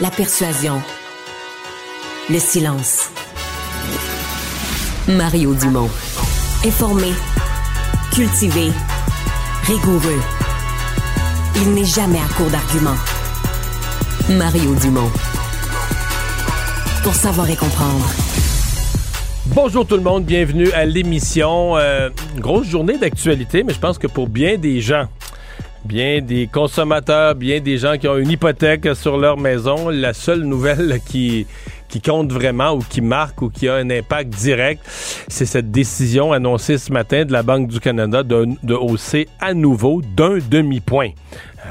la persuasion, le silence. Mario Dumont. Informé, cultivé, rigoureux. Il n'est jamais à court d'arguments. Mario Dumont. Pour savoir et comprendre. Bonjour tout le monde, bienvenue à l'émission. Euh, grosse journée d'actualité, mais je pense que pour bien des gens, bien des consommateurs, bien des gens qui ont une hypothèque sur leur maison, la seule nouvelle qui qui compte vraiment ou qui marque ou qui a un impact direct, c'est cette décision annoncée ce matin de la Banque du Canada de, de hausser à nouveau d'un demi-point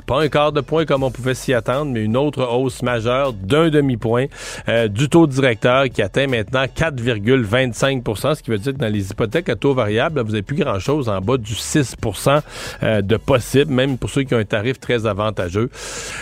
pas un quart de point comme on pouvait s'y attendre, mais une autre hausse majeure d'un demi-point euh, du taux directeur qui atteint maintenant 4,25% ce qui veut dire que dans les hypothèques à taux variable, vous n'avez plus grand-chose en bas du 6% euh, de possible, même pour ceux qui ont un tarif très avantageux.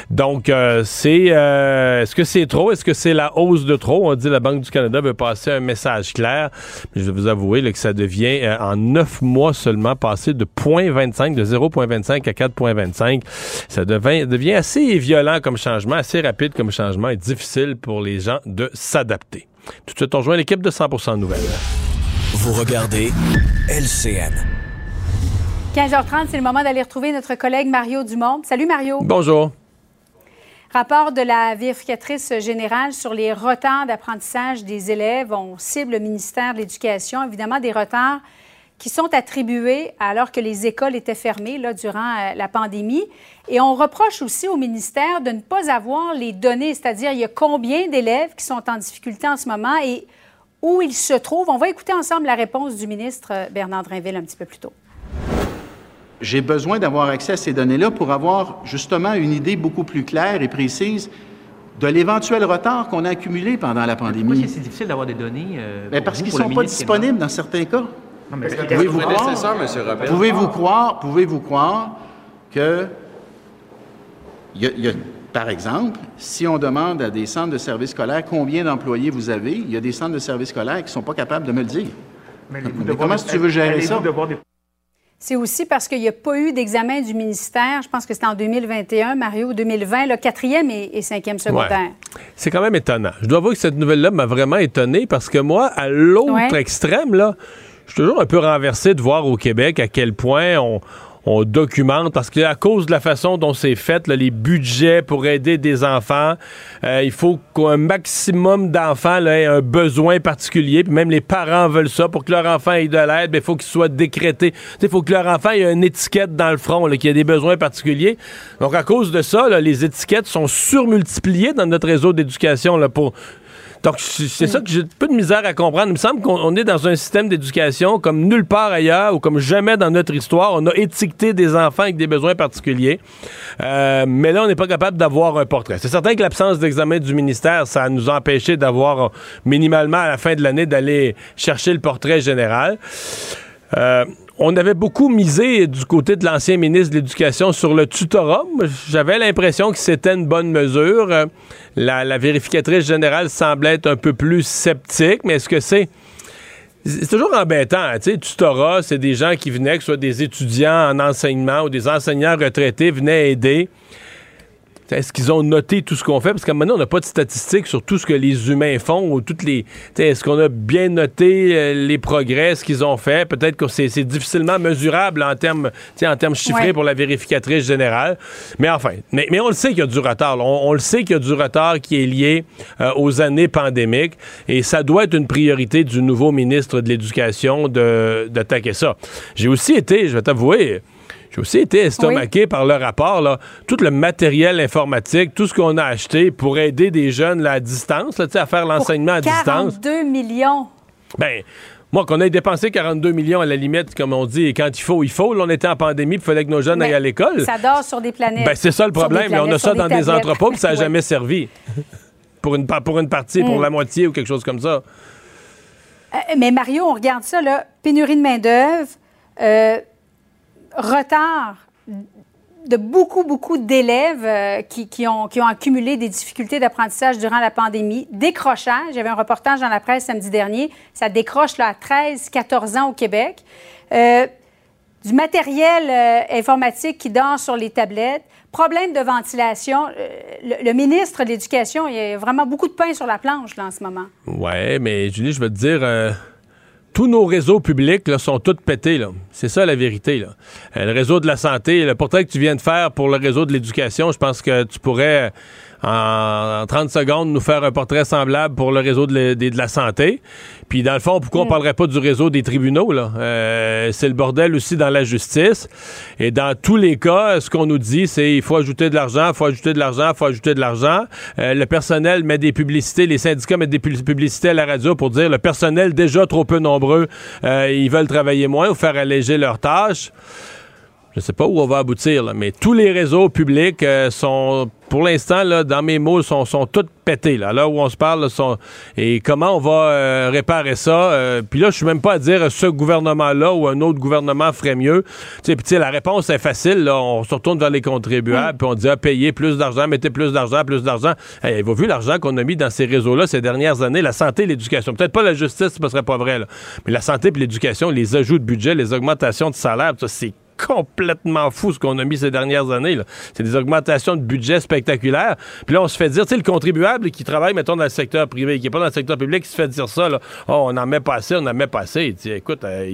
Donc, c'est est-ce que c'est trop? Est-ce que c'est la hausse de trop? On dit la Banque du Canada veut passer un message clair. Mais je vais vous avouer que ça devient en neuf mois seulement passer de 0,25, de 0,25 à 4,25 ça devient, devient assez violent comme changement, assez rapide comme changement et difficile pour les gens de s'adapter. Tout de suite, on rejoint l'équipe de 100% Nouvelles. Vous regardez LCN. 15h30, c'est le moment d'aller retrouver notre collègue Mario Dumont. Salut Mario. Bonjour. Rapport de la vérificatrice générale sur les retards d'apprentissage des élèves. On cible le ministère de l'Éducation. Évidemment, des retards qui sont attribués alors que les écoles étaient fermées là, durant euh, la pandémie. Et on reproche aussi au ministère de ne pas avoir les données, c'est-à-dire il y a combien d'élèves qui sont en difficulté en ce moment et où ils se trouvent. On va écouter ensemble la réponse du ministre euh, Bernard Drinville un petit peu plus tôt. J'ai besoin d'avoir accès à ces données-là pour avoir justement une idée beaucoup plus claire et précise de l'éventuel retard qu'on a accumulé pendant la pandémie. Pourquoi c'est difficile d'avoir des données? Euh, ben, parce qu'ils ne sont pas disponibles dans certains cas. Pouvez-vous croire, pouvez-vous croire, pouvez-vous croire que, par exemple, si on demande à des centres de services scolaires combien d'employés vous avez, il y a des centres de services scolaires qui ne sont pas capables de me le dire. Mais, comment est-ce que tu veux gérer ça? C'est aussi parce qu'il n'y a pas eu d'examen du ministère. Je pense que c'était en 2021, Mario, 2020, le quatrième et, cinquième secondaire. C'est quand même étonnant. Je dois avouer que cette nouvelle-là m'a vraiment étonné parce que moi, à l'autre extrême, là, je suis toujours un peu renversé de voir au Québec à quel point on, documente parce qu'à cause de la façon dont c'est fait, les budgets pour aider des enfants, euh, il faut qu'un maximum d'enfants aient un besoin particulier, puis même les parents veulent ça pour que leur enfant ait de l'aide, il faut qu'il soit décrété. Il faut que leur enfant ait une étiquette dans le front, qui a des besoins particuliers. Donc à cause de ça, les étiquettes sont surmultipliées dans notre réseau d'éducation pour donc, c'est ça que j'ai peu de misère à comprendre. Il me semble qu'on est dans un système d'éducation comme nulle part ailleurs ou comme jamais dans notre histoire. On a étiqueté des enfants avec des besoins particuliers. Euh, mais là, on n'est pas capable d'avoir un portrait. C'est certain que l'absence d'examen du ministère, ça nous a empêché d'avoir minimalement à la fin de l'année d'aller chercher le portrait général. Euh, on avait beaucoup misé du côté de l'ancien ministre de l'Éducation sur le tutorat. J'avais l'impression que c'était une bonne mesure. Euh, la, vérificatrice générale semblait être un peu plus sceptique, mais est-ce que c'est... C'est toujours embêtant, tu sais, tutorat, c'est des gens qui venaient, que ce soit des étudiants en enseignement ou des enseignants retraités, venaient aider est-ce qu'ils ont noté tout ce qu'on fait? Parce que maintenant, on n'a pas de statistiques sur tout ce que les humains font ou toutes les. Est-ce qu'on a bien noté euh, les progrès, ce qu'ils ont fait? Peut-être que c'est difficilement mesurable en termes en termes chiffrés pour la vérificatrice générale. Mais enfin, mais, on le sait qu'il y a du retard. On, le sait qu'il y a du retard qui est lié euh, aux années pandémiques. Et ça doit être une priorité du nouveau ministre de l'Éducation d'attaquer ça. J'ai aussi été, je vais t'avouer, j'ai aussi été estomaqué par le rapport, là, tout le matériel informatique, tout ce qu'on a acheté pour aider des jeunes à distance, là, à faire l'enseignement à distance. 42 millions. Ben, moi, qu'on ait dépensé 42 millions à la limite, comme on dit, et quand il faut, il faut. Là, on était en pandémie, il fallait que nos jeunes aillent à l'école. Ça dort sur des planètes. Ben, c'est ça le problème. on a ça dans des entrepôts, puis ça n'a jamais servi. pour, une, pour une partie, pour mm. la moitié ou quelque chose comme ça. Euh, mais Mario, on regarde ça, là. Pénurie de main-d'œuvre. Euh, retard de beaucoup, beaucoup d'élèves euh, qui, ont, qui ont accumulé des difficultés d'apprentissage durant la pandémie. Décrochage, j'avais un reportage dans la presse samedi dernier, ça décroche là, à 13, 14 ans au Québec. Euh, du matériel euh, informatique qui dort sur les tablettes, problème de ventilation. le, ministre de l'Éducation, il y a vraiment beaucoup de pain sur la planche là, en ce moment. Oui, mais Julie, je veux te dire tous nos réseaux publics là, sont tous pétés. C'est ça la vérité. Là. Euh, le réseau de la santé, le portrait que tu viens de faire pour le réseau de l'éducation, je pense que tu pourrais en, 30 secondes nous faire un portrait semblable pour le réseau de, la santé. Puis dans le fond, pourquoi on mm. parlerait pas du réseau des tribunaux? Là? Euh, c'est le bordel aussi dans la justice. Et dans tous les cas, ce qu'on nous dit, c'est il faut ajouter de l'argent, il faut ajouter de l'argent, il faut ajouter de l'argent. Euh, le personnel met des publicités, les syndicats mettent des publicités à la radio pour dire le personnel déjà trop peu nombreux, euh, ils veulent travailler moins ou faire alléger leurs tâches. Je sais pas où on va aboutir, là, mais tous les réseaux publics sont pour l'instant, là, dans mes mots, sont, sont toutes pétés. Là, là où on se parle, sont... et comment on va euh, réparer ça? Euh, puis là, je suis même pas à dire ce gouvernement-là ou un autre gouvernement ferait mieux. Tu sais, la réponse est facile. Là. On se retourne vers les contribuables, puis on dit ah, payez plus d'argent, mettez plus d'argent, plus d'argent. Hey, vous vu l'argent qu'on a mis dans ces réseaux-là ces dernières années, la santé et l'éducation. Peut-être pas la justice, ce serait pas vrai, là. mais la santé et l'éducation, les ajouts de budget, les augmentations de salaire, ça, c'est complètement fou ce qu'on a mis ces dernières années. C'est des augmentations de budget spectaculaires. Puis là, on se fait dire, tu sais, le contribuable qui travaille, mettons, dans le secteur privé, qui n'est pas dans le secteur public, qui se fait dire ça, là, oh, on en met pas assez, on en met pas assez. Tu écoute, euh,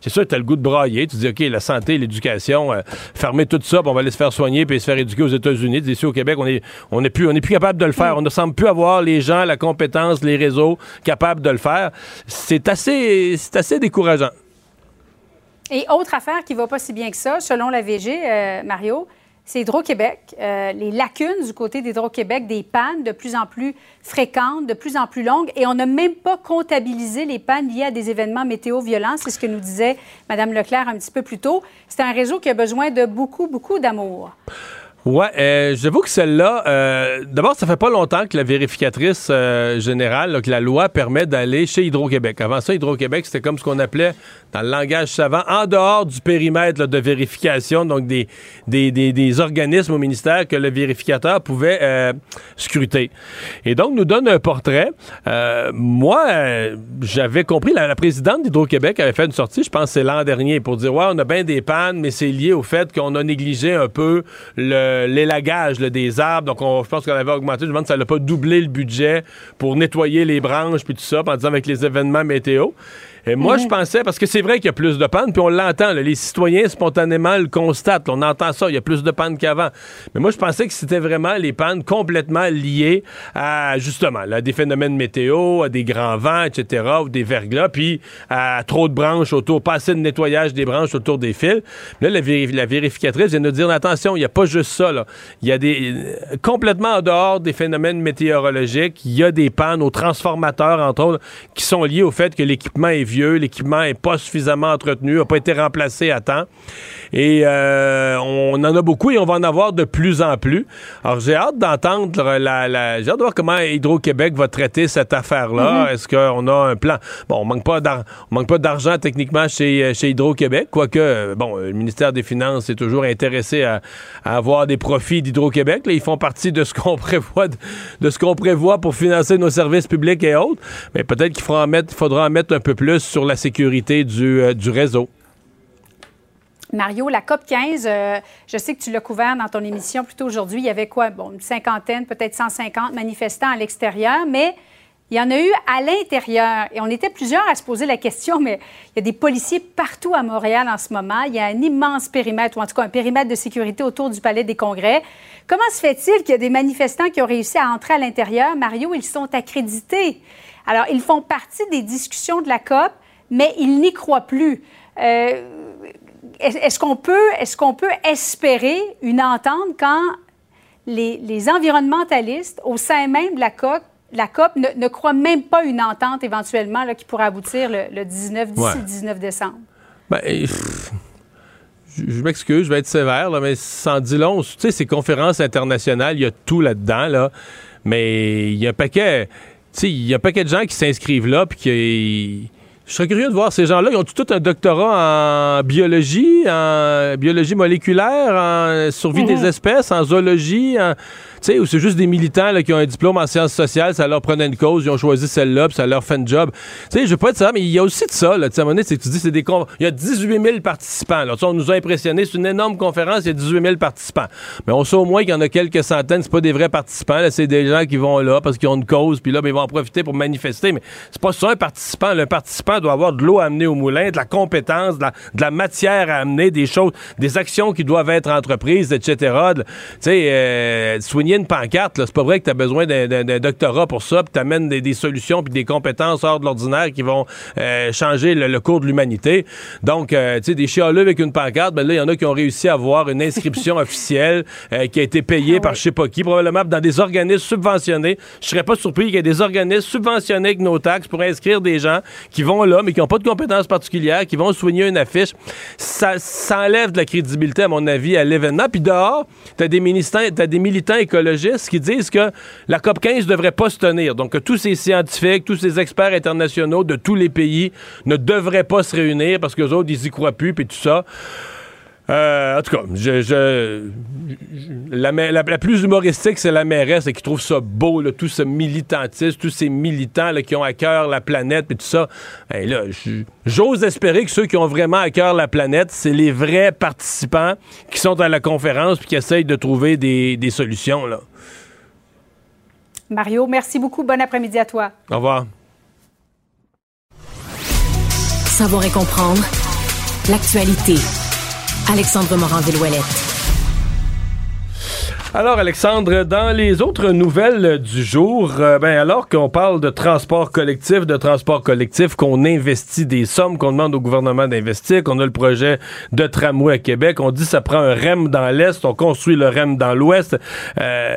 c'est sûr que tu as le goût de brailler. Tu dis, OK, la santé, l'éducation, euh, fermer tout ça, puis on va aller se faire soigner puis se faire éduquer aux États-Unis. Ici au Québec, on est, on est plus, on est plus capable de le faire. On ne semble plus avoir les gens, la compétence, les réseaux capables de le faire. C'est assez, c'est assez décourageant. Et autre affaire qui va pas si bien que ça, selon la VG, euh, Mario, c'est Hydro-Québec. Euh, les lacunes du côté d'Hydro-Québec, des pannes de plus en plus fréquentes, de plus en plus longues, et on n'a même pas comptabilisé les pannes liées à des événements météo violents. C'est ce que nous disait Mme Leclerc un petit peu plus tôt. C'est un réseau qui a besoin de beaucoup, beaucoup d'amour. Ouais, euh, j'avoue que celle-là, euh, d'abord, ça fait pas longtemps que la vérificatrice euh, générale, que la loi permet d'aller chez Hydro-Québec. Avant ça, Hydro-Québec, c'était comme ce qu'on appelait dans le langage savant, en dehors du périmètre de vérification, donc des, des, des, organismes au ministère que le vérificateur pouvait euh, scruter. Et donc, nous donne un portrait. moi, j'avais compris, la, présidente d'Hydro-Québec avait fait une sortie, je pense c'est l'an dernier, pour dire, ouais, on a bien des pannes, mais c'est lié au fait qu'on a négligé un peu le l'élagage des arbres. Donc, on, je pense qu'on avait augmenté. Je me demande si ça n'a pas doublé le budget pour nettoyer les branches puis tout ça, en disant avec les événements météo. Et moi, je pensais, parce que c'est vrai qu'il y a plus de panne, puis on l'entend, les citoyens spontanément le constatent. on entend ça, il y a plus de panne qu'avant. Mais moi, je pensais que c'était vraiment les pannes complètement liées à, justement, à des phénomènes météo, à des grands vents, etc., ou des verglas, puis à trop de branches autour, pas assez de nettoyage des branches autour des fils. Là, la, la vérificatrice vient de nous dire, attention, il n'y a pas juste ça, là. Il y a des, complètement en dehors des phénomènes météorologiques, il y a des pannes aux transformateurs, entre autres, qui sont liées au fait que l'équipement est l'équipement n'est pas suffisamment entretenu, n'a pas été remplacé à temps. Et euh, on en a beaucoup et on va en avoir de plus en plus. Alors j'ai hâte d'entendre la, j'ai hâte de voir comment Hydro-Québec va traiter cette affaire-là. Mm-hmm. Est-ce qu'on a un plan? Bon, on manque pas manque pas d'argent techniquement chez, chez Hydro-Québec, quoique bon, le ministère des Finances est toujours intéressé à, avoir des profits d'Hydro-Québec. Ils font partie de ce qu'on prévoit de, ce qu'on prévoit pour financer nos services publics et autres. Mais peut-être qu'il faudra en mettre, faudra en mettre un peu plus sur la sécurité du, euh, du réseau. Mario, la COP 15, euh, je sais que tu l'as couvert dans ton émission plus tôt aujourd'hui. Il y avait quoi? Bon, une cinquantaine, peut-être 150 manifestants à l'extérieur, mais il y en a eu à l'intérieur. Et on était plusieurs à se poser la question, mais il y a des policiers partout à Montréal en ce moment. Il y a un immense périmètre, ou en tout cas un périmètre de sécurité autour du Palais des Congrès. Comment se fait-il qu'il y a des manifestants qui ont réussi à entrer à l'intérieur? Mario, ils sont accrédités. Alors, ils font partie des discussions de la COP, mais ils n'y croient plus. Euh, est-ce qu'on peut, est qu'on peut espérer une entente quand les, environnementalistes, au sein même de la COP, la COP ne, croient même pas une entente éventuellement là, qui pourrait aboutir le, 19, d'ici le 19 décembre? Ben, je, m'excuse, je vais être sévère, là, mais sans dit long. Tu sais, ces conférences internationales, il y a tout là-dedans, là, mais il y a un paquet, il y a un paquet de gens qui s'inscrivent là, puis qui je serais curieux de voir ces gens-là. Ils ont tout un doctorat en biologie, en biologie moléculaire, en survie des mhm. espèces, en zoologie, en sais, où c'est juste des militants qui ont un diplôme en sciences sociales, ça leur prenait une cause, ils ont choisi celle-là, puis ça leur fait un job. Tu sais, je veux pas être ça, mais il y a aussi de ça, là. Tu à un moment donné, c'est que tu dis, c'est des il y a 18 000 participants, là. on nous a impressionnés, c'est une énorme conférence, il y a 18 000 participants. Mais on sait au moins qu'il y en a quelques centaines, c'est pas des vrais participants, là, c'est des gens qui vont là parce qu'ils ont une cause, puis là, ben, ils vont en profiter pour manifester. Mais c'est pas ça un participant. Le participant doit avoir de l'eau à amener au moulin, de la compétence, de la, matière à amener, des choses, des actions qui doivent être entreprises, etc. Tu sais, euh, soigner une pancarte, c'est pas vrai que tu as besoin d'un doctorat pour ça, puis t'amènes des, des solutions puis des compétences hors de l'ordinaire qui vont euh, changer le, cours de l'humanité. Donc, euh, tu sais, des chialeux avec une pancarte, ben là, il y en a qui ont réussi à avoir une inscription officielle qui a été payée ah par je sais pas qui, probablement dans des organismes subventionnés. Je serais pas surpris qu'il y ait des organismes subventionnés avec nos taxes pour inscrire des gens qui vont là, mais qui n'ont pas de compétences particulières, qui vont soigner une affiche. Ça, ça enlève de la crédibilité, à mon avis, à l'événement. Puis dehors, tu as des as des militants écologistes qui disent que la COP 15 ne devrait pas se tenir. Donc, que tous ces scientifiques, tous ces experts internationaux de tous les pays ne devraient pas se réunir parce que les autres, ils y croient plus, puis tout ça. Euh, en tout cas, je, la, plus humoristique, c'est la mairesse qui trouve ça beau, tout ce militantisme, tous ces militants qui ont à cœur la planète et tout ça. Là, j'ose espérer que ceux qui ont vraiment à cœur la planète, c'est les vrais participants qui sont à la conférence et qui essayent de trouver des, des solutions. Là. Mario, merci beaucoup. Bon après-midi à toi. Au revoir. Savoir et comprendre l'actualité. Alexandre Morand-Villouellette. Alors Alexandre, dans les autres nouvelles du jour, euh, ben alors qu'on parle de transport collectif, de transport collectif, qu'on investit des sommes, qu'on demande au gouvernement d'investir, qu'on a le projet de tramway à Québec, on dit ça prend un REM dans l'est, on construit le REM dans l'ouest. Euh,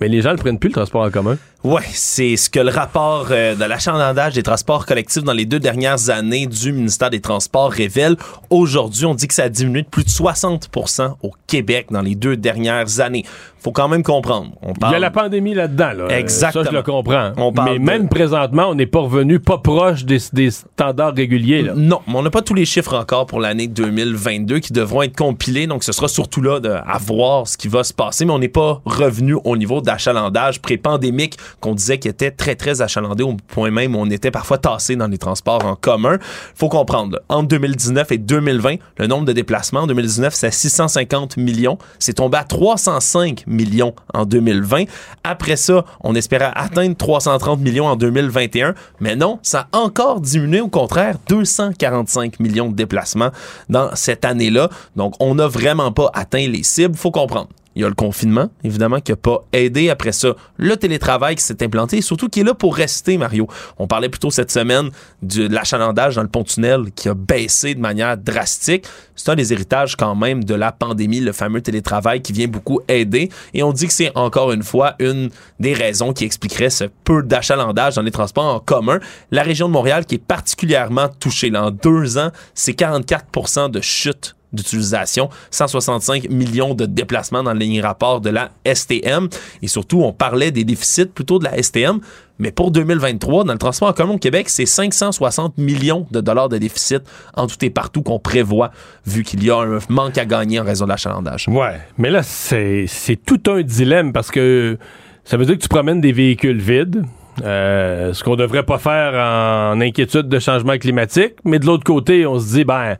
mais les gens ne prennent plus le transport en commun. Oui, c'est ce que le rapport euh, de l'achalandage des transports collectifs dans les deux dernières années du ministère des Transports révèle. Aujourd'hui, on dit que ça a diminué de plus de 60% au Québec dans les deux dernières années. Faut quand même comprendre. On parle... Il y a la pandémie là-dedans. Là. Exactement. Ça, je le comprends. mais même présentement, on n'est pas revenu pas proche des, standards réguliers. Là. Non, mais on n'a pas tous les chiffres encore pour l'année 2022 qui devront être compilés. Donc, ce sera surtout là de, à voir ce qui va se passer. Mais on n'est pas revenu au niveau d'achalandage pré-pandémique qu'on disait qu'il était très, très achalandé au point même où on était parfois tassé dans les transports en commun. Faut comprendre, entre 2019 et 2020, le nombre de déplacements en 2019, c'est 650 millions. C'est tombé à 305 millions en 2020. Après ça, on espérait atteindre 330 millions en 2021. Mais non, ça a encore diminué. Au contraire, 245 millions de déplacements dans cette année-là. Donc, on n'a vraiment pas atteint les cibles. Faut comprendre. Il y a le confinement, évidemment, qui n'a pas aidé. Après ça, le télétravail qui s'est implanté surtout qui est là pour rester, Mario. On parlait plutôt cette semaine de l'achalandage dans le pont-tunnel qui a baissé de manière drastique. C'est un des héritages quand même de la pandémie, le fameux télétravail qui vient beaucoup aider. Et on dit que c'est encore une fois une des raisons qui expliquerait ce peu d'achalandage dans les transports en commun. La région de Montréal qui est particulièrement touchée. Là, en deux ans, c'est 44% de chute d'utilisation, 165 millions de déplacements dans le rapport de la STM. Et surtout, on parlait des déficits plutôt de la STM. Mais pour 2023, dans le transport en commun au Québec, c'est 560 millions de dollars de déficit en tout et partout qu'on prévoit, vu qu'il y a un manque à gagner en raison de l'achalandage. Ouais, mais là, c'est tout un dilemme parce que ça veut dire que tu promènes des véhicules vides. Euh, ce qu'on devrait pas faire en inquiétude de changement climatique, mais de l'autre côté, on se dit ben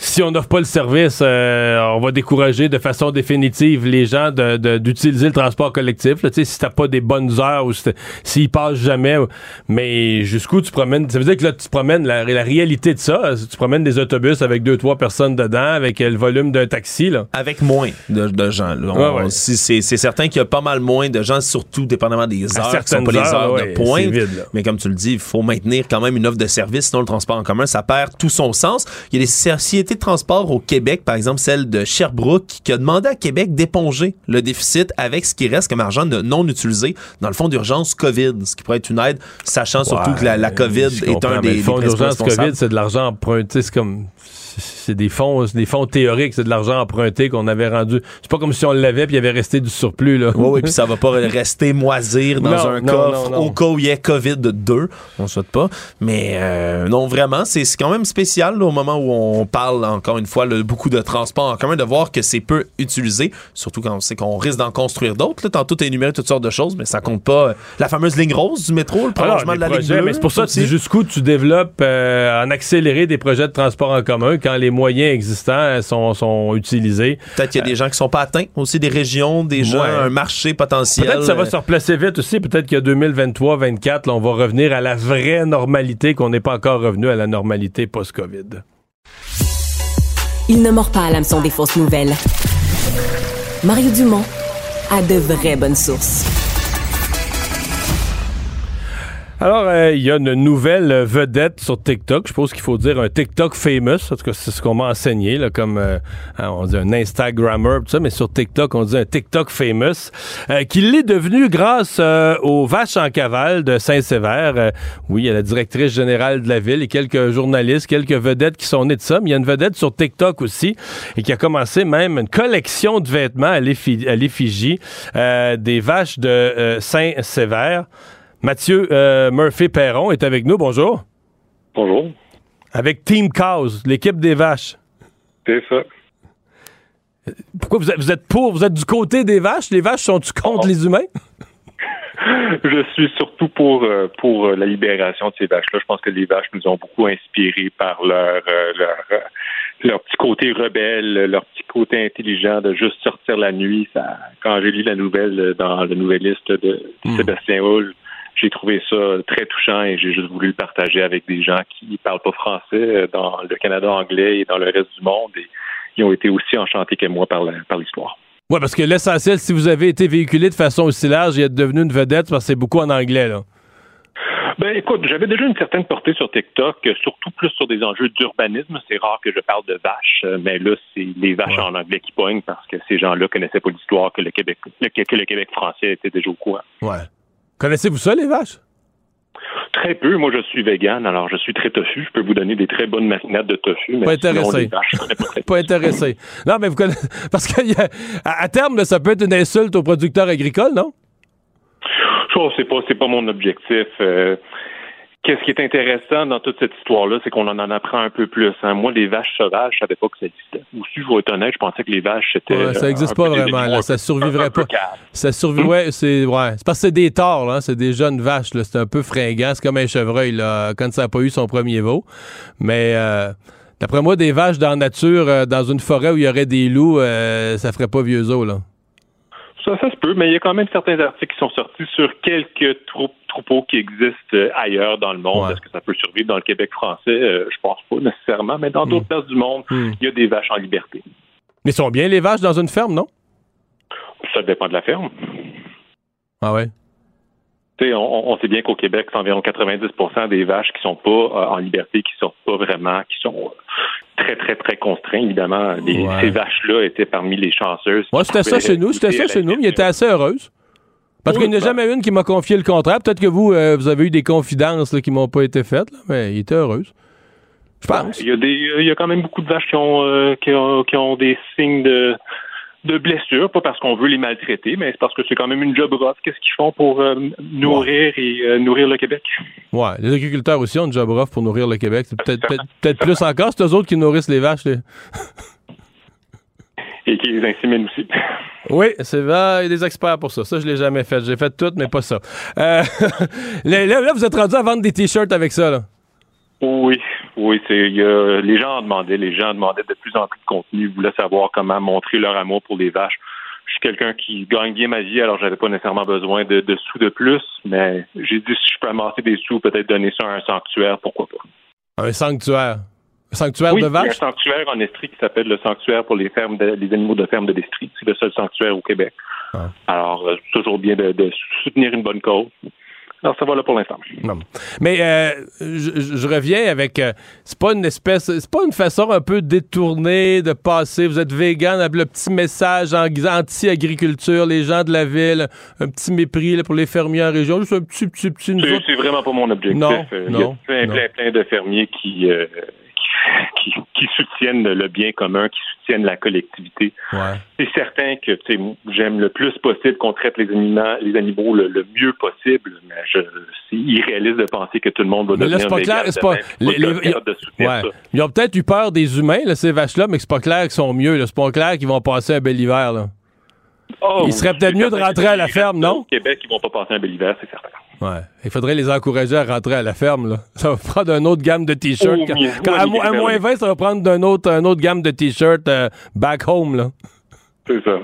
si on n'offre pas le service, euh, on va décourager de façon définitive les gens d'utiliser le transport collectif. Là, si t'as pas des bonnes heures ou s'ils passent jamais. Mais jusqu'où tu promènes... Ça veut dire que là, tu promènes la, réalité de ça. Tu promènes des autobus avec deux, trois personnes dedans, avec le volume d'un taxi. Là. Avec moins de, gens. C'est certain qu'il y a pas mal moins de gens, surtout dépendamment des heures, qui sont pas les heures de pointe. mais comme tu le dis, il faut maintenir quand même une offre de service, sinon le transport en commun, ça perd tout son sens. Il y a des sociétés de transport au Québec, par exemple celle de Sherbrooke, qui a demandé à Québec d'éponger le déficit avec ce qui reste comme argent non utilisé dans le fonds d'urgence COVID, ce qui pourrait être une aide, sachant surtout que la, COVID est un des, le fonds d'urgence COVID, c'est de l'argent emprunté, c'est comme c'est des fonds, des fonds théoriques, c'est de l'argent emprunté qu'on avait rendu. C'est pas comme si on l'avait puis il avait resté du surplus là. Oui, oui, puis ça va pas rester moisir dans un coffre au cas où il y a Covid 2. On souhaite pas, mais euh, non vraiment, c'est quand même spécial au moment où on parle encore une fois beaucoup de transport en commun de voir que c'est peu utilisé, surtout quand on sait qu'on risque d'en construire d'autres. Tantôt t'as énuméré toutes sortes de choses, mais ça compte pas euh, la fameuse ligne rose du métro, le prolongement de la ligne bleue. Mais c'est pour ça que jusqu'où tu développes euh, en accélérer des projets de transport en commun quand les moyens existants sont, sont utilisés. Peut-être qu'il y a des gens qui sont pas atteints, aussi des régions, des gens, un marché potentiel. Peut-être que ça va se replacer vite aussi. Peut-être qu'il y a 2023-2024, on va revenir à la vraie normalité, qu'on n'est pas encore revenu à la normalité post-COVID. Il ne mord pas à l'hameçon des fausses nouvelles. Mario Dumont a de vraies bonnes sources. Alors, euh, il y a une nouvelle vedette sur TikTok. Je pense qu'il faut dire un TikTok famous. En tout cas, c'est ce qu'on m'a enseigné, là, comme euh, hein, on dit un Instagrammer, tout ça, mais sur TikTok, on dit un TikTok famous, euh, qu'il est devenu grâce aux vaches en cavale de Saint-Sévère. oui, il y a la directrice générale de la ville et quelques journalistes, quelques vedettes qui sont nées de ça, il y a une vedette sur TikTok aussi et qui a commencé même une collection de vêtements à l'effigie des vaches de Saint-Sévère. Mathieu euh, Murphy-Perron est avec nous. Bonjour. Bonjour. Avec Team Cows, l'équipe des vaches. C'est ça. Pourquoi vous êtes, vous êtes, pour, vous êtes du côté des vaches? Les vaches sont-tu contre oh. les humains? Je suis surtout pour, euh, pour euh, la libération de ces vaches-là. Je pense que les vaches nous ont beaucoup inspirés par leur, leur, leur petit côté rebelle, leur petit côté intelligent de juste sortir la nuit. Ça, quand j'ai lu la nouvelle dans le nouvelliste de, hmm. Sébastien Hull, j'ai trouvé ça très touchant et j'ai juste voulu le partager avec des gens qui parlent pas français euh, dans le Canada anglais et dans le reste du monde. Et ils ont été aussi enchantés que moi par l'histoire. Oui, parce que l'essentiel, si vous avez été véhiculé de façon aussi large et êtes devenu une vedette, parce que c'est beaucoup en anglais, là. Ben écoute, j'avais déjà une certaine portée sur TikTok, surtout plus sur des enjeux d'urbanisme. C'est rare que je parle de vaches, mais là, c'est les vaches en anglais qui poignent parce que ces gens-là connaissaient pas l'histoire que le Québec que le Québec français était déjà au courant. Ouais. Connaissez-vous ça, les vaches? Très peu. Moi, je suis vegan, alors je suis très tofu. Je peux vous donner des très bonnes marinades de tofu. Mais pas intéressé. pas, intéressé. Non, mais vous connaissez. Parce qu'à à terme, ça peut être une insulte aux producteurs agricoles, non? Je sais pas, c'est pas mon objectif. Euh, Qu'est-ce qui est intéressant dans toute cette histoire-là, c'est qu'on en apprend un peu plus. Hein. Moi, les vaches sauvages, je savais pas que ça existait. Ou si je vais être honnête, je pensais que les vaches, c'était. ça n'existe pas vraiment, là. Ça survivrait pas. Ça survivrait, c'est. Ouais. C'est parce que c'est des torts, hein. C'est des jeunes vaches, là. C'est un peu fringant. C'est comme un chevreuil, là, quand ça n'a pas eu son premier veau. Mais, euh, d'après moi, des vaches dans la nature, euh, dans une forêt où il y aurait des loups, euh, ça ferait pas vieux os, là. Ça, se peut, mais il y a quand même certains articles qui sont sortis sur quelques troupeaux qui existent euh, ailleurs dans le monde. Est-ce que ça peut survivre dans le Québec français? Euh, je pense pas nécessairement, mais dans d'autres hmm. places du monde, hmm. il y a des vaches en liberté. Mais sont bien les vaches dans une ferme, non? Ça dépend de la ferme. Ah ouais? On, on, sait bien qu'au Québec, c'est environ 90% des vaches qui sont pas euh, en liberté, qui sortent pas vraiment, qui sont très, très, très contraints. Évidemment, ces vaches-là étaient parmi les chanceuses. Moi, c'était ça chez nous. C'était ça chez nous. Mais ils étaient assez heureuses. Parce qu'il n'y en a jamais une qui m'a confié le contraire. Peut-être que vous, euh, vous avez eu des confidences qui qui m'ont pas été faites, mais ils étaient heureuses. Je pense. Il y, a des, il y a quand même beaucoup de vaches qui ont, euh, qui ont, qui ont des signes de, de blessures, pas parce qu'on veut les maltraiter, mais c'est parce que c'est quand même une job rough. Qu'est-ce qu'ils font pour euh, nourrir et euh, nourrir le Québec? Ouais, les agriculteurs aussi ont une job rough pour nourrir le Québec. Peut-être peut plus encore, c'est eux autres qui nourrissent les vaches. et qui les inséminent aussi. Oui, c'est vrai, il y a des experts pour ça. Ça, je l'ai jamais fait. J'ai fait tout, mais pas ça. Euh, là, là, vous êtes rendu à vendre des t-shirts avec ça, là? Oui, Oui, c'est les gens en demandaient, les gens demandaient de plus en plus de contenu, voulaient savoir comment montrer leur amour pour les vaches. Je suis quelqu'un qui gagne bien ma vie, alors j'avais pas nécessairement besoin de, sous de plus, mais j'ai dit si je peux amasser des sous, peut-être donner ça à un sanctuaire, pourquoi pas. Un sanctuaire. Un sanctuaire de vaches? Il y a un sanctuaire en Estrie qui s'appelle le sanctuaire pour les fermes les animaux de ferme de l'Estrie. C'est le seul sanctuaire au Québec. Ah. Alors, euh, toujours bien de, soutenir une bonne cause. Alors, ça va là pour l'instant. Mais euh, je, reviens avec. Euh, c'est pas une espèce. C'est pas une façon un peu détournée de passer. Vous êtes vegan avec le petit message anti-agriculture, les gens de la ville, un petit mépris pour les fermiers en région. Juste un petit, petit, petit. C'est vraiment pas mon objectif. Non, Il y a plein, plein, plein de fermiers qui qui, soutiennent le bien commun, qui soutiennent la collectivité. C'est certain que j'aime le plus possible qu'on traite les animaux, les animaux le, mieux possible, mais c'est irréaliste de penser que tout le monde va devenir c'est pas clair, c'est pas, Ils ont peut-être eu peur des humains, ces vaches-là, mais c'est pas clair qu'ils sont mieux. C'est pas clair qu'ils vont passer un bel hiver. Là. Oh, il serait peut-être mieux de rentrer à la ferme, non? Au Québec, ils vont pas passer un bel hiver, c'est certain. Ouais. Il faudrait les encourager à rentrer à la ferme. Là. Ça va prendre une autre gamme de t-shirts. à, moins 20, ça va prendre d'une autre, un autre gamme de t-shirts euh, back home. Là. C'est ça.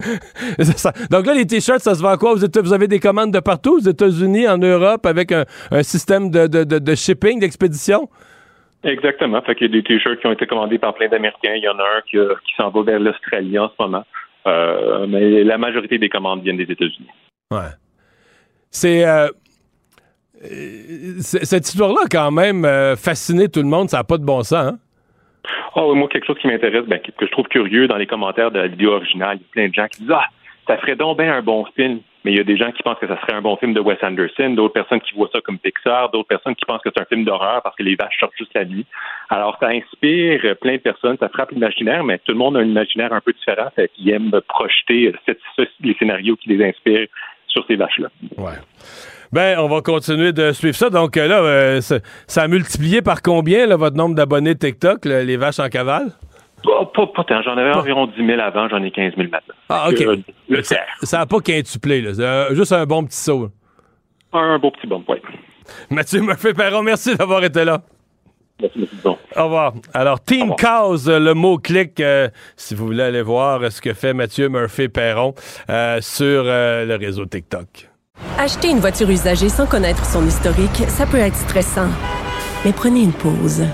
ça. Donc là, les t-shirts, ça se vend quoi? Vous, êtes, vous, avez des commandes de partout, aux États-Unis, en Europe, avec un, un système de, de, de, shipping, d'expédition? Exactement. Fait qu'il y a des t-shirts qui ont été commandés par plein d'Américains. Il y en a un qui, qui s'en va vers l'Australie en ce moment. Euh, mais la majorité des commandes viennent des États-Unis. Ouais. C'est. Euh, euh, cette histoire-là, quand même, euh, fasciné tout le monde. Ça n'a pas de bon sens. Hein? Oh, moi, quelque chose qui m'intéresse, ben, que je trouve curieux dans les commentaires de la vidéo originale, il y a plein de gens qui disent Ah, ça ferait donc bien un bon film. Mais il y a des gens qui pensent que ça serait un bon film de Wes Anderson, d'autres personnes qui voient ça comme Pixar, d'autres personnes qui pensent que c'est un film d'horreur parce que les vaches sortent juste la nuit. Alors, ça inspire plein de personnes, ça frappe l'imaginaire, mais tout le monde a un imaginaire un peu différent, qu'ils aiment projeter les scénarios qui les inspirent sur ces vaches-là. Ouais. Ben, on va continuer de suivre ça. Donc euh, là, euh, ça, a multiplié par combien là, votre nombre d'abonnés TikTok, les vaches en cavale? Pas, pas, tant. J'en avais environ 10 000 avant, j'en ai 15 000 maintenant. Ah, OK. le ça n'a pas quintuplé, là. C'est juste un bon petit saut. Un, beau petit bon, oui. Mathieu Murphy-Perron, merci d'avoir été là. Merci, Au revoir. Alors, Team Cause, le mot-clic, euh, si vous voulez aller voir ce que fait Mathieu Murphy-Perron sur le réseau TikTok. Acheter une voiture usagée sans connaître son historique, ça peut être stressant. Mais prenez une pause.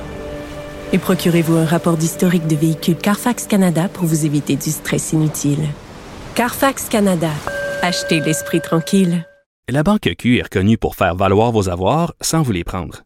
Et procurez-vous un rapport d'historique de véhicule Carfax Canada pour vous éviter du stress inutile. Carfax Canada. Achetez l'esprit tranquille. La Banque Q est reconnue pour faire valoir vos avoirs sans vous les prendre.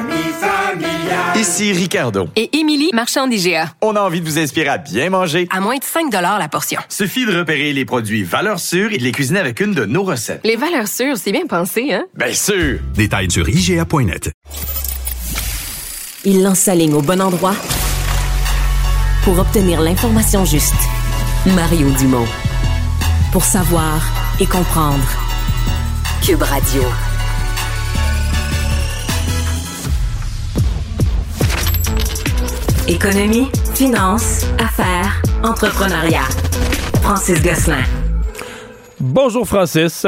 Ici Ricardo. Et Émilie, marchand d'IGA. On a envie de vous inspirer à bien manger. À moins de 5 la portion. Suffit de repérer les produits valeurs sûres et de les cuisiner avec une de nos recettes. Les valeurs sûres, c'est bien pensé, hein? Bien sûr! Détails sur IGA.net. Il lance sa ligne au bon endroit pour obtenir l'information juste. Mario Dumont. Pour savoir et comprendre. Cube Radio. Économie, finance, affaires, entrepreneuriat. Francis Gosselin. Bonjour Francis.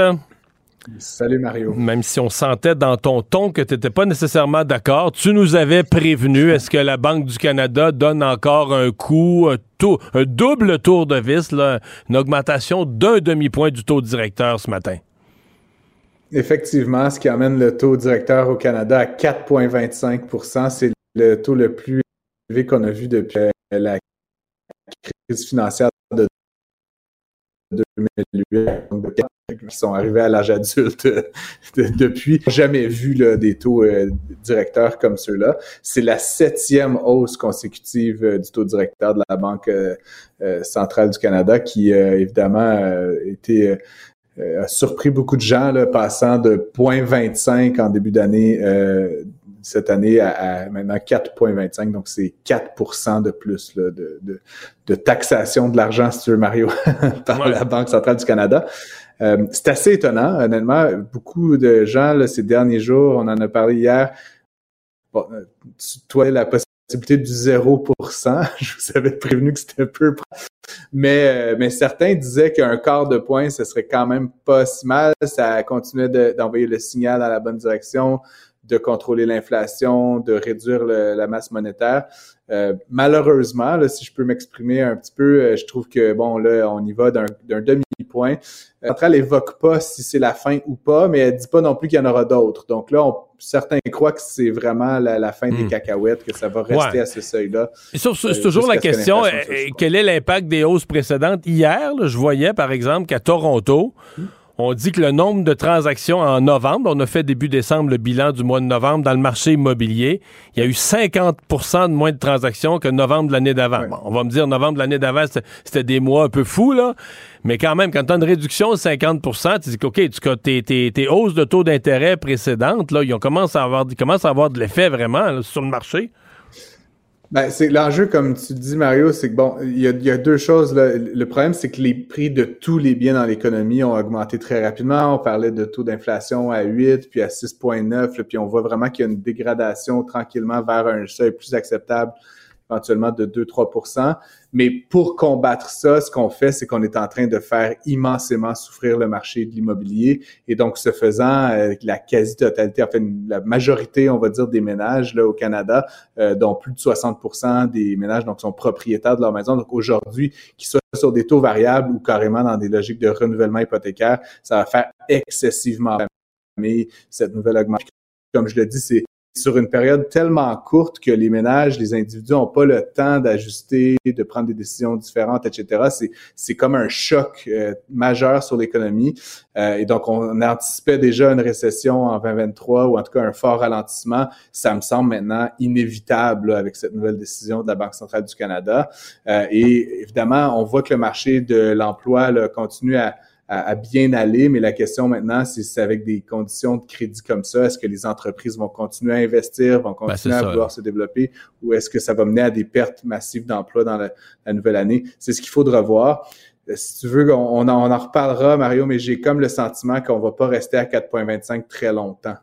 Salut Mario. Même si on sentait dans ton ton que tu n'étais pas nécessairement d'accord, tu nous avais prévenu. Est-ce que la Banque du Canada donne encore un coup, un, double tour de vis, une augmentation d'un demi-point du taux directeur ce matin? Effectivement, ce qui amène le taux directeur au Canada à 4,25% C'est le taux le plus qu'on a vu depuis euh, la crise financière de 2008, qui sont arrivés à l'âge adulte euh, depuis. Jamais vu des taux euh, directeurs comme ceux-là. C'est la septième hausse consécutive du taux directeur de la Banque centrale du Canada qui, évidemment, a surpris beaucoup de gens, passant de 0,25 en début d'année cette année à, maintenant 4,25. Donc, c'est 4% de plus de, de, de, taxation de l'argent, si tu veux, Mario, par la Banque centrale du Canada. Euh, c'est assez étonnant, honnêtement. Beaucoup de gens, là, ces derniers jours, on en a parlé hier, bon, euh, toi, la possibilité du 0%, je vous avais prévenu que c'était peu mais, euh, mais certains disaient qu'un quart de point, ce serait quand même pas si mal. Ça continuait d'envoyer le signal dans la bonne direction de contrôler l'inflation, de réduire la masse monétaire. Euh, malheureusement, là, si je peux m'exprimer un petit peu, euh, je trouve que bon là, on y va d'un demi-point. La centrale évoque pas si c'est la fin ou pas, mais elle dit pas non plus qu'il y en aura d'autres. Donc là, certains croient que c'est vraiment la, fin des hmm. cacahuètes, que ça va rester à ce seuil-là. C'est euh, toujours la question, quel est l'impact des hausses précédentes? Hier, je voyais par exemple qu'à Toronto, hmm. On dit que le nombre de transactions en novembre, on a fait début décembre le bilan du mois de novembre dans le marché immobilier, il y a eu 50% de moins de transactions que novembre de l'année d'avant. on va me dire, novembre de l'année d'avant, c'était des mois un peu fous, là. Mais quand même, quand tu as une réduction de 50% tu dis OK, tes, tes, tes, hausses de taux d'intérêt précédentes, là, ils ont commencé à avoir, commencent à avoir de l'effet vraiment sur le marché. Ben, c'est l'enjeu, comme tu dis, Mario, c'est que bon, il y a, y a, deux choses. Là. Le problème, c'est que les prix de tous les biens dans l'économie ont augmenté très rapidement. On parlait de taux d'inflation à 8, puis à 6,9, puis on voit vraiment qu'il y a une dégradation tranquillement vers un seuil plus acceptable éventuellement de 2-3% Mais pour combattre ça, ce qu'on fait, c'est qu'on est en train de faire immensément souffrir le marché de l'immobilier. Et donc, ce faisant, euh, la quasi-totalité, enfin, la majorité, on va dire, des ménages là, au Canada, euh, dont plus de 60% des ménages donc, sont propriétaires de leur maison. Donc, aujourd'hui, qu'ils soient sur des taux variables ou carrément dans des logiques de renouvellement hypothécaire, ça va faire excessivement mais cette nouvelle augmentation. Comme je le dis, c'est sur une période tellement courte que les ménages, les individus n'ont pas le temps d'ajuster, de prendre des décisions différentes, etc. C'est, c'est comme un choc euh, majeur sur l'économie. Euh, et donc, on anticipait déjà une récession en 2023 ou en tout cas un fort ralentissement. Ça me semble maintenant inévitable avec cette nouvelle décision de la Banque centrale du Canada. Euh, et évidemment, on voit que le marché de l'emploi continue à à, bien aller, mais la question maintenant, c'est avec des conditions de crédit comme ça, est-ce que les entreprises vont continuer à investir, vont ben, continuer à vouloir se développer, ou est-ce que ça va mener à des pertes massives d'emplois dans la, nouvelle année? C'est ce qu'il faudra voir. Euh, si tu veux, on, en, on en reparlera, Mario, mais j'ai comme le sentiment qu'on va pas rester à 4,25 très longtemps.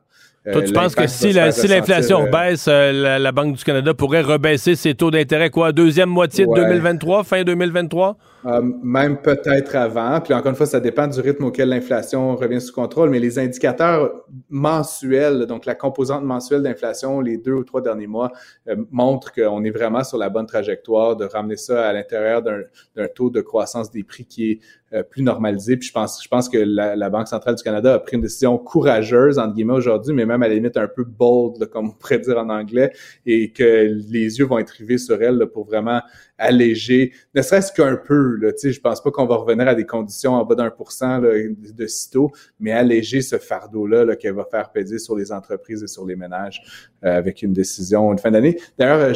Euh, Toi, tu penses que si, l'inflation euh, baisse, la, Banque du Canada pourrait rebaisser ses taux d'intérêt, quoi, deuxième moitié de 2023, fin 2023? Euh, même peut-être avant. Puis encore une fois, ça dépend du rythme auquel l'inflation revient sous contrôle, mais les indicateurs mensuels, donc la composante mensuelle d'inflation les deux ou trois derniers mois, euh, montrent qu'on est vraiment sur la bonne trajectoire de ramener ça à l'intérieur d'un taux de croissance des prix qui est euh, plus normalisé. Puis je pense, je pense que la, Banque centrale du Canada a pris une décision courageuse, entre guillemets, aujourd'hui, mais même à la limite un peu bold, comme on pourrait dire en anglais, et que les yeux vont être rivés sur elle pour vraiment alléger, ne serait-ce qu'un peu. Là, je pense pas qu'on va revenir à des conditions en bas d'un pour cent de sitôt, mais alléger ce fardeau-là -là, qu'elle va faire peser sur les entreprises et sur les ménages euh, avec une décision une fin d'année. D'ailleurs,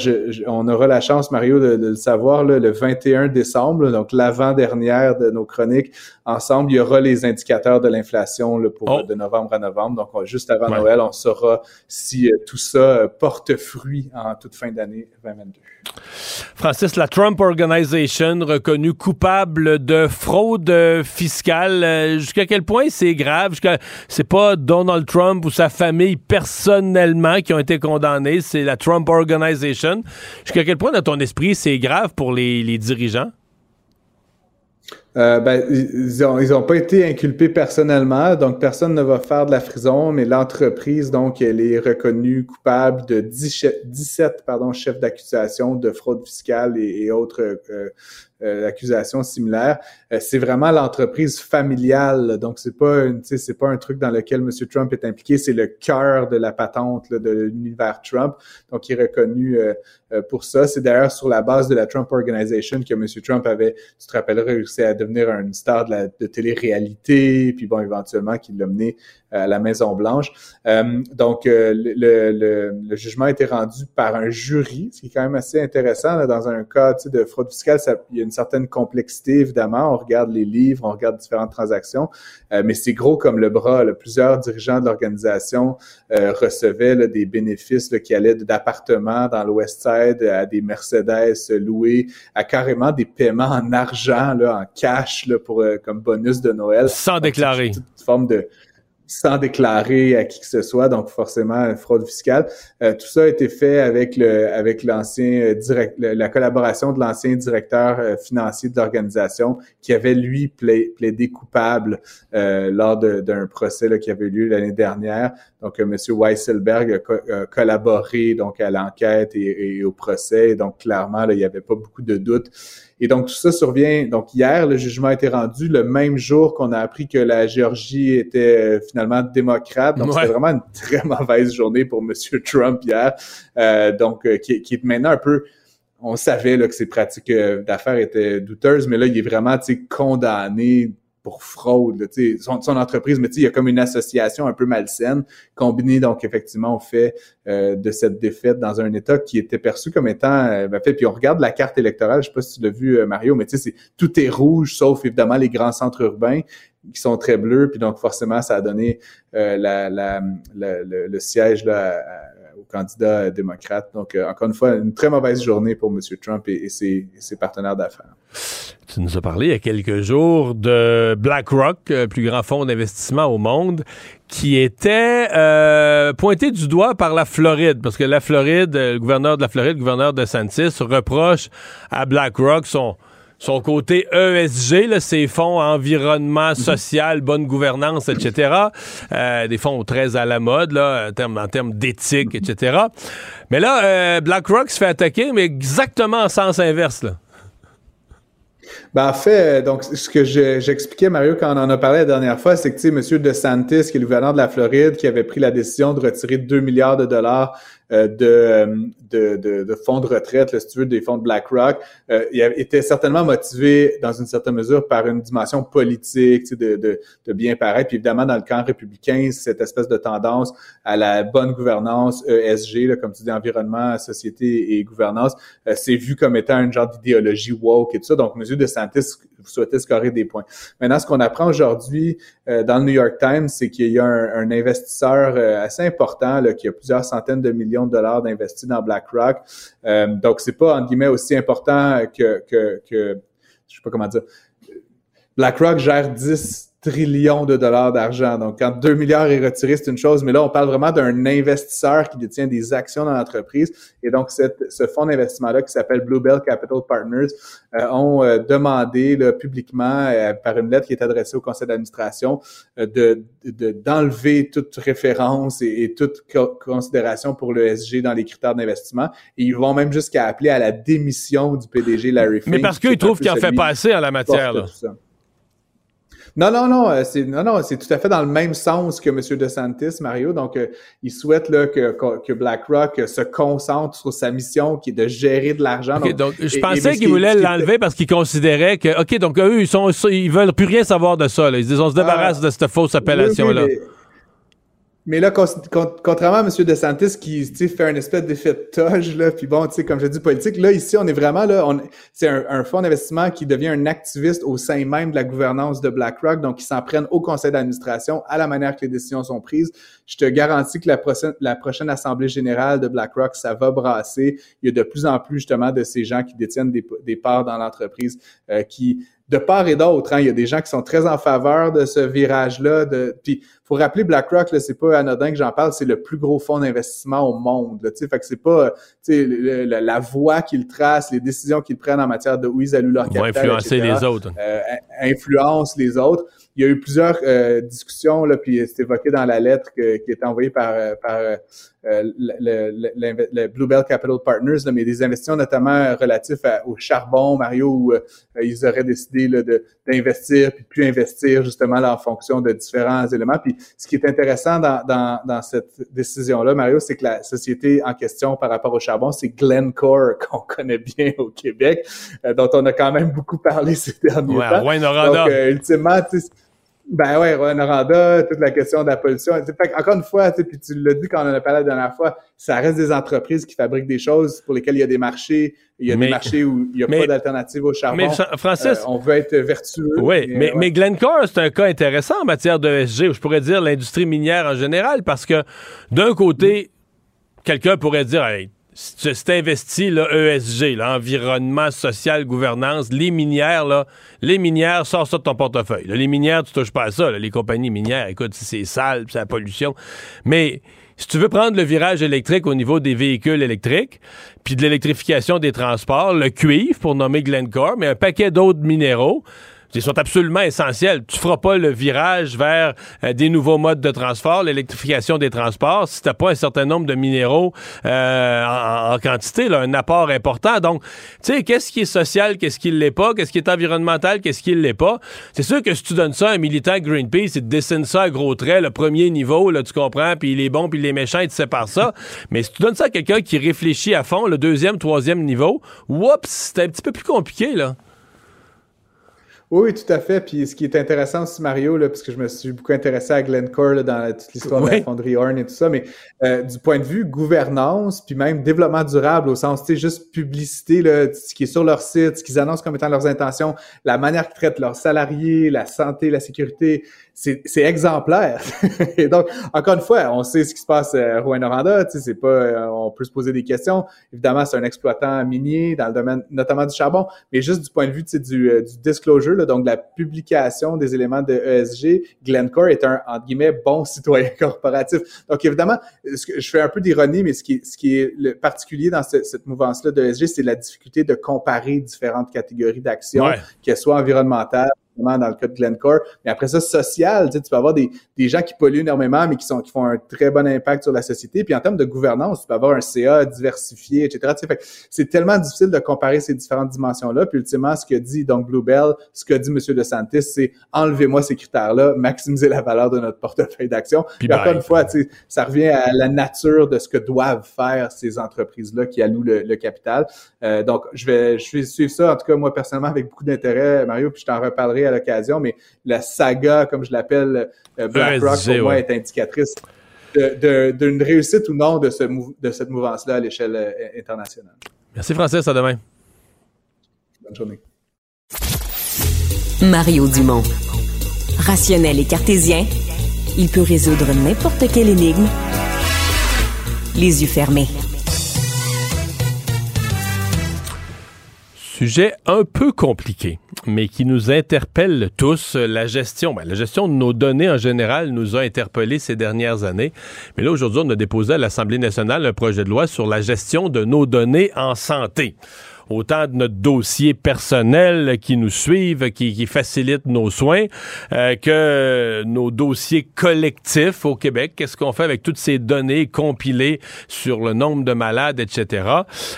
on aura la chance, Mario, de, le savoir le 21 décembre, donc l'avant-dernière de nos chroniques. Ensemble, il y aura les indicateurs de l'inflation pour oh. de novembre à novembre. Donc, juste avant Noël, on saura si euh, tout ça euh, porte fruit en toute fin d'année 2022. Francis, la Trump Organization reconnue coupable de fraude fiscale. Euh, jusqu'à quel point c'est grave? C'est pas Donald Trump ou sa famille personnellement qui ont été condamnés, c'est la Trump Organization. Jusqu'à quel point, dans ton esprit, c'est grave pour les dirigeants? Euh, ben, ils n'ont pas été inculpés personnellement, donc personne ne va faire de la prison, mais l'entreprise, donc, elle est reconnue coupable de 17 pardon, chefs d'accusation de fraude fiscale et, autres euh, euh, accusations similaires. Euh, c'est vraiment l'entreprise familiale, donc c'est pas une, c'est pas un truc dans lequel M. Trump est impliqué, c'est le cœur de la patente de l'univers Trump, donc il est reconnu euh, pour ça. C'est d'ailleurs sur la base de la Trump Organization que M. Trump avait, tu te rappelleras, réussi à devenir une star de, télé-réalité, puis bon, éventuellement qu'il l'a mené à la Maison Blanche. donc le, jugement a été rendu par un jury, ce qui est quand même assez intéressant dans un cas de fraude fiscale. Il y a une certaine complexité évidemment. On regarde les livres, on regarde différentes transactions, mais c'est gros comme le bras. Plusieurs dirigeants de l'organisation recevaient des bénéfices qui allaient d'appartements dans l'Ouest Side à des Mercedes loués, à carrément des paiements en argent, là, en cash là, pour euh, comme bonus de Noël. Sans déclarer. Une forme de sans déclarer à qui que ce soit, donc forcément fraude fiscale. Euh, tout ça a été fait avec le avec l'ancien euh, direct la collaboration de l'ancien directeur euh, financier de l'organisation qui avait lui plaidé coupable lors d'un procès là, qui avait eu lieu l'année dernière. Donc M. Weisselberg a, collaboré donc à l'enquête et, et, au procès. Donc clairement là, il n'y avait pas beaucoup de doutes. Et donc, tout ça survient. Donc, hier, le jugement a été rendu le même jour qu'on a appris que la Géorgie était euh, finalement démocrate. Donc, c'était vraiment une très mauvaise journée pour M. Trump hier. Euh, donc, euh, qui, qui, est maintenant un peu on savait là, que ses pratiques d'affaires étaient douteuses, mais là, il est vraiment condamné pour fraude, là, son, son entreprise, mais il y a comme une association un peu malsaine, combinée donc effectivement au fait euh, de cette défaite dans un État qui était perçu comme étant euh, ben, fait. Puis on regarde la carte électorale, je sais pas si tu l'as vu euh, Mario, mais tu sais, tout est rouge sauf évidemment les grands centres urbains qui sont très bleus, puis donc forcément ça a donné la, la, le, siège là, au candidat démocrate. Donc encore une fois, une très mauvaise journée pour M. Trump et, ses, partenaires d'affaires. Tu nous as parlé il y a quelques jours de BlackRock, le plus grand fonds d'investissement au monde, qui était euh, pointé du doigt par la Floride, parce que la Floride, le gouverneur de la Floride, le gouverneur de Santis, reproche à BlackRock son son côté ESG, là, ces fonds environnement mhm. social, bonne gouvernance, etc. Euh, des fonds très à la mode là, en termes, d'éthique, etc. Mais là, euh, BlackRock se fait attaquer, mais exactement en sens inverse. Là. Ben, en fait, donc, ce que j'expliquais, Mario, quand on en a parlé la dernière fois, c'est que, tu sais, M. DeSantis, qui est le gouverneur de la Floride, qui avait pris la décision de retirer 2 milliards de dollars euh, euh, de, de, de, fonds de retraite, là, si tu veux, des fonds de BlackRock, euh, il était certainement motivé dans une certaine mesure par une dimension politique, de, de, de bien paraître. Puis évidemment, dans le camp républicain, cette espèce de tendance à la bonne gouvernance ESG, là, comme tu dis, environnement, société et gouvernance, c'est vu comme étant un genre d'idéologie woke et tout ça. Donc, M. DeSantis souhaitait scorer des points. Maintenant, ce qu'on apprend aujourd'hui dans le New York Times, c'est qu'il y a un, un investisseur assez important là, qui a plusieurs centaines de millions de dollars d'investis dans BlackRock. Euh, donc, c'est pas, entre guillemets, aussi important que, que, que, je sais pas comment dire, BlackRock gère 10 trillions de dollars d'argent. Donc, quand 2 milliards est retiré, c'est une chose, mais là, on parle vraiment d'un investisseur qui détient des actions dans l'entreprise. Et donc, cette, ce fonds d'investissement-là, qui s'appelle Bluebell Capital Partners, euh, ont euh, demandé là, publiquement, euh, par une lettre qui est adressée au conseil d'administration, de, d'enlever toute référence et, toute considération pour l'ESG dans les critères d'investissement. Et ils vont même jusqu'à appeler à la démission du PDG Larry Fink. Mais parce qu'ils trouvent qu'il en fait pas assez en la matière. Là. Non, non, non, euh, c'est non, non, c'est tout à fait dans le même sens que M. DeSantis, Mario. Donc, euh, il souhaite là, que, que BlackRock se concentre sur sa mission qui est de gérer de l'argent. donc, je pensais qu'il voulait l'enlever parce qu'il considérait que, OK, donc eux, ils sont ils veulent plus rien savoir de ça. Là. Ils disent on se débarrasse ah. de cette fausse appellation-là. Mais là, contrairement à M. DeSantis qui fait un espèce d'effet de toge, là, puis bon, tu sais, comme je dis politique, là, ici, on est vraiment là, c'est un, un, fonds d'investissement qui devient un activiste au sein même de la gouvernance de BlackRock, donc ils s'en prennent au conseil d'administration, à la manière que les décisions sont prises. Je te garantis que la prochaine, la prochaine assemblée générale de BlackRock, ça va brasser. Il y a de plus en plus justement de ces gens qui détiennent des, des parts dans l'entreprise euh, qui de part et d'autre, hein, il y a des gens qui sont très en faveur de ce virage-là. De, puis, faut rappeler BlackRock, là, c'est pas anodin que j'en parle, c'est le plus gros fonds d'investissement au monde. Là, fait que c'est pas, la, la, voie qu'ils tracent, les décisions qu'ils prennent en matière de où ils allouent leur capital, influencer les autres, euh, influence les autres. Il y a eu plusieurs euh, discussions, là, puis c'est évoqué dans la lettre qui est envoyée par, euh, par euh, le, le, le, Bluebell Capital Partners, là, mais des investissements notamment relatifs au charbon, Mario, où ils auraient décidé d'investir puis plus investir justement là, en fonction de différents éléments. Puis ce qui est intéressant dans, dans, dans cette décision-là, Mario, c'est que la société en question par rapport au charbon, c'est Glencore qu'on connaît bien au Québec, dont on a quand même beaucoup parlé ces derniers ouais, temps. Ouais, Donc, ultimement, Ben ouais, Rwanda, toute la question de la pollution. encore une fois, puis tu l'as dit quand on en a parlé la dernière fois, ça reste des entreprises qui fabriquent des choses pour lesquelles il y a des marchés, il y a des marchés où il n'y a pas d'alternative au charbon. Mais Francis, euh, on veut être vertueux. Oui, mais, mais, Glencore, c'est un cas intéressant en matière de SG, je pourrais dire l'industrie minière en général, parce que d'un côté, quelqu'un pourrait dire, hey, c'est investi, là, ESG, là, environnement, social, gouvernance, les minières, là, les minières, sors ça de ton portefeuille. les minières, tu touches pas à ça. les compagnies minières, écoute, c'est sale, c'est la pollution. Mais si tu veux prendre le virage électrique au niveau des véhicules électriques, puis de l'électrification des transports, le cuivre, pour nommer Glencore, mais un paquet d'autres minéraux, ils sont absolument essentiels. Tu feras pas le virage vers euh, des nouveaux modes de transport, l'électrification des transports, si tu n'as pas un certain nombre de minéraux euh, en, quantité, là, un apport important. Donc, tu sais, qu'est-ce qui est social, qu'est-ce qui ne l'est pas, qu'est-ce qui est environnemental, qu'est-ce qui ne l'est pas? C'est sûr que si tu donnes ça à un militant Greenpeace, il te dessine ça à gros traits, le premier niveau, là, tu comprends, puis il est bon, puis il est méchant, il te sépare ça. Mais si tu donnes ça à quelqu'un qui réfléchit à fond, le deuxième, troisième niveau, oups, c'est un petit peu plus compliqué, là. Oui, tout à fait. Puis ce qui est intéressant aussi, Mario, là, parce que je me suis beaucoup intéressé à Glencore dans toute l'histoire de la fonderie Horn et tout ça, mais euh, du point de vue gouvernance, puis même développement durable au sens, tu sais, juste publicité, là, ce qui est sur leur site, ce qu'ils annoncent comme étant leurs intentions, la manière qu'ils traitent leurs salariés, la santé, la sécurité, c'est exemplaire. et donc, encore une fois, on sait ce qui se passe à Rouen-Noranda, tu sais, c'est pas, euh, on peut se poser des questions. Évidemment, c'est un exploitant minier dans le domaine notamment du charbon, mais juste du point de vue, tu sais, du, euh, du disclosure, là, donc la publication des éléments de ESG, Glencore est un, entre guillemets, bon citoyen corporatif. Donc, évidemment, ce que, je fais un peu d'ironie, mais ce qui, ce qui est le particulier dans cette mouvance-là de ESG, c'est la difficulté de comparer différentes catégories d'actions, qu'elles soient environnementales, dans le cas de Glencore. Mais après ça, social, tu, sais, tu peux avoir des, des, gens qui polluent énormément, mais qui, sont, qui font un très bon impact sur la société. Puis en termes de gouvernance, tu peux avoir un CA diversifié, etc. Tu sais, c'est tellement difficile de comparer ces différentes dimensions-là. Puis ultimement, ce que dit donc Bluebell, ce que dit M. DeSantis, c'est enlevez-moi ces critères-là, maximiser la valeur de notre portefeuille d'actions. Puis encore une fois, tu sais, ça revient à la nature de ce que doivent faire ces entreprises-là qui allouent le, capital. Euh, donc, je vais, je vais suivre ça, en tout cas, moi, personnellement, avec beaucoup d'intérêt, Mario, puis je t'en reparlerai à l'occasion, mais la saga, comme je l'appelle, euh, BlackRock, pour moi, est indicatrice d'une réussite ou non de, ce de cette mouvance-là à l'échelle euh, internationale. Merci, Francis. À demain. Bonne journée. Mario Dumont. Rationnel et cartésien, il peut résoudre n'importe quelle énigme les yeux fermés. Sujet un peu compliqué, mais qui nous interpelle tous. La gestion, ben, la gestion de nos données en général nous a interpellés ces dernières années. Mais là, aujourd'hui, on a déposé à l'Assemblée nationale un projet de loi sur la gestion de nos données en santé autant de notre dossier personnel qui nous suivent, qui, qui facilite nos soins, euh, que nos dossiers collectifs au Québec. Qu'est-ce qu'on fait avec toutes ces données compilées sur le nombre de malades, etc.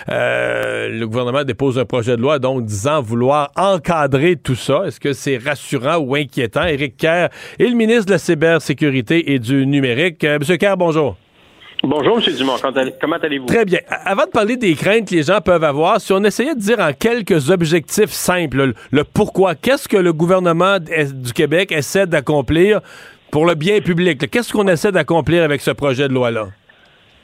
Euh, le gouvernement dépose un projet de loi donc disant vouloir encadrer tout ça. Est-ce que c'est rassurant ou inquiétant? Éric Kerr est le ministre de la cybersécurité et du numérique. Euh, Monsieur Kerr, bonjour. Bonjour, M. Dumont. Comment allez-vous? Très bien. Avant de parler des craintes que les gens peuvent avoir, si on essayait de dire en quelques objectifs simples le, pourquoi, qu'est-ce que le gouvernement du Québec essaie d'accomplir pour le bien public? Qu'est-ce qu'on essaie d'accomplir avec ce projet de loi-là?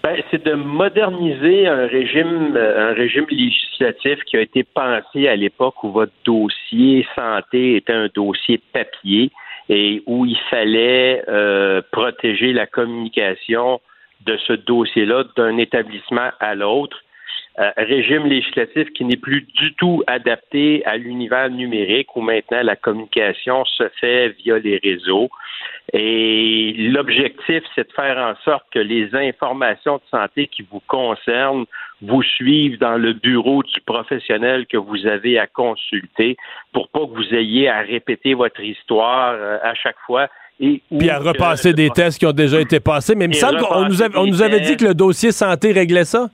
Ben, c'est de moderniser un régime, euh, un régime législatif qui a été pensé à l'époque où votre dossier santé était un dossier papier et où il fallait euh, protéger la communication de ce dossier-là d'un établissement à l'autre. Euh, régime législatif qui n'est plus du tout adapté à l'univers numérique où maintenant la communication se fait via les réseaux. Et l'objectif, c'est de faire en sorte que les informations de santé qui vous concernent vous suivent dans le bureau du professionnel que vous avez à consulter pour pas que vous ayez à répéter votre histoire euh, à chaque fois puis à repasser des tests qui ont déjà été passés. Mais il me semble qu'on nous, avait, on nous avait dit que le dossier santé réglait ça.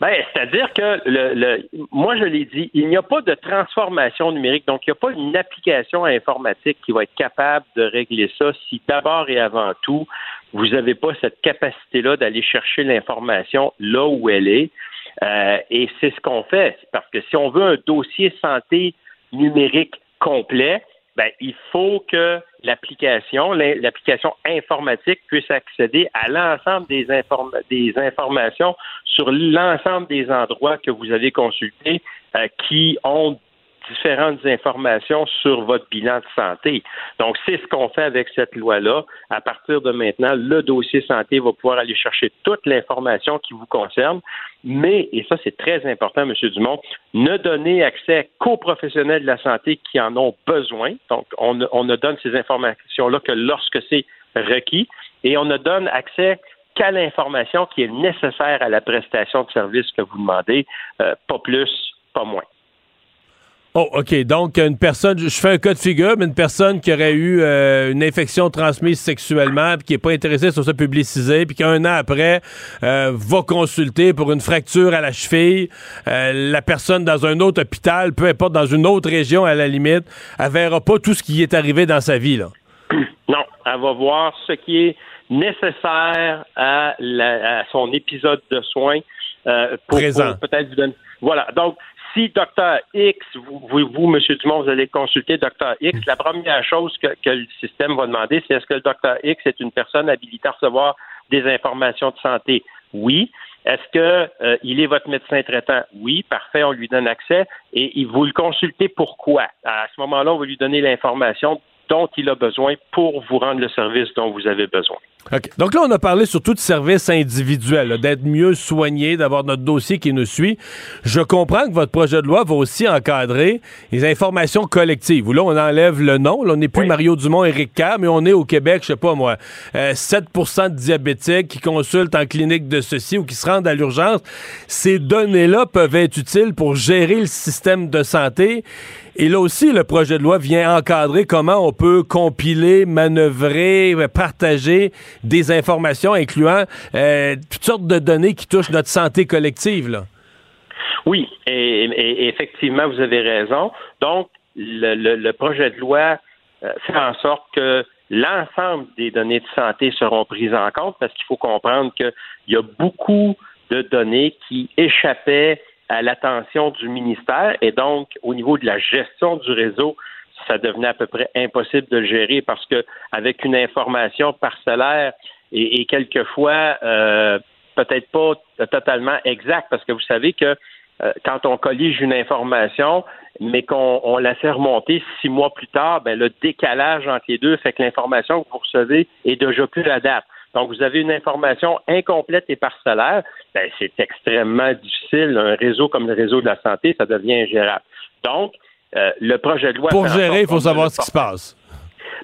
Ben, c'est-à-dire que le, moi je l'ai dit, il n'y a pas de transformation numérique, donc il n'y a pas une application informatique qui va être capable de régler ça si d'abord et avant tout vous n'avez pas cette capacité-là d'aller chercher l'information là où elle est. Euh, et c'est ce qu'on fait, parce que si on veut un dossier santé numérique complet, ben, il faut qu'il l'application, l'application informatique puisse accéder à l'ensemble des, des informations sur l'ensemble des endroits que vous avez consultés euh, qui ont différentes informations sur votre bilan de santé. Donc, c'est ce qu'on fait avec cette loi-là. À partir de maintenant, le dossier santé va pouvoir aller chercher toute l'information qui vous concerne, mais, et ça c'est très important, M. Dumont, ne donner accès qu'aux professionnels de la santé qui en ont besoin. Donc, on, ne donne ces informations-là que lorsque c'est requis, et on ne donne accès qu'à l'information qui est nécessaire à la prestation de service que vous demandez, euh, pas plus, pas moins. Oh, OK. Donc, une personne, je fais un cas de figure, mais une personne qui aurait eu euh, une infection transmise sexuellement, puis qui n'est pas intéressée sur ça publicisé, puis qu'un an après euh, va consulter pour une fracture à la cheville, euh, la personne dans un autre hôpital, peu importe, dans une autre région à la limite, elle verra pas tout ce qui est arrivé dans sa vie, là. Non, elle va voir ce qui est nécessaire à, à son épisode de soins. pour, Présent. peut-être vous donner. Voilà. Donc, si Dr X, vous, vous, M. Dumont, vous allez consulter Dr X, la première chose que, le système va demander, c'est est-ce que le Dr X est une personne habilitée à recevoir des informations de santé? Oui. Est-ce que euh, il est votre médecin traitant? Oui, parfait, on lui donne accès. Et vous le consultez pourquoi? À ce moment-là, on va lui donner l'information dont il a besoin pour vous rendre le service dont vous avez besoin. Donc là, on a parlé surtout de services individuels, d'être mieux soigné, d'avoir notre dossier qui nous suit. Je comprends que votre projet de loi va aussi encadrer les informations collectives. Où là, on enlève le nom. Là, on n'est plus Mario Dumont, Éric Kerr, mais on est au Québec, je sais pas moi, 7% euh, de diabétiques qui consultent en clinique de ceci ou qui se rendent à l'urgence. Ces données-là peuvent être utiles pour gérer le système de santé. Et là aussi, le projet de loi vient encadrer comment on peut compiler, manœuvrer, partager des informations incluant euh, toutes sortes de données qui touchent notre santé collective. Oui, et, effectivement, vous avez raison. Donc, le, projet de loi euh, fait en sorte que l'ensemble des données de santé seront prises en compte parce qu'il faut comprendre qu'il y a beaucoup de données qui échappaient à l'attention du ministère et donc au niveau de la gestion du réseau, ça devenait à peu près impossible de le gérer parce que avec une information parcellaire et, quelquefois euh, peut-être pas totalement exacte parce que vous savez que euh, quand on collige une information, mais qu'on la fait remonter six mois plus tard, ben, le décalage entre les deux fait que l'information que vous recevez est déjà plus la date. Donc, vous avez une information incomplète et parcellaire, ben, c'est extrêmement difficile. Un réseau comme le réseau de la santé, ça devient ingérable. Donc, euh, le projet de loi. Pour gérer, il faut savoir ce qui se passe.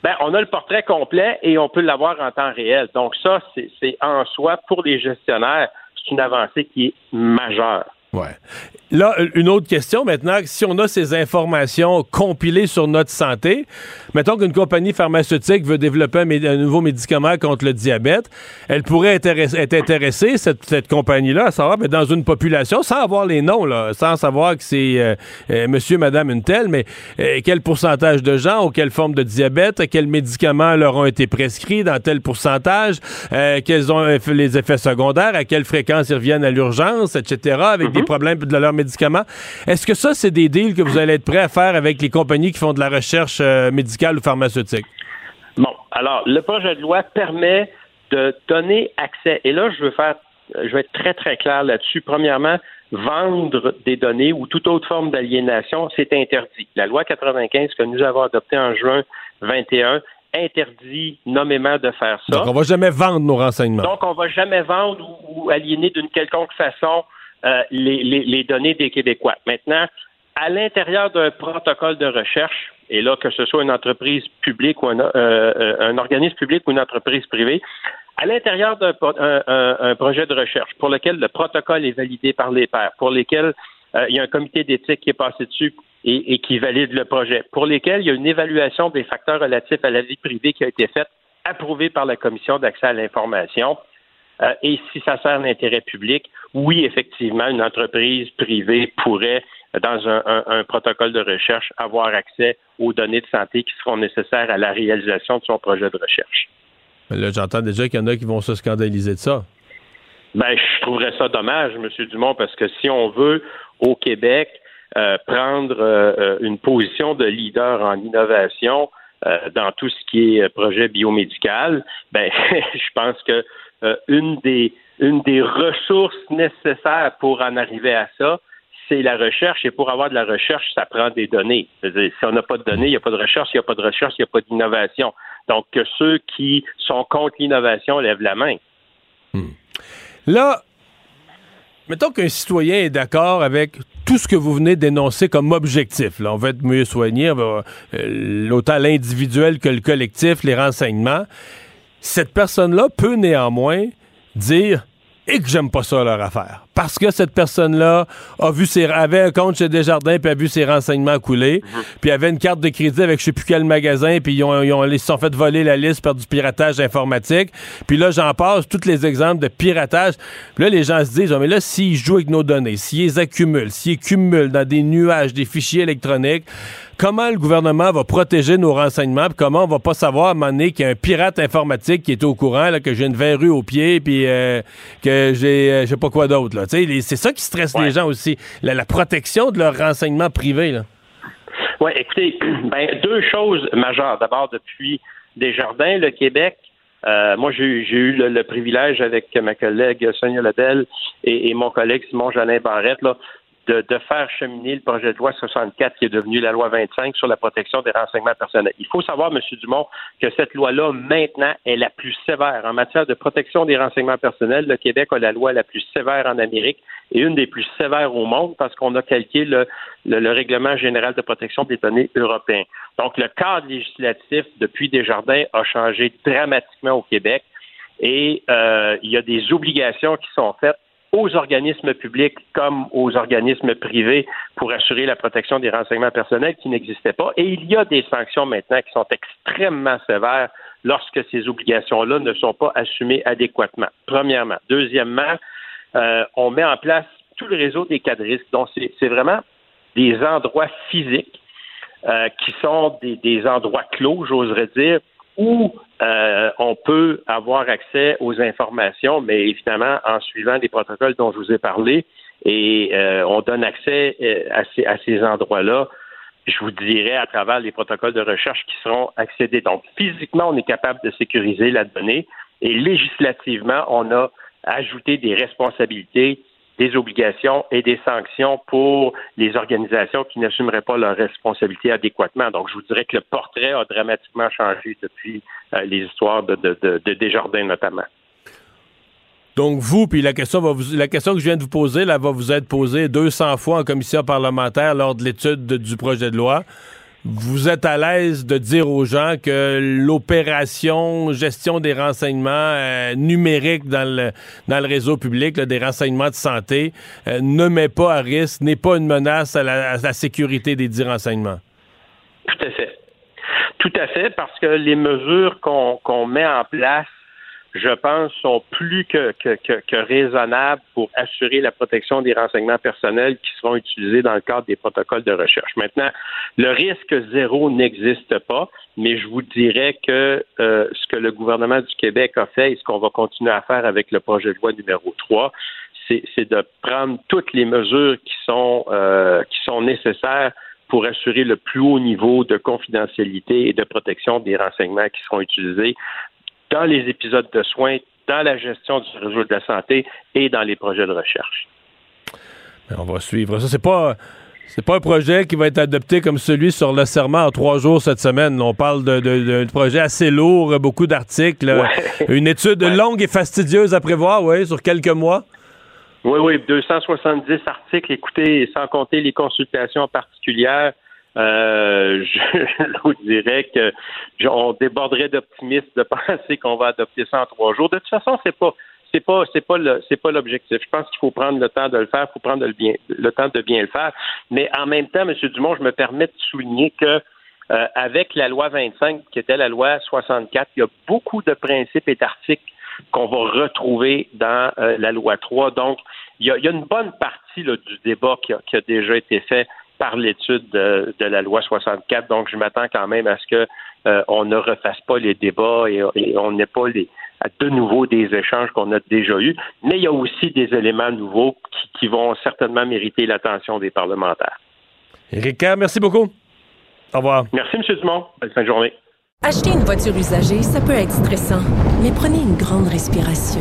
Ben, on a le portrait complet et on peut l'avoir en temps réel. Donc, ça, c'est en soi, pour les gestionnaires, c'est une avancée qui est majeure. Ouais. Là, une autre question maintenant, si on a ces informations compilées sur notre santé, mettons qu'une compagnie pharmaceutique veut développer un, nouveau médicament contre le diabète, elle pourrait être intéressée, cette, compagnie-là, à savoir, mais dans une population, sans avoir les noms, là, sans savoir que c'est euh, euh, monsieur, madame, une telle, mais euh, quel pourcentage de gens ont quelle forme de diabète, quels médicaments leur ont été prescrits dans tel pourcentage, quels ont les effets secondaires, à quelle fréquence ils reviennent à l'urgence, etc., avec des mm-hmm. Problèmes de leur médicaments. Est-ce que ça, c'est des deals que vous allez être prêts à faire avec les compagnies qui font de la recherche euh, médicale ou pharmaceutique? Bon, alors, le projet de loi permet de donner accès. Et là, je veux faire, je vais être très, très clair là-dessus. Premièrement, vendre des données ou toute autre forme d'aliénation, c'est interdit. La loi 95 que nous avons adoptée en juin 21 interdit nommément de faire ça. Donc, on va jamais vendre nos renseignements. Donc, on va jamais vendre ou aliéner d'une quelconque façon euh, les, données des Québécois. Maintenant, à l'intérieur d'un protocole de recherche, et là, que ce soit une entreprise publique ou un, euh, euh, organisme public ou une entreprise privée, à l'intérieur d'un un, projet de recherche pour lequel le protocole est validé par les pairs, pour lesquels il y a un comité d'éthique qui est passé dessus et, et, qui valide le projet, pour lesquels il y a une évaluation des facteurs relatifs à la vie privée qui a été faite, approuvée par la Commission d'accès à l'information, euh, et si ça sert l'intérêt public, oui, effectivement, une entreprise privée pourrait, dans un, protocole de recherche, avoir accès aux données de santé qui seront nécessaires à la réalisation de son projet de recherche. là, j'entends déjà qu'il y en a qui vont se scandaliser de ça. Ben, je trouverais ça dommage, M. Dumont, parce que si on veut, au Québec, euh, prendre euh, une position de leader en innovation, dans tout ce qui est projet biomédical, ben je pense que une des une des ressources nécessaires pour en arriver à ça, c'est la recherche. Et pour avoir de la recherche, ça prend des données. si on n'a pas de données, il n'y a pas de recherche. Il n'y a pas de recherche, il n'y a pas d'innovation. Donc, que ceux qui sont contre l'innovation lèvent la main. Hmm. Là, mettons qu'un citoyen est d'accord avec tout ce que vous venez d'énoncer comme objectif. Là, on va être mieux soigné, euh, autant l'individuel que le collectif, les renseignements. Cette personne-là peut néanmoins dire et que j'aime pas ça leur affaire. Parce que cette personne-là a vu ses, avait un compte chez Desjardins puis a vu ses renseignements couler, mhm. puis avait une carte de crédit avec je sais plus quel magasin puis ils ont, ils, se sont fait voler la liste par du piratage informatique. Puis là j'en passe tous les exemples de piratage. Puis là les gens se disent oh, mais là s'ils jouent avec nos données, s'ils les accumulent, s'ils cumulent dans des nuages des fichiers électroniques, comment le gouvernement va protéger nos renseignements, puis comment on va pas savoir à un moment donné qu'il y a un pirate informatique qui est au courant, là, que j'ai une verrue au pied, puis euh, que j'ai euh, je sais pas quoi d'autre. C'est ça qui stresse les gens aussi, la, protection de leurs renseignements privés. Là. Oui, écoutez, ben, deux choses majeures. D'abord, depuis Desjardins, le Québec, euh, moi, j'ai eu le, privilège avec ma collègue Sonia Ledel et, et mon collègue Simon Janin Barrette là, de, de, faire cheminer le projet de loi 64 qui est devenu la loi 25 sur la protection des renseignements personnels. Il faut savoir, M. Dumont, que cette loi-là, maintenant, est la plus sévère. En matière de protection des renseignements personnels, le Québec a la loi la plus sévère en Amérique et une des plus sévères au monde parce qu'on a calqué le, le, règlement général de protection des données européen. Donc, le cadre législatif depuis Desjardins a changé dramatiquement au Québec et euh, il y a des obligations qui sont faites aux organismes publics comme aux organismes privés pour assurer la protection des renseignements personnels qui n'existaient pas. Et il y a des sanctions maintenant qui sont extrêmement sévères lorsque ces obligations-là ne sont pas assumées adéquatement. Premièrement. Deuxièmement, euh, on met en place tout le réseau des cadristes. Donc, c'est vraiment des endroits physiques euh, qui sont des, des endroits clos, j'oserais dire, où euh, on peut avoir accès aux informations, mais évidemment en suivant les protocoles dont je vous ai parlé, et euh, on donne accès euh, à ces, à ces endroits-là, je vous dirais, à travers les protocoles de recherche qui seront accédés. Donc, physiquement, on est capable de sécuriser la donnée, et législativement, on a ajouté des responsabilités des obligations et des sanctions pour les organisations qui n'assumeraient pas leurs responsabilités adéquatement. Donc, je vous dirais que le portrait a dramatiquement changé depuis euh, les histoires de, de, Desjardins notamment. Donc, vous, puis la question, va vous, la question que je viens de vous poser, là, va vous être posée 200 fois en commission parlementaire lors de l'étude du projet de loi vous êtes à l'aise de dire aux gens que l'opération gestion des renseignements euh, numériques dans le, dans le réseau public, des renseignements de santé, euh, ne met pas à risque, n'est pas une menace à la, sécurité des dix renseignements? Tout à fait. Tout à fait, parce que les mesures qu'on met en place je pense, sont plus que, que, raisonnables pour assurer la protection des renseignements personnels qui seront utilisés dans le cadre des protocoles de recherche. Maintenant, le risque zéro n'existe pas, mais je vous dirais que euh, ce que le gouvernement du Québec a fait et ce qu'on va continuer à faire avec le projet de loi numéro 3, c'est de prendre toutes les mesures euh, qui sont nécessaires pour assurer le plus haut niveau de confidentialité et de protection des renseignements qui seront utilisés dans les épisodes de soins, dans la gestion du réseau de la santé et dans les projets de recherche. Ben, on va suivre ça. C'est pas. C'est pas un projet qui va être adopté comme celui sur le serment en trois jours cette semaine. On parle d'un projet assez lourd, beaucoup d'articles, une étude longue et fastidieuse à prévoir, oui, sur quelques mois. Oui, oui, 270 articles, écoutez, sans compter les consultations particulières. Euh, je, vous dirais que on déborderait d'optimisme de penser qu'on va adopter ça en trois jours. De toute façon, c'est pas c'est pas c'est pas le c'est pas l'objectif. Je pense qu'il faut prendre le temps de le faire, il faut prendre le bien le temps de bien le faire. Mais en même temps, M. Dumont, je me permets de souligner que euh, avec la loi 25, qui était la loi 64, il y a beaucoup de principes et d'articles qu'on va retrouver dans euh, la loi 3. Donc, il y a, une bonne partie du débat qui a déjà été fait par l'étude de, la loi 64. Donc, je m'attends quand même à ce que euh, on ne refasse pas les débats et, on n'ait pas les, de nouveau des échanges qu'on a déjà eus. Mais il y a aussi des éléments nouveaux qui, vont certainement mériter l'attention des parlementaires. Éric merci beaucoup. Au revoir. Merci, M. Dumont. Bonne fin de journée. Acheter une voiture usagée, ça peut être stressant, mais prenez une grande respiration.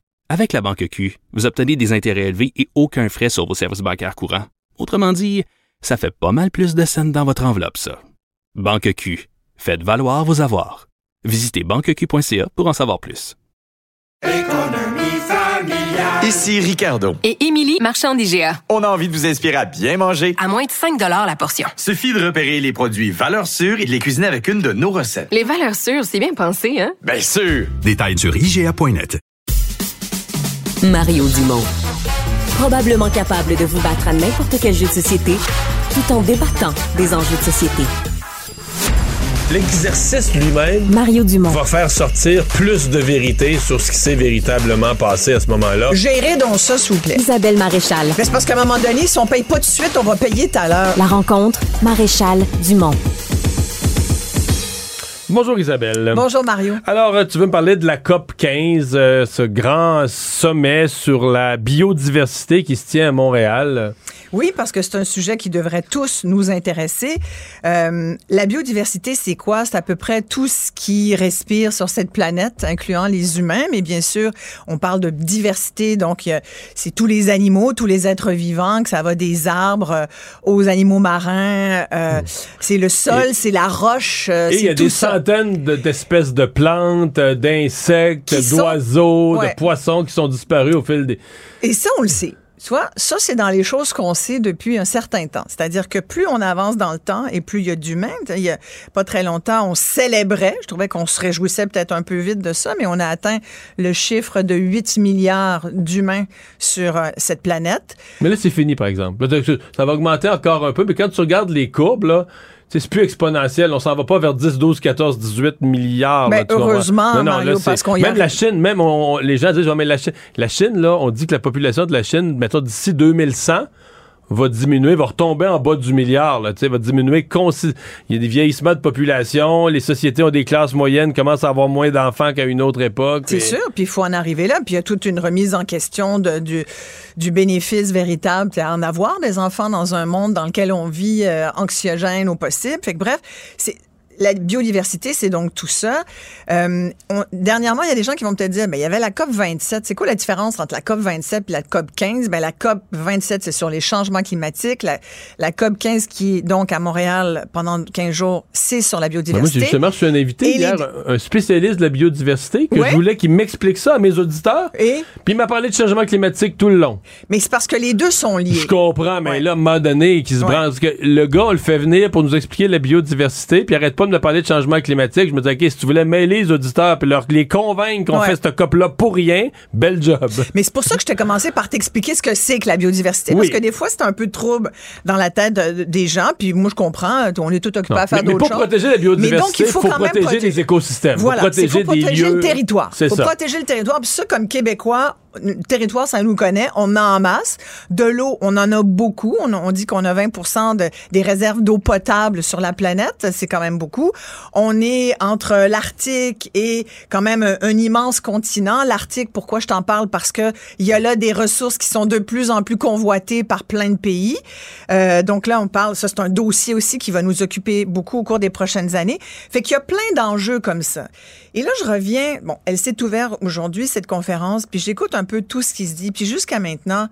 Avec la Banque Q, vous obtenez des intérêts élevés et aucun frais sur vos services bancaires courants. Autrement dit, ça fait pas mal plus de scènes dans votre enveloppe, ça. Banque Q. Faites valoir vos avoirs. Visitez banqueq.ca pour en savoir plus. Ici Ricardo. Et Émilie, marchand d'IGA. On a envie de vous inspirer à bien manger. À moins de 5 la portion. Suffit de repérer les produits valeurs sûres et de les cuisiner avec une de nos recettes. Les valeurs sûres, c'est bien pensé, hein? Bien sûr! Détails sur IGA.net. Mario Dumont. Probablement capable de vous battre à n'importe quel jeu de société tout en débattant des enjeux de société. L'exercice lui-même Mario Dumont. va faire sortir plus de vérité sur ce qui s'est véritablement passé à ce moment-là. Gérez donc ça, s'il vous plaît. Isabelle Maréchal. Mais C'est parce qu'à un moment donné, si on paye pas tout de suite, on va payer tout à l'heure. La rencontre, Maréchal Dumont. Bonjour Isabelle. Bonjour Mario. Alors, euh, tu veux me parler de la COP 15, euh, ce grand sommet sur la biodiversité qui se tient à Montréal? Oui, parce que c'est un sujet qui devrait tous nous intéresser. Euh, la biodiversité, c'est quoi? C'est à peu près tout ce qui respire sur cette planète, incluant les humains, mais bien sûr, on parle de diversité, donc c'est tous les animaux, tous les êtres vivants, que ça va des arbres euh, aux animaux marins, euh, c'est le sol, c'est la roche, Et il y c'est a tout des ça. Centaines d'espèces de plantes, euh, d'insectes, d'oiseaux, Ouais. de poissons qui sont disparus au fil des... Et ça, on le sait. Tu vois, ça, c'est dans les choses qu'on sait depuis un certain temps. C'est-à-dire que plus on avance dans le temps et plus il y a d'humains. Il y a pas très longtemps, on célébrait, je trouvais qu'on se réjouissait peut-être un peu vite de ça, mais on a atteint le chiffre de 8 milliards d'humains sur euh, cette planète. Mais là, c'est fini, par exemple. Ça va augmenter encore un peu, mais quand tu regardes les courbes, là, c'est plus exponentiel. On s'en va pas vers 10, 12, 14, 18 milliards. Ben, là, tu heureusement, Mario, c'est- parce qu'on y Même la Chine, même on- les gens disent, Ouais, mais la Chine, la Chine, là, on dit que la population de la Chine, mettons, d'ici 2100, va diminuer, va retomber en bas du milliard, là, tu sais, va diminuer Il y a des vieillissements de population, les sociétés ont des classes moyennes, commencent à avoir moins d'enfants qu'à une autre époque. C'est sûr, puis il faut en arriver là. Puis il y a toute une remise en question de- du, du bénéfice véritable à en avoir des enfants dans un monde dans lequel on vit euh, anxiogène au possible. Fait que bref, c'est la biodiversité, c'est donc tout ça. Euh, on- dernièrement, il y a des gens qui vont peut-être dire, ben, il y avait la COP 27. C'est quoi la différence entre la COP 27 et la COP 15? Ben, la COP 27, c'est sur les changements climatiques. La, la COP 15, qui est donc à Montréal pendant 15 jours, c'est sur la Ben, moi, biodiversité. j'ai justement reçu un invité Et hier, un un spécialiste de la biodiversité, que Ouais. je voulais qu'il m'explique ça à mes auditeurs. Et? Puis il m'a parlé de changement climatique tout le long. Mais c'est parce que les deux sont liés. Je comprends, mais là, à un moment donné, qui se branle, parce que le gars, on le fait venir pour nous expliquer la biodiversité, puis il arrête pas de me parler de changement climatique. Je me dis, OK, si tu voulais mêler les auditeurs, puis leur, les convaincre qu'on Ouais. fait cette COP-là pour rien, bel job. Mais c'est pour ça que je t'ai commencé par t'expliquer ce que c'est que la biodiversité. Oui. Parce que des fois, c'est un peu de trouble dans la tête de- des gens. Puis moi, je comprends. On est tout occupé à faire mais, mais d'autres pour choses. protéger la biodiversité, Mais donc, il faut, faut quand même protéger protéger les écosystèmes. Faut Voilà, protéger c'est- faut des protéger lieux. le territoire. C'est faut ça. protéger le territoire. Puis ça, comme Québécois, le territoire, ça nous connaît. On en masse. De l'eau, on en a beaucoup. On, on dit qu'on a 20 de, des réserves d'eau potable sur la planète. C'est quand même beaucoup. On est entre l'Arctique et quand même un, un immense continent. L'Arctique, pourquoi je t'en parle? Parce que il y a là des ressources qui sont de plus en plus convoitées par plein de pays. Euh, donc là, on parle, ça c'est un dossier aussi qui va nous occuper beaucoup au cours des prochaines années. Fait qu'il y a plein d'enjeux comme ça. Et là, je reviens, bon, elle s'est ouverte aujourd'hui, cette conférence, puis j'écoute un peu tout ce qui se dit, puis jusqu'à maintenant,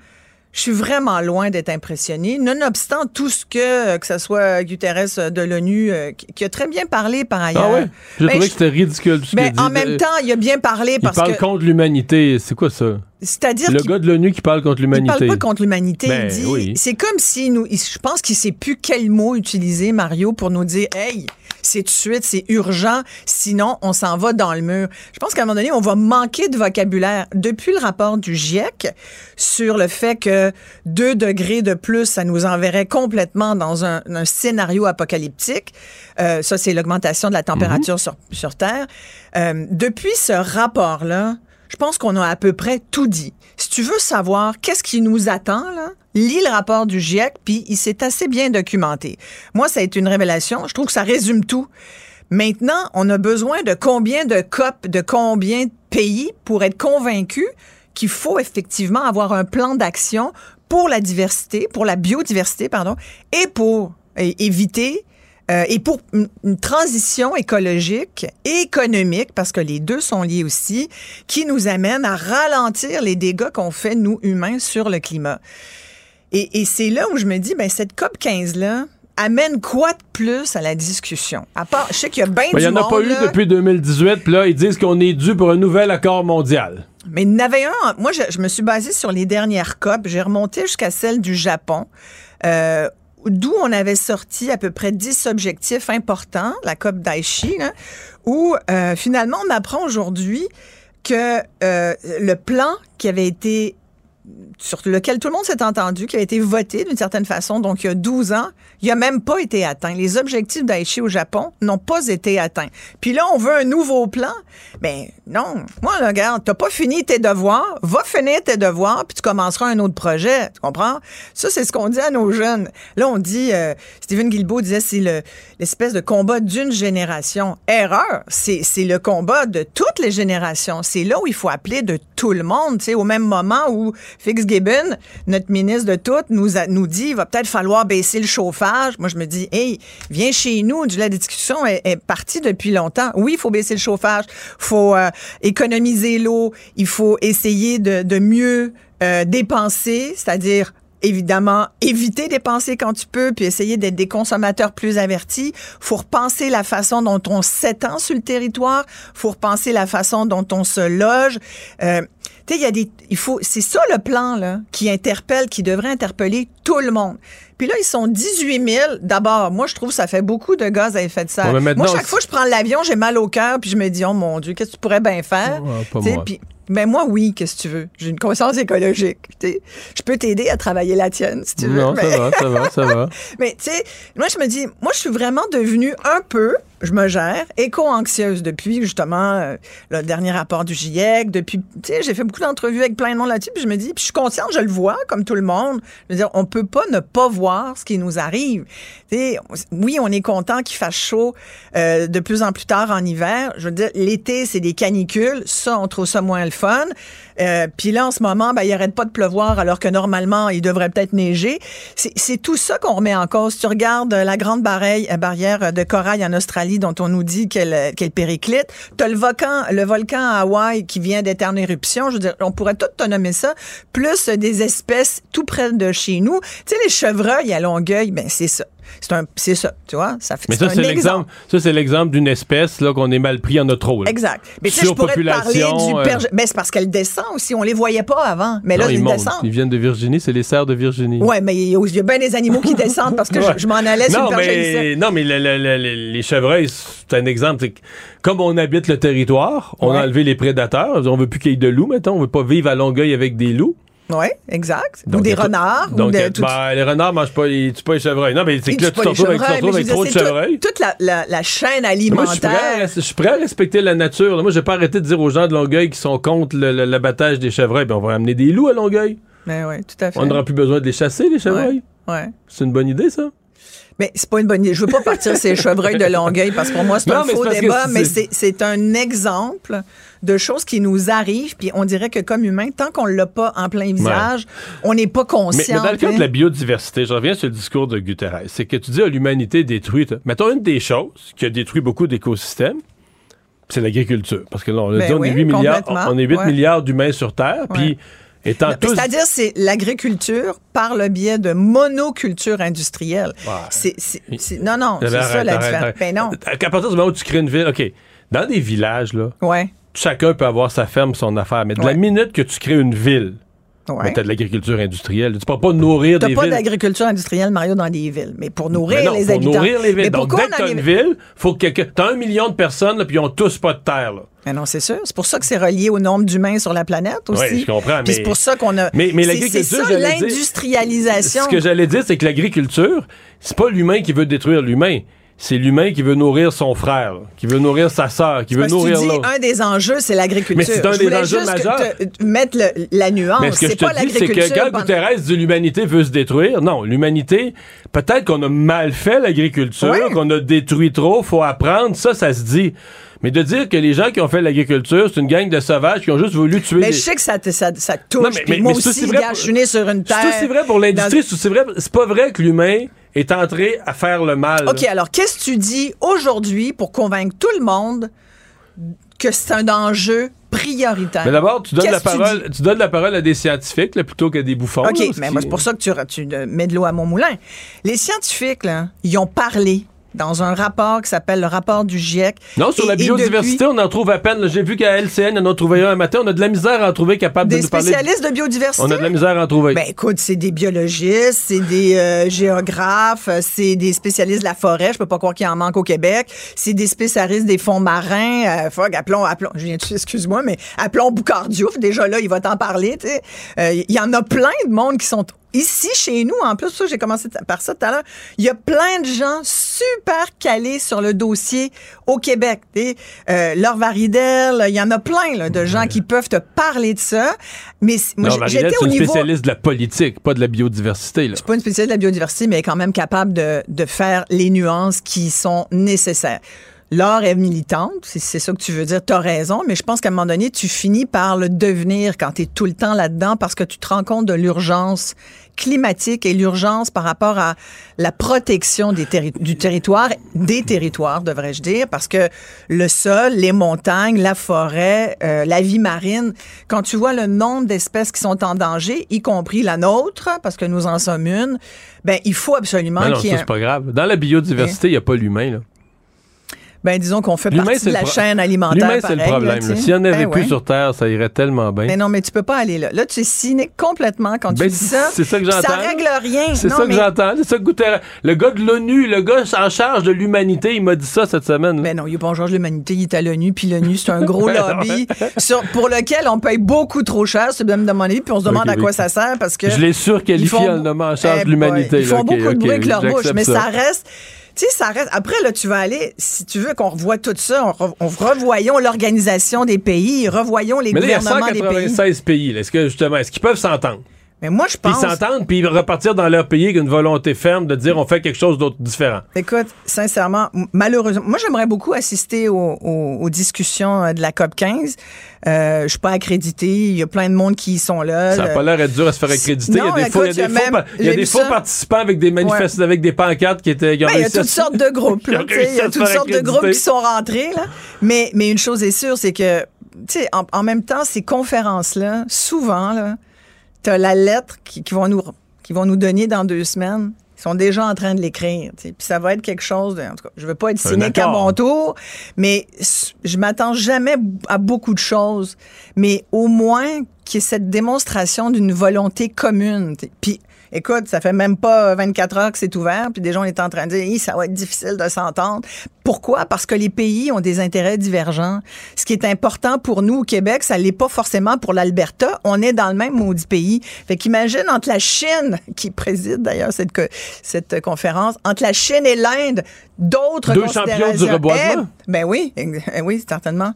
je suis vraiment loin d'être impressionnée, nonobstant tout ce que, que ce soit Guterres de l'ONU, euh, qui, a très bien parlé par ailleurs. Ah ouais? J'ai Ben, trouvé je- que c'était ridicule a ben, en même temps, il a bien parlé il parce parle que, contre l'humanité. C'est quoi ça? C'est-à-dire Le gars de l'ONU qui parle contre il l'humanité. parle pas contre l'humanité. Ben, il dit, oui. c'est comme si nous, il- je pense qu'il sait plus quel mot utiliser, Mario, pour nous dire, hey, c'est tout de suite, c'est urgent, sinon on s'en va dans le mur. Je pense qu'à un moment donné, on va manquer de vocabulaire. Depuis le rapport du GIEC sur le fait que 2 degrés de plus, ça nous enverrait complètement dans un, un scénario apocalyptique. Euh, ça, c'est l'augmentation de la température sur, sur Terre. Euh, depuis ce rapport-là, je pense qu'on a à peu près tout dit. Si tu veux savoir qu'est-ce qui nous attend, là, lis le rapport du GIEC, puis il s'est assez bien documenté. Moi, ça a été une révélation. Je trouve que ça résume tout. Maintenant, on a besoin de combien de COP, de combien de pays pour être convaincu qu'il faut effectivement avoir un plan d'action pour la diversité, pour la biodiversité, pardon, et pour éviter euh, et pour une, transition écologique et économique, parce que les deux sont liés aussi, qui nous amène à ralentir les dégâts qu'on fait, nous, humains, sur le climat. Et, et c'est là où je me dis, ben, cette COP 15-là, amène quoi de plus à la discussion? À part, je sais qu'il y a bien du monde. Il n'y en a pas eu depuis 2018, puis là, ils disent qu'on est dû pour un nouvel accord mondial. Mais il y en avait un. Moi, je, je me suis basée sur les dernières COP. J'ai remonté jusqu'à celle du Japon. Euh, d'où on avait sorti à peu près 10 objectifs importants, la COP d'Aichi, où euh, finalement on apprend aujourd'hui que euh, le plan qui avait été sur lequel tout le monde s'est entendu, qui a été voté d'une certaine façon, donc il y a 12 ans, il n'a même pas été atteint. Les objectifs d'Aichi au Japon n'ont pas été atteints. Puis là, on veut un nouveau plan. Mais ben, non, moi, regarde, t'as pas fini tes devoirs, va finir tes devoirs, puis tu commenceras un autre projet. Tu comprends? Ça, c'est ce qu'on dit à nos jeunes. Là, on dit, euh, Stephen Guilbeault disait, c'est l'espèce de combat d'une génération. Erreur. C'est le combat de toutes les générations. C'est là où il faut appeler de tout le monde, tu sais, au même moment où Fitzgibbon, notre ministre de tout, nous, a, nous dit il va peut-être falloir baisser le chauffage. Moi, je me dis, hey, viens chez nous. La discussion est, est partie depuis longtemps. Oui, il faut baisser le chauffage, il faut euh, économiser l'eau, il faut essayer de, mieux euh, dépenser, c'est-à-dire évidemment, éviter de dépenser quand tu peux, puis essayer d'être des consommateurs plus avertis. Faut repenser la façon dont on s'étend sur le territoire. Faut repenser la façon dont on se loge. Euh, tu sais, il y a des, il faut, c'est ça le plan là qui interpelle, qui devrait interpeller tout le monde. Puis là, ils sont 18 000. D'abord, moi, je trouve que ça fait beaucoup de gaz à effet de serre. moi, chaque fois que je prends l'avion, j'ai mal au cœur, puis je me dis, oh mon Dieu, qu'est-ce que tu pourrais bien faire? Puis, ben moi, oui, qu'est-ce que tu veux? J'ai une conscience écologique. Je peux t'aider à travailler la tienne, si tu veux. Non, ça va, ça va, ça va. mais tu sais, moi, je me dis, moi, je suis vraiment devenue un peu je me gère, éco-anxieuse depuis justement euh, le dernier rapport du GIEC, depuis, tu sais, j'ai fait beaucoup d'entrevues avec plein de monde là-dessus, puis je me dis, puis je suis consciente, je le vois comme tout le monde. Je veux dire, on peut pas ne pas voir ce qui nous arrive. Tu sais, oui, on est content qu'il fasse chaud euh, de plus en plus tard en hiver. Je veux dire, l'été, c'est des canicules, ça, on trouve ça moins le fun. Euh, puis là, en ce moment, ben, il arrête pas de pleuvoir alors que normalement, il devrait peut-être neiger. C'est tout ça qu'on remet en cause. Tu regardes la grande barrière de corail en Australie, dont on nous dit qu'elle qu périclite. Tu as le volcan, le volcan à Hawaï qui vient d'être en éruption. Je veux dire, on pourrait tout te nommer ça. Plus des espèces tout près de chez nous. Tu sais, les chevreuils à Longueuil, ben c'est ça. C'est ça, tu vois. Ça fait, Mais ça, c'est l'exemple. Ça, c'est l'exemple d'une espèce là qu'on est mal pris en notre rôle. Exact. Mais tu sais, je pourrais te parler du euh, ben, c'est parce qu'elle descend aussi. On les voyait pas avant. Mais là, ils, descendent. Ils viennent de Virginie. C'est les cerfs de Virginie. Ouais, mais il y a bien des animaux qui descendent parce que je, m'en allais sur non, mais, Non, mais les chevreuils, c'est un exemple. Comme on habite le territoire, on a enlevé les prédateurs. On veut plus qu'il y ait de loups, mettons. On veut pas vivre à Longueuil avec des loups. Oui, exact. ou des renards. Donc, ou de, tout... ben, les renards mangent pas, ils tuent pas les chevreuils. Non, mais c'est que là, tu te retrouves avec, avec trop de chevreuils. Toute, la, la, la, chaîne alimentaire. Moi, je, suis prêt à respecter la nature. Moi, j'ai pas arrêté de dire aux gens de Longueuil qui sont contre l'abattage des chevreuils, ben, on va amener des loups à Longueuil. Ben tout à fait. On n'aura plus besoin de les chasser, les chevreuils. Ouais. ouais. C'est une bonne idée, ça? Mais c'est pas une bonne idée. Je veux pas partir ces chevreuils de Longueuil parce que pour moi, c'est un faux débat, mais c'est un exemple de choses qui nous arrivent, puis on dirait que comme humain, tant qu'on l'a pas en plein visage, on n'est pas conscient. Mais, dans le cas de la biodiversité, je reviens sur le discours de Guterres, c'est que tu dis à l'humanité détruite. Mettons une des choses qui a détruit beaucoup d'écosystèmes, c'est l'agriculture. Parce que là, on, ben on, est 8 milliards, on est 8 milliards d'humains sur Terre, puis c'est-à-dire, c'est l'agriculture par le biais de monoculture industrielle. C'est, non, non, c'est ça la différence. Ben non. À partir du moment où tu crées une ville, OK, dans des villages, là, ouais. Chacun peut avoir sa ferme, son affaire, mais de la minute que tu crées une ville, Ouais. tu as de l'agriculture industrielle. Tu peux pas nourrir des villes. Tu pas d'agriculture industrielle, Mario, dans des villes. Mais pour nourrir non, les pour habitants. nourrir les villes. Donc, dès que tu as une ville, faut que tu as un million de personnes, puis ils ont tous pas de terre. Là. Mais non, c'est sûr. C'est pour ça que c'est relié au nombre d'humains sur la planète aussi. Oui, je comprends. Puis c'est pour ça qu'on a. Mais, mais l'agriculture. C'est ça l'industrialisation. Ce que j'allais dire, c'est que l'agriculture, c'est pas l'humain qui veut détruire l'humain c'est l'humain qui veut nourrir son frère, qui veut nourrir sa sœur, qui veut nourrir tu dis, l'autre. un des enjeux, c'est l'agriculture. Mais c'est un Je des enjeux majeurs. te- mettre le- la nuance. Mais ce que je pas te dis, c'est que quand pendant- Guterres dit l'humanité veut se détruire, non, l'humanité, peut-être qu'on a mal fait l'agriculture, Ouais. qu'on a détruit trop, faut apprendre, ça, ça se dit. Mais de dire que les gens qui ont fait l'agriculture, c'est une gang de sauvages qui ont juste voulu tuer Mais les... je sais que ça, te- ça, ça te touche. Non, mais- mais- moi mais aussi, c'est vrai gars, pour- je suis né sur une terre. C'est aussi vrai pour l'industrie, c'est vrai, c'est pas vrai que l'humain est entré à faire le mal. OK, alors qu'est-ce que tu dis aujourd'hui pour convaincre tout le monde que c'est un enjeu prioritaire? Mais d'abord, tu donnes la que tu parole, tu, donnes la parole à des scientifiques là, plutôt qu'à des bouffons. OK, là, mais c'est pour ça que tu, tu mets de l'eau à mon moulin. Les scientifiques, là, ils ont parlé dans un rapport qui s'appelle le rapport du GIEC. Non, sur Et- la biodiversité, depuis, on en trouve à peine. J'ai vu qu'à LCN, on en a trouvé un un matin. On a de la misère à en trouver capable de Des nous parler. spécialistes de biodiversité? On a de la misère à en trouver. Ben écoute, c'est des biologistes, c'est des euh, géographes, c'est des spécialistes de la forêt. Je peux pas croire qu'il en manque au Québec. C'est des spécialistes des fonds marins. Euh, fuck, appelons, appelons, je viens de- excuse-moi, mais appelons Boucardiouf. Déjà là, il va t'en parler. tu sais. Euh, Il y en a plein de monde qui sont ici chez nous. En plus, ça, j'ai commencé par ça tout à l'heure. Il y a plein de gens super calés sur le dossier au Québec. sais. Euh, Laure Varidel, il y en a plein là, de gens qui peuvent te parler de ça. Mais moi, j'étais au une niveau spécialiste de la politique, pas de la biodiversité. Là. pas une spécialiste de la biodiversité, mais elle est quand même capable de, de faire les nuances qui sont nécessaires. Laure est militante, c'est ça que tu veux dire, tu as raison, mais je pense qu'à un moment donné, tu finis par le devenir quand tu es tout le temps là-dedans parce que tu te rends compte de l'urgence climatique et l'urgence par rapport à la protection des terri- du territoire, des territoires, devrais-je dire, parce que le sol, les montagnes, la forêt, euh, la vie marine, quand tu vois le nombre d'espèces qui sont en danger, y compris la nôtre, parce que nous en sommes une, ben il faut absolument Non, non, qu'il y ait... c'est pas grave. Dans la biodiversité, il n'y a pas l'humain. là. Ben disons qu'on fait partie de la chaîne alimentaire. L'humain, c'est le problème. là, n'y en avait Ben plus ouais. sur Terre, ça irait tellement bien. Mais non, mais tu peux pas aller là. Là, tu es cynique complètement quand tu Ben, dis ça. c'est ça que j'entends. Ça règle rien. C'est ça que j'entends. C'est ça que Guterres- Le gars de l'ONU, le gars en charge de l'humanité, il m'a dit ça cette semaine. Mais non, il est pas en charge de l'humanité, il est à l'ONU, puis l'ONU, c'est un gros Ben lobby sur- pour lequel on paye beaucoup trop cher, c'est de me demander, puis on se demande à quoi ça sert parce que. Je l'ai surqualifié en le nommant en charge Eh de l'humanité. Ils font beaucoup de bruit avec leur bouche, mais ça reste. Tu sais, ça reste. Après, là, tu vas aller, si tu veux qu'on revoie tout ça, on, re- on revoyons l'organisation des pays, revoyons les Mais là, il y a gouvernements des pays. 196 pays. là. Est-ce que, justement, est-ce qu'ils peuvent s'entendre? Mais moi, je Puis pense. s'entendre, puis repartir dans leur pays avec une volonté ferme de dire on fait quelque chose d'autre différent. Écoute, sincèrement, malheureusement, moi j'aimerais beaucoup assister aux, aux- aux discussions euh, de la COP 15. Euh, je suis pas accréditée, il y a plein de monde qui y sont là. Ça n'a pas l'air d'être dur à se faire accréditer. Non, il y a des faux, il y a des faux, même- il y a des faux participants avec des manifestes, avec des pancartes qui étaient. qui Ben, il y a toutes sortes de groupes. là, Il y a toutes sortes de groupes qui sont rentrés. Là. Mais, mais une chose est sûre, c'est que, tu sais, en, en même temps, ces conférences-là, souvent, là, tu as la lettre qui, qui vont nous, qui vont nous donner dans deux semaines. Ils sont déjà en train de l'écrire. Puis ça va être quelque chose de. En tout cas, je veux pas être cynique à mon tour, mais je m'attends jamais à beaucoup de choses. Mais au moins qu'il y ait cette démonstration d'une volonté commune. Puis Écoute, ça fait même pas 24 heures que c'est ouvert, puis déjà on est en train de dire, ça va être difficile de s'entendre. Pourquoi? Parce que les pays ont des intérêts divergents. Ce qui est important pour nous au Québec, ça l'est pas forcément pour l'Alberta. On est dans le même maudit pays. Fait qu'imagine entre la Chine, qui préside d'ailleurs cette, cette conférence, entre la Chine et l'Inde, d'autres Deux champions du reboisement. Eh, ben oui, eh oui, certainement.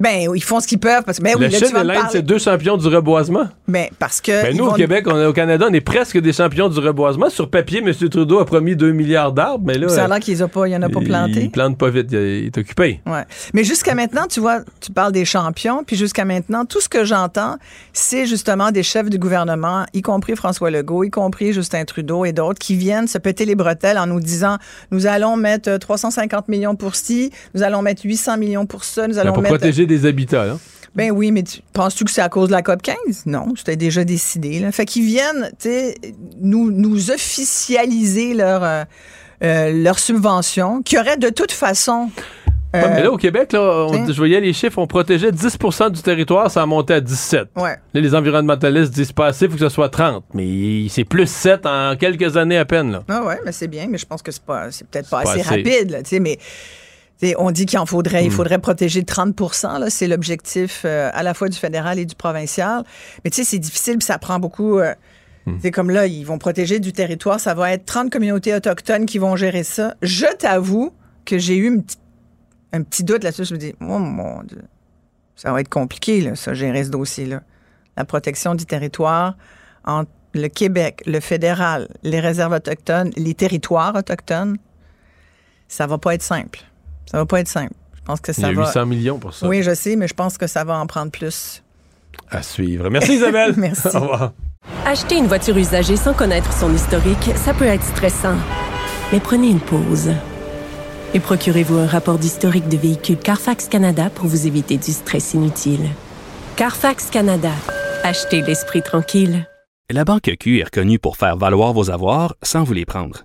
Ben, ils font ce qu'ils peuvent. Parce que, ben oui, la là, Chine et l'Inde, c'est deux champions du reboisement. Ben, parce que. Ben, nous, au Québec, on est- au Canada, on est presque des champions du reboisement. Sur papier, M. Trudeau a promis 2 milliards d'arbres, mais là. Ça a l'air qu'ils ont pas, il y en a pas planté. Il plante pas vite, il est occupé. Ouais. Mais jusqu'à maintenant, tu vois, tu parles des champions, puis jusqu'à maintenant, tout ce que j'entends, c'est justement des chefs du gouvernement, y compris François Legault, y compris Justin Trudeau et d'autres, qui viennent se péter les bretelles en nous disant, nous allons mettre euh, 350 millions pour ci, nous allons mettre 800 millions pour ça, nous Ben, allons pour mettre... protéger des habitats. Ben oui, mais tu- penses-tu que c'est à cause de la COP 15? Non, c'était déjà décidé. Là. Fait qu'ils viennent, nous, nous officialiser leur, euh, euh, leur subvention, qui aurait de toute façon... Ouais, mais euh, là, au Québec, là, on- tiens. je voyais les chiffres, on protégeait 10% du territoire, ça a monté à 17. Ouais. Là, les environnementalistes disent pas assez, il faut que ce soit 30. Mais c'est plus 7 en quelques années à peine, là. Ah ouais, mais c'est bien, mais je pense que c'est pas, c'est peut-être pas, pas assez, assez. rapide, là, tu sais, mais on dit qu'il en faudrait, il faudrait protéger 30 là, c'est l'objectif euh, à la fois du fédéral et du provincial. Mais tu sais, c'est difficile, puis ça prend beaucoup. euh, C'est comme là, ils vont protéger du territoire. Ça va être 30 communautés autochtones qui vont gérer ça. Je t'avoue que j'ai eu une un petit doute là-dessus. Je me dis, oh mon Dieu, ça va être compliqué, là, ça, gérer ce dossier-là. La protection du territoire entre le Québec, le fédéral, les réserves autochtones, les territoires autochtones, ça va pas être simple. Ça va pas être simple. Je pense que Il y ça a va. 800 millions pour ça. Oui, je sais, mais je pense que ça va en prendre plus. À suivre. Merci Isabelle. Merci. Au revoir. Acheter une voiture usagée sans connaître son historique, ça peut être stressant. Mais prenez une pause. Et procurez-vous un rapport d'historique de véhicule Carfax Canada pour vous éviter du stress inutile. Carfax Canada. Achetez l'esprit tranquille. La Banque Q est reconnue pour faire valoir vos avoirs sans vous les prendre.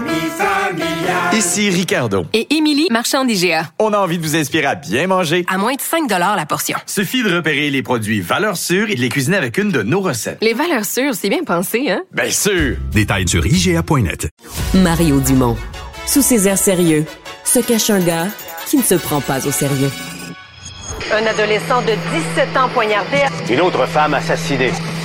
Ici Ricardo. Et Émilie, marchand d'IGA. On a envie de vous inspirer à bien manger. À moins de 5 la portion. Suffit de repérer les produits valeurs sûres et de les cuisiner avec une de nos recettes. Les valeurs sûres, c'est bien pensé, hein? Bien sûr! Détails sur IGA.net. Mario Dumont. Sous ses airs sérieux, se cache un gars qui ne se prend pas au sérieux. Un adolescent de 17 ans poignardé. Une autre femme assassinée.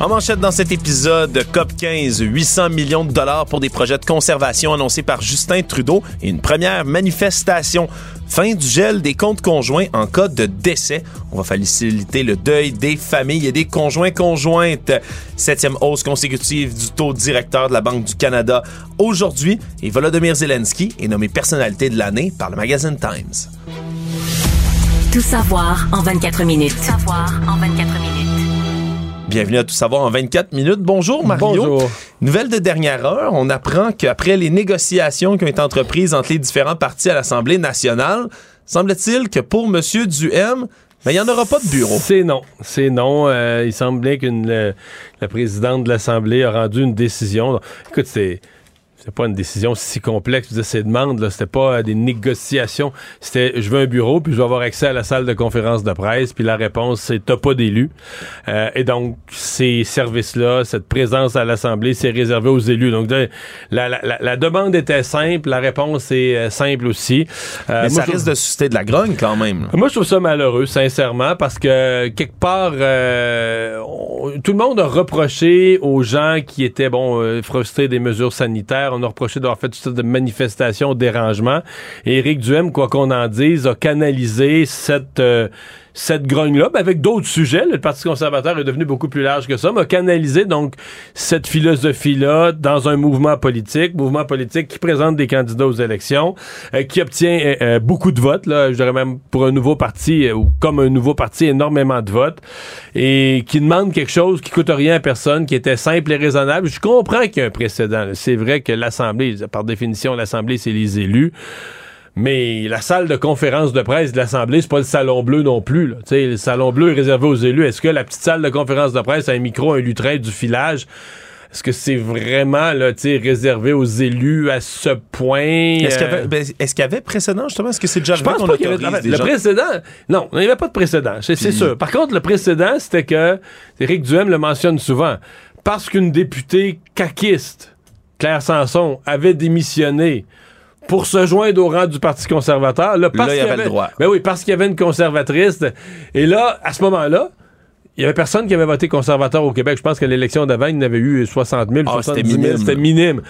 En manchette dans cet épisode, COP 15, 800 millions de dollars pour des projets de conservation annoncés par Justin Trudeau et une première manifestation. Fin du gel des comptes conjoints en cas de décès. On va faciliter le deuil des familles et des conjoints conjointes. Septième hausse consécutive du taux directeur de la Banque du Canada aujourd'hui. Et Volodymyr Zelensky est nommé personnalité de l'année par le magazine Times. Tout savoir en 24 minutes. Tout savoir en 24 minutes. Bienvenue à Tout savoir en 24 minutes. Bonjour Mario. Bonjour. Nouvelle de dernière heure, on apprend qu'après les négociations qui ont été entreprises entre les différents partis à l'Assemblée nationale, semble-t-il que pour M. Duhem, ben, il n'y en aura pas de bureau. C'est non. C'est non. Euh, il semble bien que la présidente de l'Assemblée a rendu une décision. Écoute, c'est. C'est pas une décision si complexe. Dire, Ces demandes, là, c'était pas euh, des négociations. C'était je veux un bureau, puis je veux avoir accès à la salle de conférence de presse, puis la réponse, c'est t'as pas d'élu. Euh, et donc, ces services-là, cette présence à l'Assemblée, c'est réservé aux élus. Donc, de- la, la- la- la demande était simple, la réponse est euh, simple aussi. Euh, Mais moi, ça je- risque de susciter de la grogne quand même. là. moi, je trouve ça malheureux, sincèrement, parce que quelque part, euh, on- tout le monde a reproché aux gens qui étaient bon euh, frustrés des mesures sanitaires. On a reproché d'avoir fait toutes sortes de manifestations, dérangements. Et Éric Duhem, quoi qu'on en dise, a canalisé cette euh, cette grogne-là, ben, avec d'autres sujets. Le Parti conservateur est devenu beaucoup plus large que ça, mais a canalisé donc cette philosophie-là dans un mouvement politique, mouvement politique qui présente des candidats aux élections, euh, qui obtient euh, euh, beaucoup de votes, là, je dirais même pour un nouveau parti, euh, ou comme un nouveau parti, énormément de votes, et qui demande quelque chose qui coûte rien à personne, qui était simple et raisonnable. Je comprends qu'il y a un précédent. C'est vrai que l'Assemblée, par définition, l'Assemblée, c'est les élus. Mais la salle de conférence de presse de l'Assemblée, c'est pas le salon bleu non plus. Là. Le salon bleu est réservé aux élus. Est-ce que la petite salle de conférence de presse a un micro, un lutrin, du filage? Est-ce que c'est vraiment là, réservé aux élus à ce point? Est-ce qu'il y, euh, avait, ben, est-ce qu'il y avait précédent, justement? Est-ce que c'est déjà je arrivé pense qu'on pas qu'il y avait- des Le gens- précédent, non, il n'y avait pas de précédent, c'est c'est Puis- sûr. Par contre, le précédent, c'était que, Éric Duhem le mentionne souvent, parce qu'une députée caquiste, Claire Sanson, avait démissionné pour se joindre au rang du Parti conservateur, là, parce Là, il avait le droit. Ben oui, parce qu'il y avait une conservatrice. Et là, à ce moment-là, il y avait personne qui avait voté conservateur au Québec. Je pense que l'élection d'avant, il y en avait eu 60 000, Ah, 70 c'était 000. minime. C'était minime.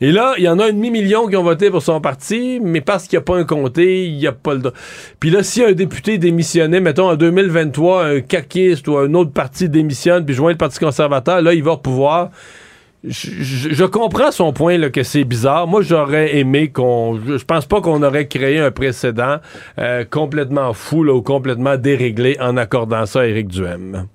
Et là, il y en a un demi-million qui ont voté pour son parti, mais parce qu'il n'y a pas un comté, il n'y a pas le... droit. Puis là, si un député démissionnait, mettons en 2023, un caquiste ou un autre parti démissionne puis joint le Parti conservateur, là, il va pouvoir... Je, comprends son point là, que c'est bizarre. Moi, j'aurais aimé qu'on. Je je pense pas qu'on aurait créé un précédent euh, complètement fou là, ou complètement déréglé en accordant ça à Éric Duhem.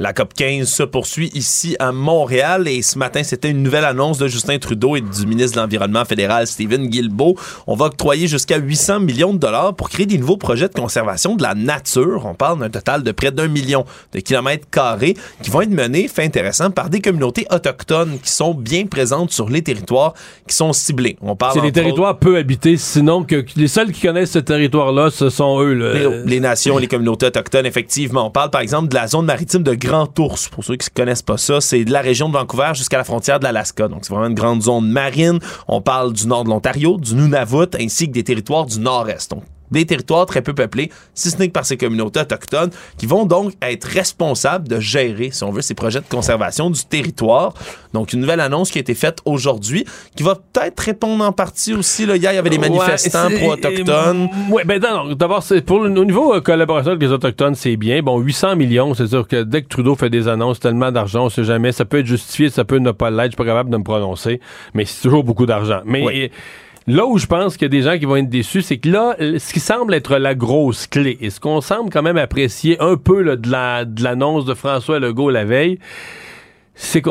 La COP 15 se poursuit ici à Montréal et ce matin, c'était une nouvelle annonce de Justin Trudeau et du ministre de l'Environnement fédéral, Stephen Guilbeault. On va octroyer jusqu'à 800 millions de dollars pour créer des nouveaux projets de conservation de la nature. On parle d'un total de près d'un million de kilomètres carrés qui vont être menés, fait intéressant, par des communautés autochtones qui sont bien présentes sur les territoires qui sont ciblés. On parle C'est des territoires peu habités, sinon que les seuls qui connaissent ce territoire-là, ce sont eux. Les, les nations, les communautés autochtones, effectivement. On parle par exemple de la zone maritime de Grand Ours. Pour ceux qui ne connaissent pas ça, c'est de la région de Vancouver jusqu'à la frontière de l'Alaska. Donc c'est vraiment une grande zone marine. On parle du nord de l'Ontario, du Nunavut, ainsi que des territoires du nord-est. Des territoires très peu peuplés, si ce n'est que par ces communautés autochtones, qui vont donc être responsables de gérer, si on veut, ces projets de conservation du territoire. Donc, une nouvelle annonce qui a été faite aujourd'hui, qui va peut-être répondre en partie aussi. Là, hier, il y avait des manifestants Ouais, pro-autochtones. Oui, ben non, d'abord, c'est pour le, au niveau euh, collaboration avec les Autochtones, c'est bien. Bon, 800 millions, c'est sûr que dès que Trudeau fait des annonces, tellement d'argent, on sait jamais. Ça peut être justifié, ça peut ne pas l'être. Je suis pas capable de me prononcer, mais c'est toujours beaucoup d'argent. Mais euh, là où je pense qu'il y a des gens qui vont être déçus, c'est que là, ce qui semble être la grosse clé, et ce qu'on semble quand même apprécier un peu là, de la- de l'annonce de François Legault la veille, c'est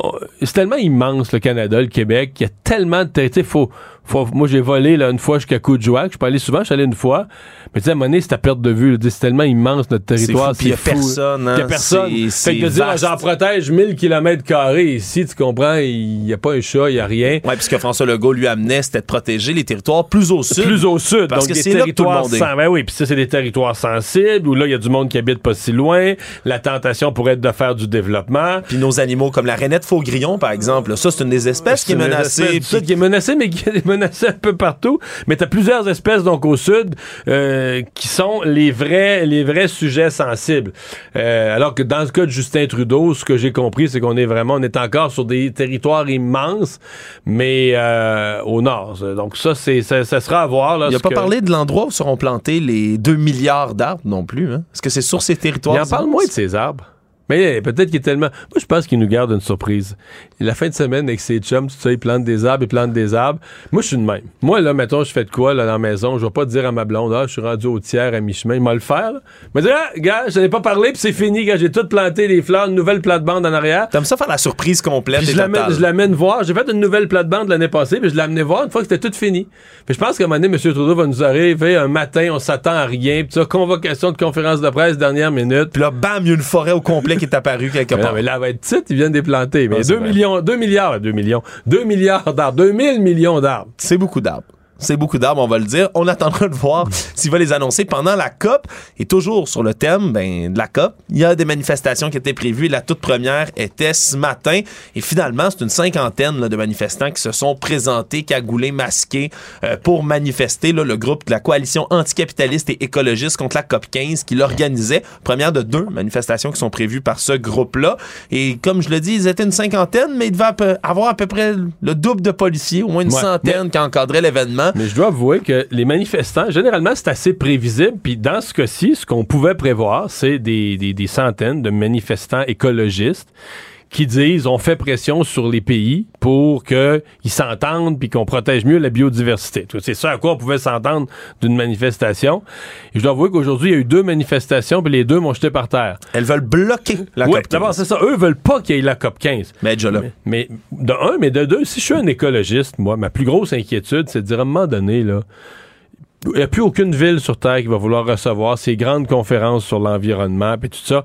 tellement immense le Canada, le Québec, il y a tellement de territoires. Faut, faut, moi, j'ai volé là, une fois jusqu'à Coudjouac. Je suis pas allé souvent, je suis allé une fois. Mais tu sais, à un moment donné, c'est à perte de vue. C'est tellement immense notre territoire. puis il y a personne, hein. Il y a personne. C'est- Fait que de dire, j'en protège 1000 km carrés ici, tu comprends, il n'y a pas un chat, il n'y a rien. Oui, puisque François Legault lui amenait, c'était de protéger les territoires plus au sud. Plus au sud. Parce donc que des que tout le territoires monde est. sen- ben oui, puis ça, c'est des territoires sensibles où là, il y a du monde qui habite pas si loin. La tentation pourrait être de faire du développement. Puis nos animaux, comme la rainette faux-grillon, par exemple, ça, c'est une des espèces qui est menacée. espèce qui est menacée, mais qui est menacée un peu partout. Mais tu as plusieurs espèces donc au sud euh, qui sont les vrais, les vrais sujets sensibles. Euh, alors que dans le cas de Justin Trudeau, ce que j'ai compris, c'est qu'on est vraiment, on est encore sur des territoires immenses, mais euh, au nord. Donc ça, c'est ça, ça sera à voir. Là, Il n'a pas que- parlé de l'endroit où seront plantés les 2 milliards d'arbres non plus. Hein? Est-ce que c'est sur ces territoires? Il en parle moins de ces arbres. Mais peut-être qu'il est tellement. Moi, je pense qu'il nous garde une surprise. La fin de semaine, avec ses chums, tout ça, il plante des arbres, il plante des arbres. Moi, je suis de même. Moi, là, mettons, je fais de quoi, là, dans la maison? Je vais pas dire à ma blonde, ah, je suis rendu au tiers, à mi-chemin. Il m'a le faire, là. Il m'a dit, ah, gars, je n'en ai pas parlé, puis c'est fini, gars, j'ai tout planté les fleurs, une nouvelle plate-bande en arrière. T'aimes ça faire la surprise complète Puis et je l'amène, totale. je l'amène voir. J'ai fait une nouvelle plate-bande l'année passée, puis je l'ai amené voir une fois que c'était tout fini. Puis je pense qu'à un moment donné, M. Trudeau va nous arriver un matin, on s'attend à rien, puis ça, convocation de conférence de presse, dernière minute. Puis là, bam, il y a une forêt au complet qui est apparue quelque Mais part. non, mais là, elle va être petite, ils viennent des planter. Mais Ouais, c'est 2 vrai. millions, 2 milliards, 2 millions, 2 milliards d'arbres, 2000 millions d'arbres. C'est beaucoup d'arbres. C'est beaucoup d'arbres, on va le dire. On attendra de voir s'il va les annoncer pendant la COP. Et toujours sur le thème ben, de la COP, il y a des manifestations qui étaient prévues. La toute première était ce matin. Et finalement, c'est une cinquantaine là, de manifestants qui se sont présentés, cagoulés, masqués, euh, pour manifester. là, le groupe de la coalition anticapitaliste et écologiste contre la COP 15 qui l'organisait. Première de deux manifestations qui sont prévues par ce groupe-là. Et comme je le dis, ils étaient une cinquantaine, mais il devait à peu- avoir à peu près le double de policiers, au moins une Ouais, centaine qui encadraient l'événement. Mais je dois avouer que les manifestants, généralement, c'est assez prévisible. Puis dans ce cas-ci, ce qu'on pouvait prévoir, c'est des, des- des centaines de manifestants écologistes qui disent on fait pression sur les pays pour qu'ils s'entendent puis qu'on protège mieux la biodiversité. C'est ça à quoi on pouvait s'entendre d'une manifestation. Et je dois avouer qu'aujourd'hui, il y a eu deux manifestations puis les deux m'ont jeté par terre. Elles veulent bloquer la Oui, COP 15. d'abord, c'est ça. Eux veulent pas qu'il y ait la COP 15. Mais déjà là. Mais, mais de un, mais de deux, si je suis un écologiste, moi, ma plus grosse inquiétude, c'est de dire à un moment donné, là, il n'y a plus aucune ville sur Terre qui va vouloir recevoir ces grandes conférences sur l'environnement et tout ça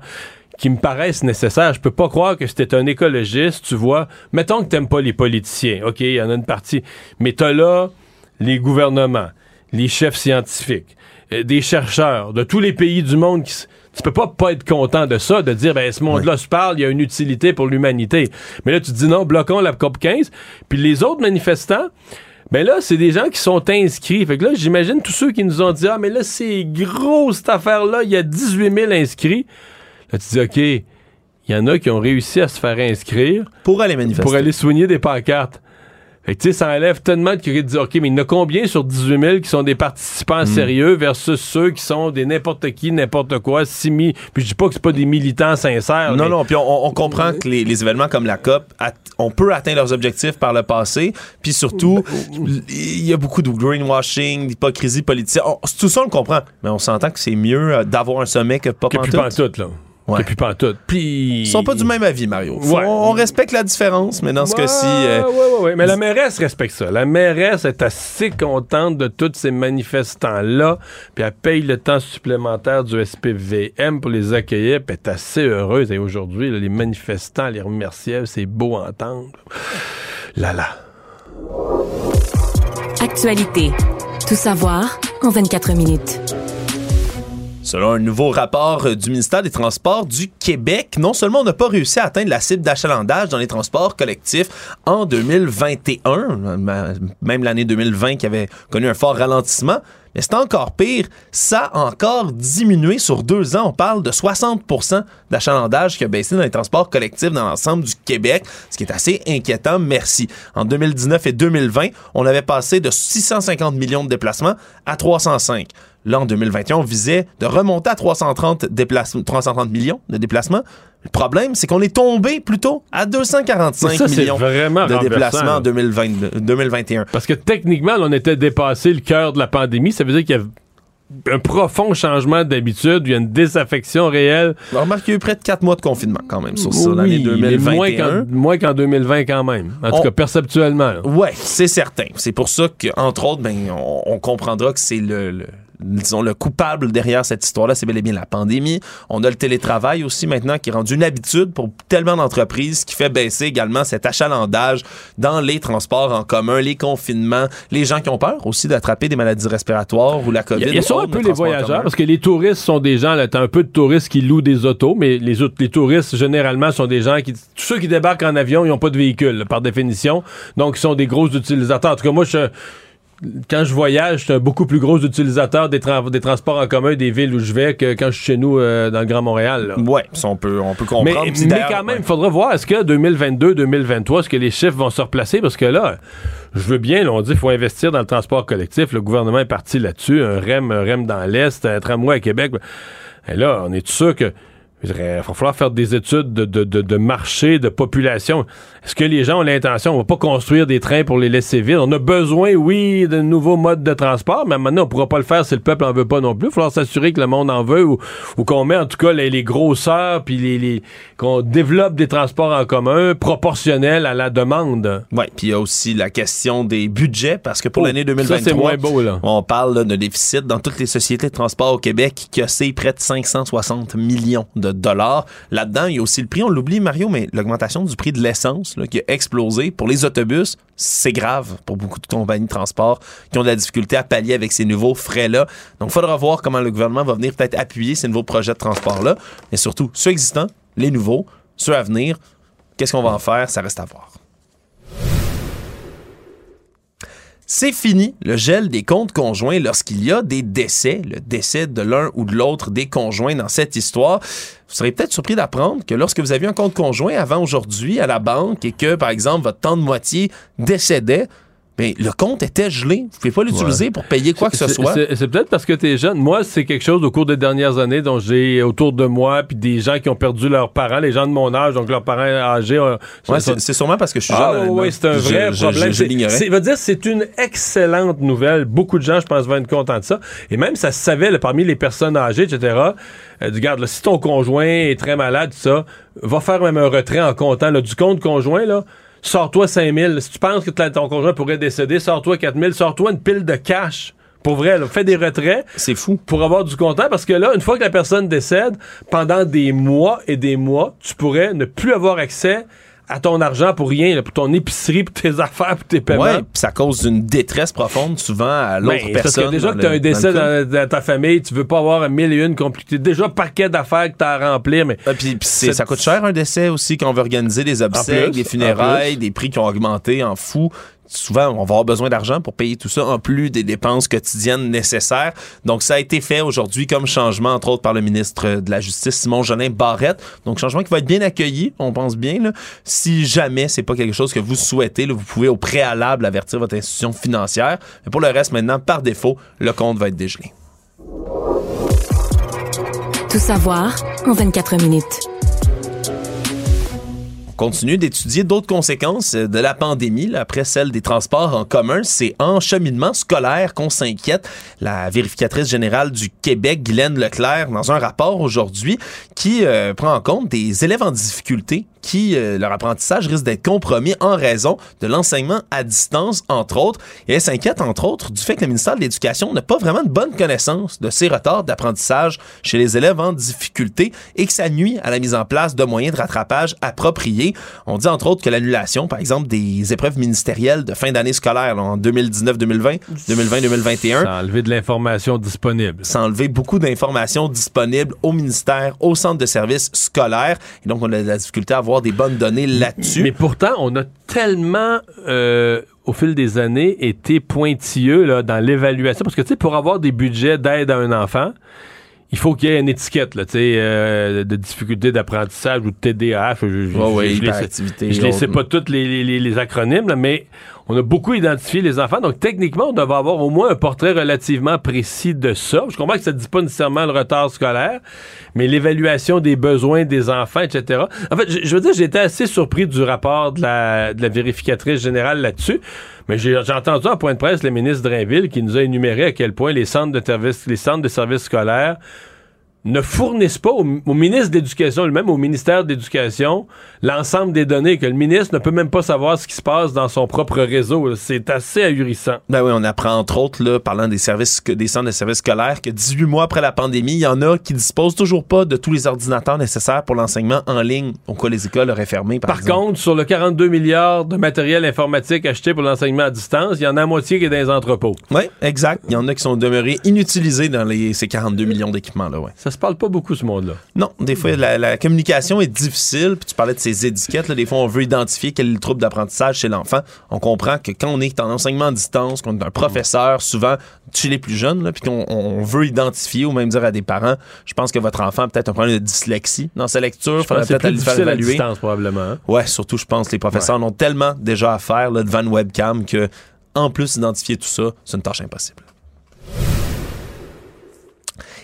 qui me paraissent nécessaires. Je peux pas croire que c'était un écologiste, tu vois. Mettons que t'aimes pas les politiciens. OK, il y en a une partie. Mais t'as là les gouvernements, les chefs scientifiques, euh, des chercheurs de tous les pays du monde qui tu peux pas pas être content de ça, de dire ben ce monde-là se parle, il y a une utilité pour l'humanité. Mais là tu te dis non, bloquons la COP 15. Puis les autres manifestants, ben là, c'est des gens qui sont inscrits. Fait que là, j'imagine tous ceux qui nous ont dit Ah, mais là, c'est gros cette affaire-là, il y a 18 000 inscrits. Là, tu dis OK, il y en a qui ont réussi à se faire inscrire pour aller manifester. Pour aller soigner des pancartes. Fait que, tu sais, ça enlève tellement de curiosité de dire, OK, mais il y en a combien sur 18 000 qui sont des participants sérieux versus ceux qui sont des n'importe qui, n'importe quoi, simi. Puis je dis pas que c'est pas des militants sincères. Non, mais- non, puis on, on comprend que les, les événements comme la COP, on peut atteindre leurs objectifs par le passé, puis surtout, il y a beaucoup de greenwashing, d'hypocrisie politique. On- tout ça, on le comprend, mais on s'entend que c'est mieux euh, d'avoir un sommet que pas Que plus pantoute. pantoute, là. Ouais. Et puis pas tout. Puis ils sont pas du même avis, Mario. Ouais. On respecte la différence, mais dans ce cas-ci, euh, Ouais, ouais, ouais. Mais la mairesse respecte ça. La mairesse est assez contente de tous ces manifestants-là, puis elle paye le temps supplémentaire du SPVM pour les accueillir, puis elle est assez heureuse. Et aujourd'hui, là, les manifestants les remerciaient, c'est beau à entendre. Là, là. Actualité. Tout savoir en 24 minutes. Selon un nouveau rapport euh, du ministère des Transports du Québec, non seulement on n'a pas réussi à atteindre la cible d'achalandage dans les transports collectifs en 2021, euh, même l'année 2020 qui avait connu un fort ralentissement, mais c'est encore pire, ça a encore diminué sur deux ans. On parle de 60% d'achalandage qui a baissé dans les transports collectifs dans l'ensemble du Québec, ce qui est assez inquiétant, merci. En 2019 et 2020, on avait passé de 650 millions de déplacements à 305. Là, en 2021, on visait de remonter à 330, déplace- 330 millions de déplacements. Le problème, c'est qu'on est tombé plutôt à 245 Ça, c'est millions de déplacements en 2020 2021. Parce que techniquement, là, on était dépassé le cœur de la pandémie. Ça veut dire qu'il y a un profond changement d'habitude. Il y a une désaffection réelle. On remarque qu'il y a eu près de 4 mois de confinement quand même sur ça, Oui, l'année mais 2021. moins qu'en, moins qu'en 2020 quand même. En tout cas, perceptuellement. Ouais, c'est certain. C'est pour ça qu'entre autres, ben, on, on comprendra que c'est le, le- disons, le coupable derrière cette histoire-là, c'est bel et bien la pandémie. On a le télétravail aussi maintenant qui est rendu une habitude pour tellement d'entreprises qui fait baisser également cet achalandage dans les transports en commun, les confinements, les gens qui ont peur aussi d'attraper des maladies respiratoires ou la COVID. il y a ça un peu le les voyageurs, parce que les touristes sont des gens, là, t'as un peu de touristes qui louent des autos, mais les, autres, les touristes, généralement, sont des gens qui. Tous ceux qui débarquent en avion, ils n'ont pas de véhicule, là, par définition. Donc, ils sont des gros utilisateurs. En tout cas, moi, je. Quand je voyage, je suis un beaucoup plus gros utilisateur des, tra- des transports en commun des villes où je vais que quand je suis chez nous euh, dans le Grand Montréal. ça, on peut, on peut comprendre. Mais, quand même, ouais. il faudra voir, est-ce que 2022, 2023, est-ce que les chiffres vont se replacer? Parce que là, je veux bien, là, on dit qu'il faut investir dans le transport collectif. Le gouvernement est parti là-dessus. Un REM, un REM dans l'Est, un tramway à Québec. Et là, on est sûr que il va falloir faire des études de, de, de, de marché, de population. Est-ce que les gens ont l'intention, on va pas construire des trains pour les laisser vides? On a besoin, oui, de nouveaux modes de transport, mais maintenant, on pourra pas le faire si le peuple en veut pas non plus. Il va falloir s'assurer que le monde en veut ou, ou qu'on met en tout cas les, les grosseurs, puis les, les- qu'on développe des transports en commun proportionnels à la demande. Oui, puis il y a aussi la question des budgets, parce que pour Oh, l'année ça, 2023, c'est moins beau, là. on parle là, de déficit dans toutes les sociétés de transport au Québec qui a près de 560 millions de dollars. Là-dedans, il y a aussi le prix, on l'oublie, Mario, mais l'augmentation du prix de l'essence qui a explosé pour les autobus, c'est grave pour beaucoup de compagnies de transport qui ont de la difficulté à pallier avec ces nouveaux frais-là. Donc, il faudra voir comment le gouvernement va venir peut-être appuyer ces nouveaux projets de transport-là, mais surtout ceux existants, les nouveaux, ceux à venir. Qu'est-ce qu'on va en faire? Ça reste à voir. C'est fini le gel des comptes conjoints lorsqu'il y a des décès, le décès de l'un ou de l'autre des conjoints dans cette histoire. Vous serez peut-être surpris d'apprendre que lorsque vous aviez un compte conjoint avant aujourd'hui à la banque et que, par exemple, votre temps de moitié décédait, mais le compte était gelé. Vous ne pouvez pas l'utiliser Ouais. pour payer quoi que ce soit. C'est peut-être parce que tu es jeune. Moi, c'est quelque chose au cours des dernières années dont j'ai autour de moi, puis des gens qui ont perdu leurs parents, les gens de mon âge, donc leurs parents âgés. euh, Ouais, c'est sûrement parce que je suis Ah, jeune. oui, c'est un vrai je- problème. Je, je veut dire, c'est une excellente nouvelle. Beaucoup de gens, je pense, vont être contents de ça. Et même, ça se savait, là, parmi les personnes âgées, etc., euh, du regarde, là, si ton conjoint est très malade, tout ça, va faire même un retrait en comptant là, du compte conjoint, là. Sors-toi 5000. Si tu penses que ton conjoint pourrait décéder, sors-toi 4000. Sors-toi une pile de cash. Pour vrai, là, fais des retraits. C'est fou. Pour avoir du comptant, parce que là, une fois que la personne décède, pendant des mois et des mois, tu pourrais ne plus avoir accès à ton argent pour rien, là, pour ton épicerie, pour tes affaires, pour tes paiements. Puis ça cause une détresse profonde souvent à l'autre Ben, c'est parce personne. que déjà que tu as un décès dans ta famille, tu veux pas avoir un mille et une compliqué. Déjà, paquet d'affaires que tu as à remplir, mais. Puis- c'est- ça coûte cher un décès aussi quand on veut organiser des obsèques, plus, des funérailles, des prix qui ont augmenté en fou. Souvent, on va avoir besoin d'argent pour payer tout ça, en plus des dépenses quotidiennes nécessaires. Donc, ça a été fait aujourd'hui comme changement, entre autres par le ministre de la Justice, Simon Jolin Barrette. Donc, changement qui va être bien accueilli, on pense bien. Si jamais c'est pas quelque chose que vous souhaitez, vous pouvez au préalable avertir votre institution financière. Mais pour le reste, maintenant, par défaut, le compte va être dégelé. Tout savoir en 24 minutes. On continue d'étudier d'autres conséquences de la pandémie, là, après celle des transports en commun. C'est en cheminement scolaire qu'on s'inquiète. La vérificatrice générale du Québec, Guylaine Leclerc, dans un rapport aujourd'hui, qui euh, prend en compte des élèves en difficulté qui, euh, leur apprentissage risque d'être compromis en raison de l'enseignement à distance, entre autres. Et elle s'inquiète, entre autres, du fait que le ministère de l'Éducation n'a pas vraiment de bonne connaissance de ces retards d'apprentissage chez les élèves en difficulté et que ça nuit à la mise en place de moyens de rattrapage appropriés. On dit, entre autres, que l'annulation, par exemple, des épreuves ministérielles de fin d'année scolaire là, en 2019-2020, 2020-2021. Ça enlever de l'information disponible. Ça enlever beaucoup d'informations disponibles au ministère, au centre de services scolaires. Et donc, on a de la difficulté à avoir des bonnes données là-dessus. Mais pourtant, on a tellement, euh, au fil des années, été pointilleux là, dans l'évaluation. Parce que, tu sais, pour avoir des budgets d'aide à un enfant, il faut qu'il y ait une étiquette là, euh, de difficulté d'apprentissage ou de TDAH. Je, je, oh oui, je, je les sais pas tous les, les, les acronymes, là, mais on a beaucoup identifié les enfants. Donc, techniquement, on devrait avoir au moins un portrait relativement précis de ça. Je comprends que ça ne dit pas nécessairement le retard scolaire, mais l'évaluation des besoins des enfants, etc. En fait, je, je veux dire, j'ai été assez surpris du rapport de la, de la vérificatrice générale là-dessus. Mais j'ai entendu en point de presse le ministre Drainville qui nous a énuméré à quel point les centres de services, les centres de services scolaires ne fournissent pas au, au ministre de l'Éducation lui-même, au ministère de l'Éducation, l'ensemble des données, que le ministre ne peut même pas savoir ce qui se passe dans son propre réseau. C'est assez ahurissant. Ben oui, on apprend entre autres, là, parlant des services, des centres de services scolaires, que 18 mois après la pandémie, il y en a qui disposent toujours pas de tous les ordinateurs nécessaires pour l'enseignement en ligne. Donc, quoi, les écoles auraient fermé, par, par exemple. contre, sur le 42 milliards de matériel informatique acheté pour l'enseignement à distance, il y en a la moitié qui est dans les entrepôts. Oui, exact. Il y en a qui sont demeurés inutilisés dans les, ces 42 millions d'équipements-là, ouais. Ça se parle pas beaucoup, ce monde-là. Non, des fois, la, la, communication est difficile. Puis tu parlais de ces étiquettes. Là, des fois, on veut identifier quel est le trouble d'apprentissage chez l'enfant. On comprend que quand on est en enseignement à distance, qu'on est un professeur, souvent chez les plus jeunes, là, puis qu'on on veut identifier ou même dire à des parents, je pense que votre enfant a peut-être un problème de dyslexie dans sa lecture. Il faudrait peut-être le faire évaluer. À distance, probablement. Hein? Ouais, surtout, je pense que les professeurs ouais. ont tellement déjà à faire là, devant une webcam que, en plus, identifier tout ça, c'est une tâche impossible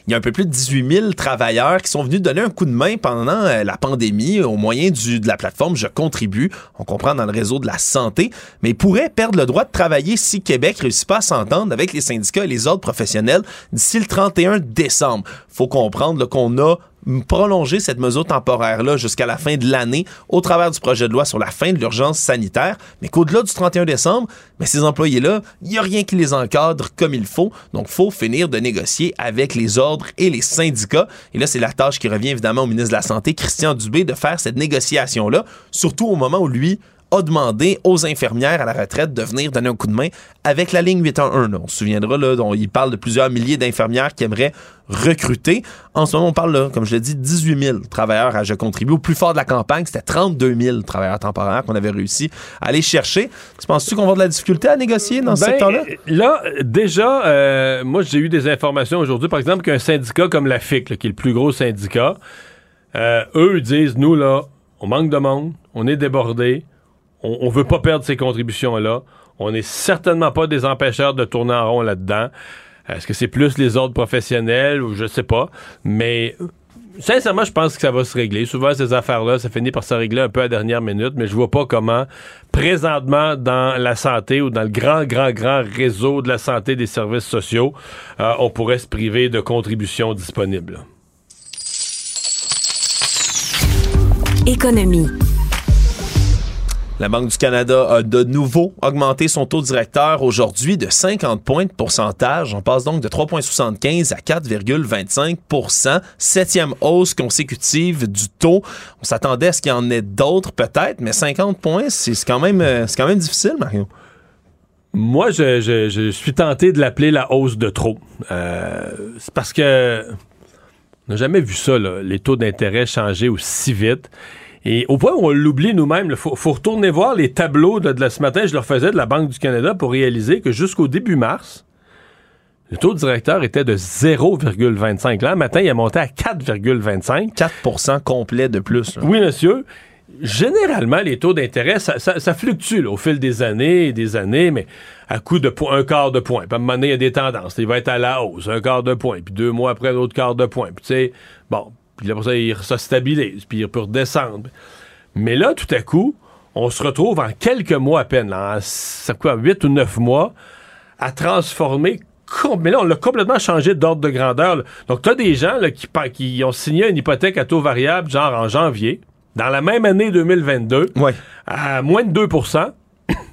il y a un peu plus de 18 000 travailleurs qui sont venus donner un coup de main pendant euh, la pandémie au moyen du, de la plateforme Je contribue. On comprend dans le réseau de la santé, mais ils pourraient perdre le droit de travailler si Québec réussit pas à s'entendre avec les syndicats et les autres professionnels d'ici le 31 décembre. Faut comprendre qu'on a prolonger cette mesure temporaire-là jusqu'à la fin de l'année au travers du projet de loi sur la fin de l'urgence sanitaire, mais qu'au-delà du 31 décembre, mais ces employés-là, il n'y a rien qui les encadre comme il faut. Donc, il faut finir de négocier avec les ordres et les syndicats. Et là, c'est la tâche qui revient évidemment au ministre de la Santé, Christian Dubé, de faire cette négociation-là, surtout au moment où lui a demandé aux infirmières à la retraite de venir donner un coup de main avec la ligne 811. On se souviendra, là, dont il parle de plusieurs milliers d'infirmières qui aimeraient recruter. En ce moment, on parle, là, comme je l'ai dit, 18 000 travailleurs à Je contribue. Au plus fort de la campagne, c'était 32 000 travailleurs temporaires qu'on avait réussi à aller chercher. Tu penses-tu qu'on va avoir de la difficulté à négocier dans ce ben, secteur-là? Là, déjà, euh, moi, j'ai eu des informations aujourd'hui, par exemple, qu'un syndicat comme la FIC, là, qui est le plus gros syndicat, euh, eux disent, nous, là, on manque de monde, on est débordés, on, on veut pas perdre ces contributions-là. On n'est certainement pas des empêcheurs de tourner en rond là-dedans. Est-ce que c'est plus les ordres professionnels ou je sais pas. Mais sincèrement, je pense que ça va se régler. Souvent, ces affaires-là, ça finit par se régler un peu à dernière minute, mais je vois pas comment, présentement, dans la santé ou dans le grand, grand, grand réseau de la santé des services sociaux, euh, on pourrait se priver de contributions disponibles. Économie. La Banque du Canada a de nouveau augmenté son taux directeur aujourd'hui de 50 points de pourcentage. On passe donc de 3,75 à 4,25% Septième hausse consécutive du taux. On s'attendait à ce qu'il y en ait d'autres peut-être, mais 50 points, c'est quand même, c'est quand même difficile, Mario. Moi, je, suis tenté de l'appeler la hausse de trop. Euh, c'est parce que on n'a jamais vu ça, les taux d'intérêt changer aussi vite. Et au point où on l'oublie nous-mêmes, il faut, faut, retourner voir les tableaux de, de, ce matin, je leur faisais de la Banque du Canada pour réaliser que jusqu'au début mars, le taux directeur était de 0,25. Là, matin, il a monté à 4,25. 4% complet de plus. Là. Oui, monsieur. Généralement, les taux d'intérêt, ça, ça, ça, fluctue là, au fil des années et des années, mais à coup de un quart de point. Puis à un moment donné, il y a des tendances. Il va être à la hausse, un quart de point, puis deux mois après, l'autre quart de point. Puis tu sais, bon, puis pour ça, il se stabilise, puis il peut redescendre. Mais là, tout à coup, on se retrouve en quelques mois à peine, là, en c'est quoi, 8 ou 9 mois, à transformer mais là, on l'a complètement changé d'ordre de grandeur. là. Donc, tu as des gens là, qui ont signé une hypothèque à taux variable, genre en janvier, dans la même année 2022, à moins de 2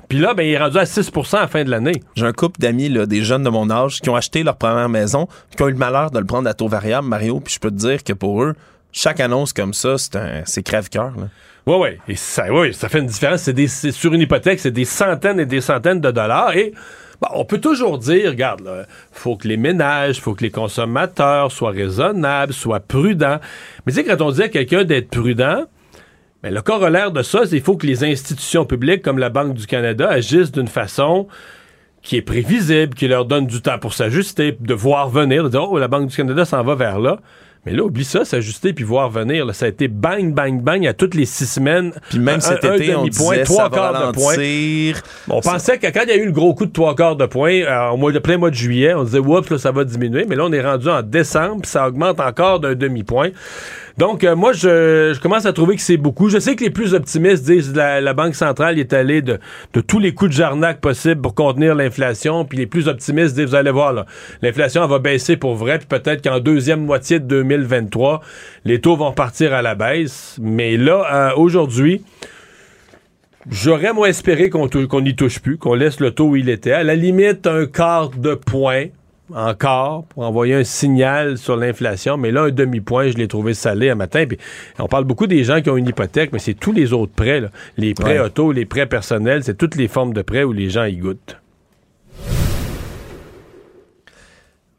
Puis là, ben, il est rendu à 6% à la fin de l'année. J'ai un couple d'amis, là, des jeunes de mon âge, qui ont acheté leur première maison, puis qui ont eu le malheur de le prendre à taux variable, Mario. Puis je peux te dire que pour eux, chaque annonce comme ça, c'est un, c'est crève-cœur. Oui, oui. Et ça, ouais, ça fait une différence. C'est des, c'est sur une hypothèque, c'est des centaines et des centaines de dollars. Et bon, on peut toujours dire, regarde, là, faut que les ménages, faut que les consommateurs soient raisonnables, soient prudents. Mais tu sais, quand on dit à quelqu'un d'être prudent, ben, le corollaire de ça, c'est qu'il faut que les institutions publiques comme la Banque du Canada agissent d'une façon qui est prévisible, qui leur donne du temps pour s'ajuster, de voir venir, de dire, oh, la Banque du Canada s'en va vers là. Mais là, oublie ça, s'ajuster puis voir venir. là. ça a été bang, bang, bang à toutes les six semaines. Puis même Un- cet un été, on disait, trois ça va quarts de point. On pensait que quand il y a eu le gros coup de trois quarts de point, euh, au mois de plein mois de juillet, on disait, oups, là, ça va diminuer. Mais là, on est rendu en décembre, puis ça augmente encore d'un demi-point. Donc, euh, moi, je, je commence à trouver que c'est beaucoup. Je sais que les plus optimistes disent que la, la Banque centrale est allée de, de tous les coups de jarnac possibles pour contenir l'inflation. Puis les plus optimistes disent, vous allez voir, là, l'inflation va baisser pour vrai. Puis peut-être qu'en deuxième moitié de 2023, les taux vont partir à la baisse. Mais là, euh, aujourd'hui, J'aurais moi espéré qu'on qu'on n'y touche plus, qu'on laisse le taux où il était. À la limite, un quart de point encore pour envoyer un signal sur l'inflation. Mais là, un demi-point, je l'ai trouvé salé un matin. Puis on parle beaucoup des gens qui ont une hypothèque, mais c'est tous les autres prêts. là. Les prêts Ouais. auto, les prêts personnels, c'est toutes les formes de prêts où les gens y goûtent.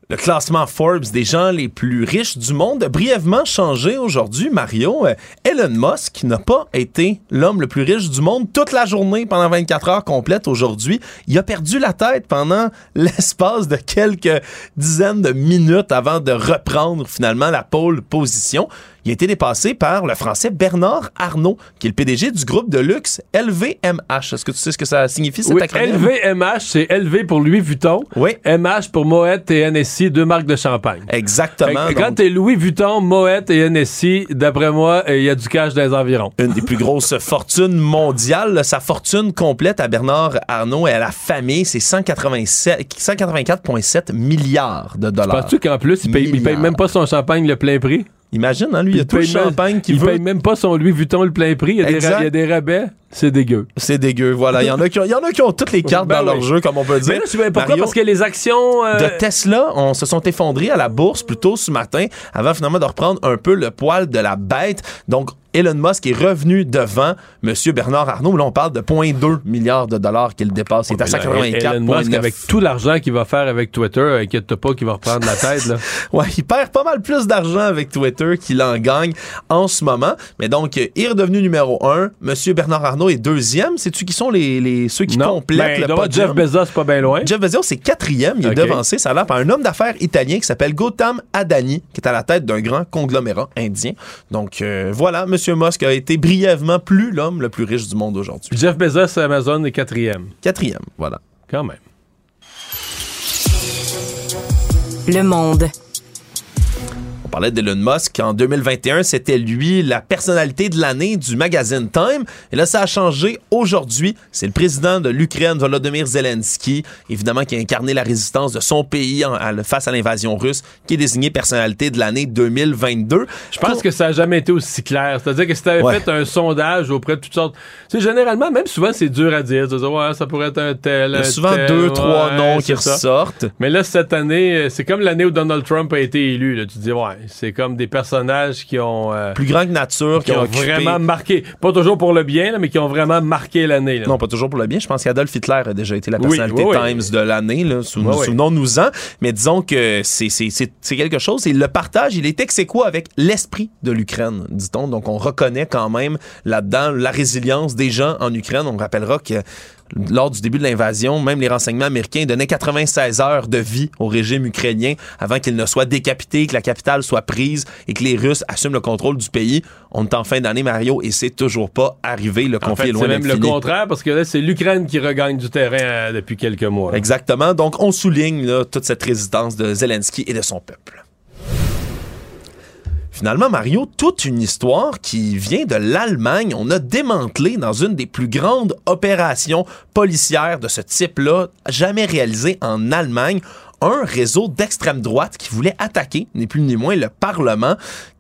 Le classement Forbes des gens les plus riches du monde a brièvement changé aujourd'hui, Mario. Euh, Elon Musk n'a pas été l'homme le plus riche du monde toute la journée pendant 24 heures complètes aujourd'hui. Il a perdu la tête pendant l'espace de quelques dizaines de minutes avant de reprendre finalement la pole position. Il a été dépassé par le français Bernard Arnault, qui est le PDG du groupe de luxe LVMH. Est-ce que tu sais ce que ça signifie, cet Oui, acronyme? LVMH, c'est LV pour Louis Vuitton. Oui. MH pour Moet et NSI, deux marques de champagne. Exactement. Fait que quand Donc- t'es Louis Vuitton, Moet et NSI, d'après moi, il y a du cash dans les environs. une des plus grosses fortunes mondiales. Là, Sa fortune complète à Bernard Arnault et à la famille, c'est 187 184,7 milliards de dollars. Penses-tu qu'en plus, il paye, il paye même pas son champagne le plein prix? Imagine, hein, lui, il y a tout le champagne qu'il il veut. paye même pas son Louis Vuitton le plein prix. Il y a, des, ra- il y a des rabais. C'est dégueu. C'est dégueu, voilà. Il y en a qui ont, il y en a qui ont toutes les cartes Ben dans leur jeu, comme on peut dire. Mais là, pas pourquoi? Mario, Parce que les actions... euh, de Tesla, on se sont effondrés à la bourse plus tôt ce matin avant finalement de reprendre un peu le poil de la bête. Donc, Elon Musk est revenu devant M. Bernard Arnault. Là, on parle de 0,2 milliards de dollars qu'il dépasse. Il est à Mais là, Elon Musk, 184,9. avec tout l'argent qu'il va faire avec Twitter, inquiète-toi pas qu'il va reprendre la tête. Là. Ouais, il perd pas mal plus d'argent avec Twitter qu'il en gagne en ce moment. Mais donc, il est redevenu numéro un. Monsieur Bernard Arnault est deuxième. Sais-tu qui sont les, les- ceux qui Non. complètent Ben, le podium? Jeff Bezos, pas bien loin. Jeff Bezos, c'est quatrième. Il est devancé, ça a l'air, par un homme d'affaires italien qui s'appelle Gautam Adani, qui est à la tête d'un grand conglomérat indien. Donc, euh, voilà, Monsieur Musk a été brièvement plus l'homme le plus riche du monde aujourd'hui. Jeff Bezos, Amazon est quatrième. Quatrième, voilà. Quand même. Le monde. On parlait d'Elon Musk. En 2021, c'était lui la personnalité de l'année du magazine Time. Et là, ça a changé aujourd'hui. C'est le président de l'Ukraine, Volodymyr Zelensky, évidemment, qui a incarné la résistance de son pays en- face à l'invasion russe, qui est désigné personnalité de l'année 2022. Je pense que ça n'a jamais été aussi clair. C'est-à-dire que si tu avais Ouais. fait un sondage auprès de toutes sortes. Sais, généralement, même souvent, c'est dur à dire. Tu dis, ouais, ça pourrait être un tel. Il y a souvent tel, deux, trois noms qui c'est ça. ressortent. Mais là, cette année, c'est comme l'année où Donald Trump a été élu. Là. Tu te dis, ouais, c'est comme des personnages qui ont. euh, Plus grand que nature, qui ont occupé- vraiment marqué. Pas toujours pour le bien, là, mais qui ont vraiment marqué l'année. Non, pas toujours pour le bien. Je pense qu'Adolf Hitler a déjà été la personnalité oui, oui. Times de l'année. Souvenons-nous-en. Mais disons que c'est- c'est c'est- c'est quelque chose. Et le partage, il est ex avec l'esprit de l'Ukraine, dit-on. Donc, on reconnaît quand même là-dedans la résilience des gens en Ukraine. On rappellera que lors du début de l'invasion, même les renseignements américains donnaient 96 heures de vie au régime ukrainien avant qu'il ne soit décapité, que la capitale soit prise et que les Russes assument le contrôle du pays. On est en fin d'année, Mario, et c'est toujours pas arrivé. Le En conflit fait, est loin c'est même le contraire parce que là, c'est l'Ukraine qui regagne du terrain euh, depuis quelques mois. là. Exactement. Donc, on souligne là, toute cette résistance de Zelensky et de son peuple. Finalement, Mario, toute une histoire qui vient de l'Allemagne. On a démantelé dans une des plus grandes opérations policières de ce type-là jamais réalisées en Allemagne un réseau d'extrême droite qui voulait attaquer, ni plus ni moins, le Parlement.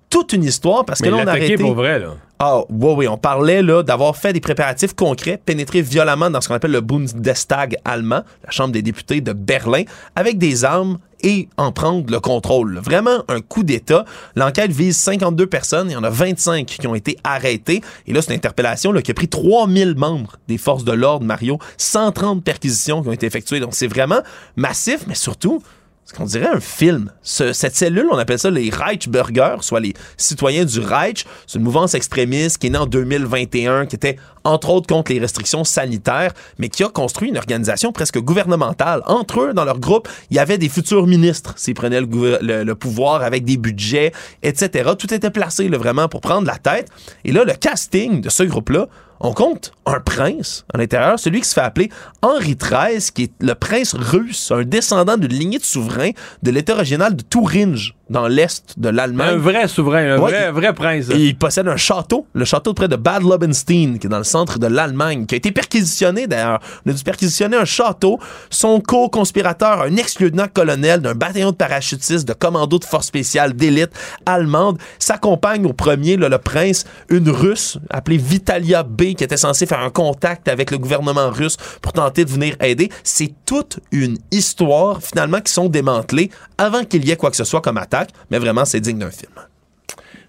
Toute une histoire parce Mais que là, on a attaqué arrêté. pour vrai, là. Ah, oui, oui, on parlait là d'avoir fait des préparatifs concrets, pénétrer violemment dans ce qu'on appelle le Bundestag allemand, la Chambre des députés de Berlin, avec des armes et en prendre le contrôle. Vraiment un coup d'État. L'enquête vise 52 personnes. Il y en a 25 qui ont été arrêtés. Et là, c'est une interpellation qui a pris 3000 membres des forces de l'ordre, Mario. 130 perquisitions qui ont été effectuées. Donc, c'est vraiment massif, mais surtout, ce qu'on dirait un film. Ce- cette cellule, on appelle ça les Reichsbürger, soit les citoyens du Reich. C'est une mouvance extrémiste qui est née en 2021, qui était entre autres contre les restrictions sanitaires, mais qui a construit une organisation presque gouvernementale. Entre eux, dans leur groupe, il y avait des futurs ministres s'ils prenaient le, pouvoir avec des budgets, etc. Tout était placé vraiment pour prendre la tête. Et là, le casting de ce groupe-là, on compte un prince à l'intérieur, celui qui se fait appeler Henri XIII, qui est le prince russe, un descendant d'une lignée de souverains de l'État régional de Thuringe, dans l'est de l'Allemagne. Un vrai souverain, un Ouais, vrai, vrai prince. et il possède un château, le château près de Bad Lobenstein, qui est dans le centre de l'Allemagne, qui a été perquisitionné d'ailleurs. On a dû perquisitionner un château. Son co-conspirateur, un ex-lieutenant-colonel d'un bataillon de parachutistes de commando de force spéciale d'élite allemande, s'accompagne au premier, là, le prince, une russe appelée Vitalia B, qui était censée faire un contact avec le gouvernement russe pour tenter de venir aider. C'est toute une histoire, finalement, qui sont démantelées avant qu'il y ait quoi que ce soit comme attaque, mais vraiment, c'est digne d'un film.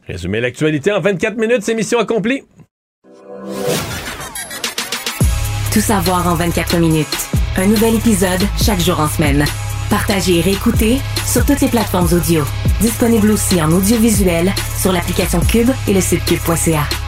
Résumer l'actualité en 24 minutes, c'est mission accomplie. Tout savoir en 24 minutes. Un nouvel épisode chaque jour en semaine. Partagez et réécoutez sur toutes les plateformes audio. Disponible aussi en audiovisuel sur l'application Cube et le site cube.ca.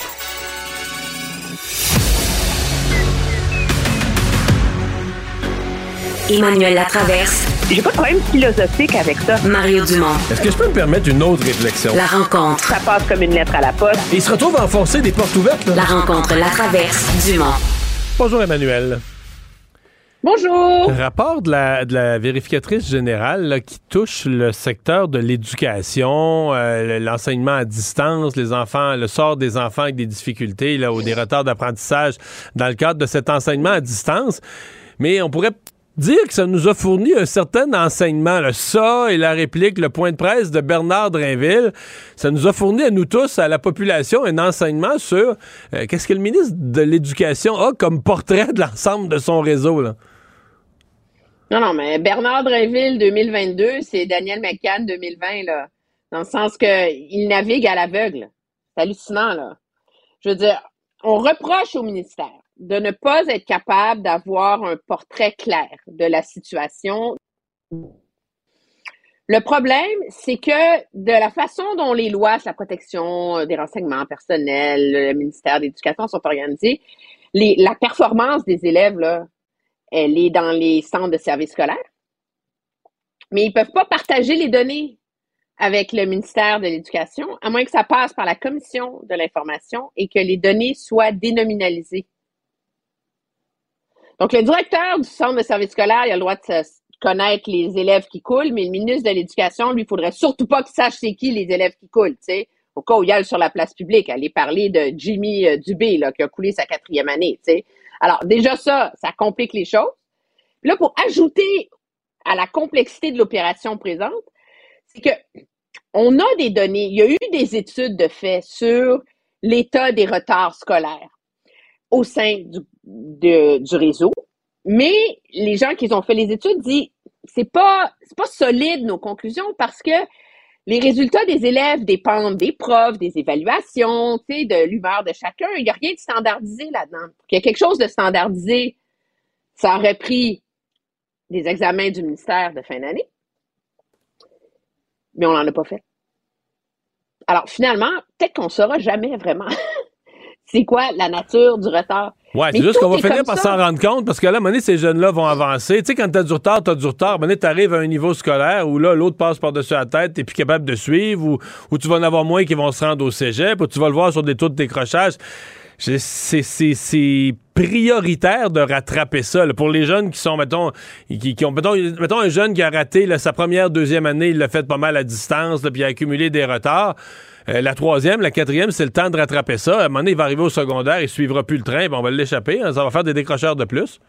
Emmanuel Latraverse. J'ai pas de problème philosophique avec ça. Mario Dumont. Est-ce que je peux me permettre une autre réflexion? La rencontre. Ça passe comme une lettre à la poste. Et il se retrouve à enfoncer des portes ouvertes. là. La rencontre Latraverse Dumont. Bonjour Emmanuel. Bonjour. Rapport de la, de la vérificatrice générale là, qui touche le secteur de l'éducation, euh, l'enseignement à distance, les enfants, le sort des enfants avec des difficultés là, ou des retards d'apprentissage dans le cadre de cet enseignement à distance. Mais on pourrait dire que ça nous a fourni un certain enseignement. là. Ça et la réplique, le point de presse de Bernard Drinville, ça nous a fourni à nous tous, à la population, un enseignement sur euh, qu'est-ce que le ministre de l'Éducation a comme portrait de l'ensemble de son réseau. Non, non, mais Bernard Drinville 2022, c'est Daniel McCann 2020, là. Dans le sens que il navigue à l'aveugle. C'est hallucinant, là. Je veux dire, on reproche au ministère de ne pas être capable d'avoir un portrait clair de la situation. Le problème, c'est que de la façon dont les lois sur la protection des renseignements personnels, le ministère de l'Éducation sont organisés, les, la performance des élèves, elle est dans les centres de services scolaires, mais ils ne peuvent pas partager les données avec le ministère de l'Éducation, à moins que ça passe par la commission de l'information et que les données soient dénominalisées. Donc, le directeur du centre de services scolaires, il a le droit de connaître les élèves qui coulent, mais le ministre de l'Éducation, lui, il faudrait surtout pas qu'il sache c'est qui les élèves qui coulent, tu sais. Au cas où il aille sur la place publique, aller parler de Jimmy euh, Dubé, là, qui a coulé sa quatrième année, tu sais. Alors, déjà ça, ça complique les choses. Là, pour ajouter à la complexité de l'opération présente, c'est que on a des données, il y a eu des études de fait sur l'état des retards scolaires au sein du, du réseau, mais les gens qui ont fait les études disent c'est pas c'est pas solide nos conclusions parce que les résultats des élèves dépendent des profs, des évaluations, de l'humeur de chacun. Il n'y a rien de standardisé là-dedans. Il y a quelque chose de standardisé. Ça aurait pris des examens du ministère de fin d'année, mais on n'en a pas fait. Alors finalement, peut-être qu'on ne saura jamais vraiment c'est quoi la nature du retard. Ouais, c'est juste qu'on va finir par s'en rendre compte parce que là, à un moment donné, ces jeunes-là vont avancer. Tu sais, quand t'as du retard, t'as du retard. À un moment t'arrives à un niveau scolaire où là, l'autre passe par-dessus la tête, t'es plus capable de suivre, ou, ou tu vas en avoir moins qui vont se rendre au cégep, ou tu vas le voir sur des taux de décrochage. C'est prioritaire de rattraper ça. Pour les jeunes qui sont, mettons, qui, qui ont, mettons, mettons, un jeune qui a raté sa première, deuxième année, il l'a fait pas mal à distance, puis il a accumulé des retards. Euh, la troisième, la quatrième, c'est le temps de rattraper ça. À un moment donné, il va arriver au secondaire, il suivra plus le train, on va l'échapper. Hein. ça va faire des décrocheurs de plus.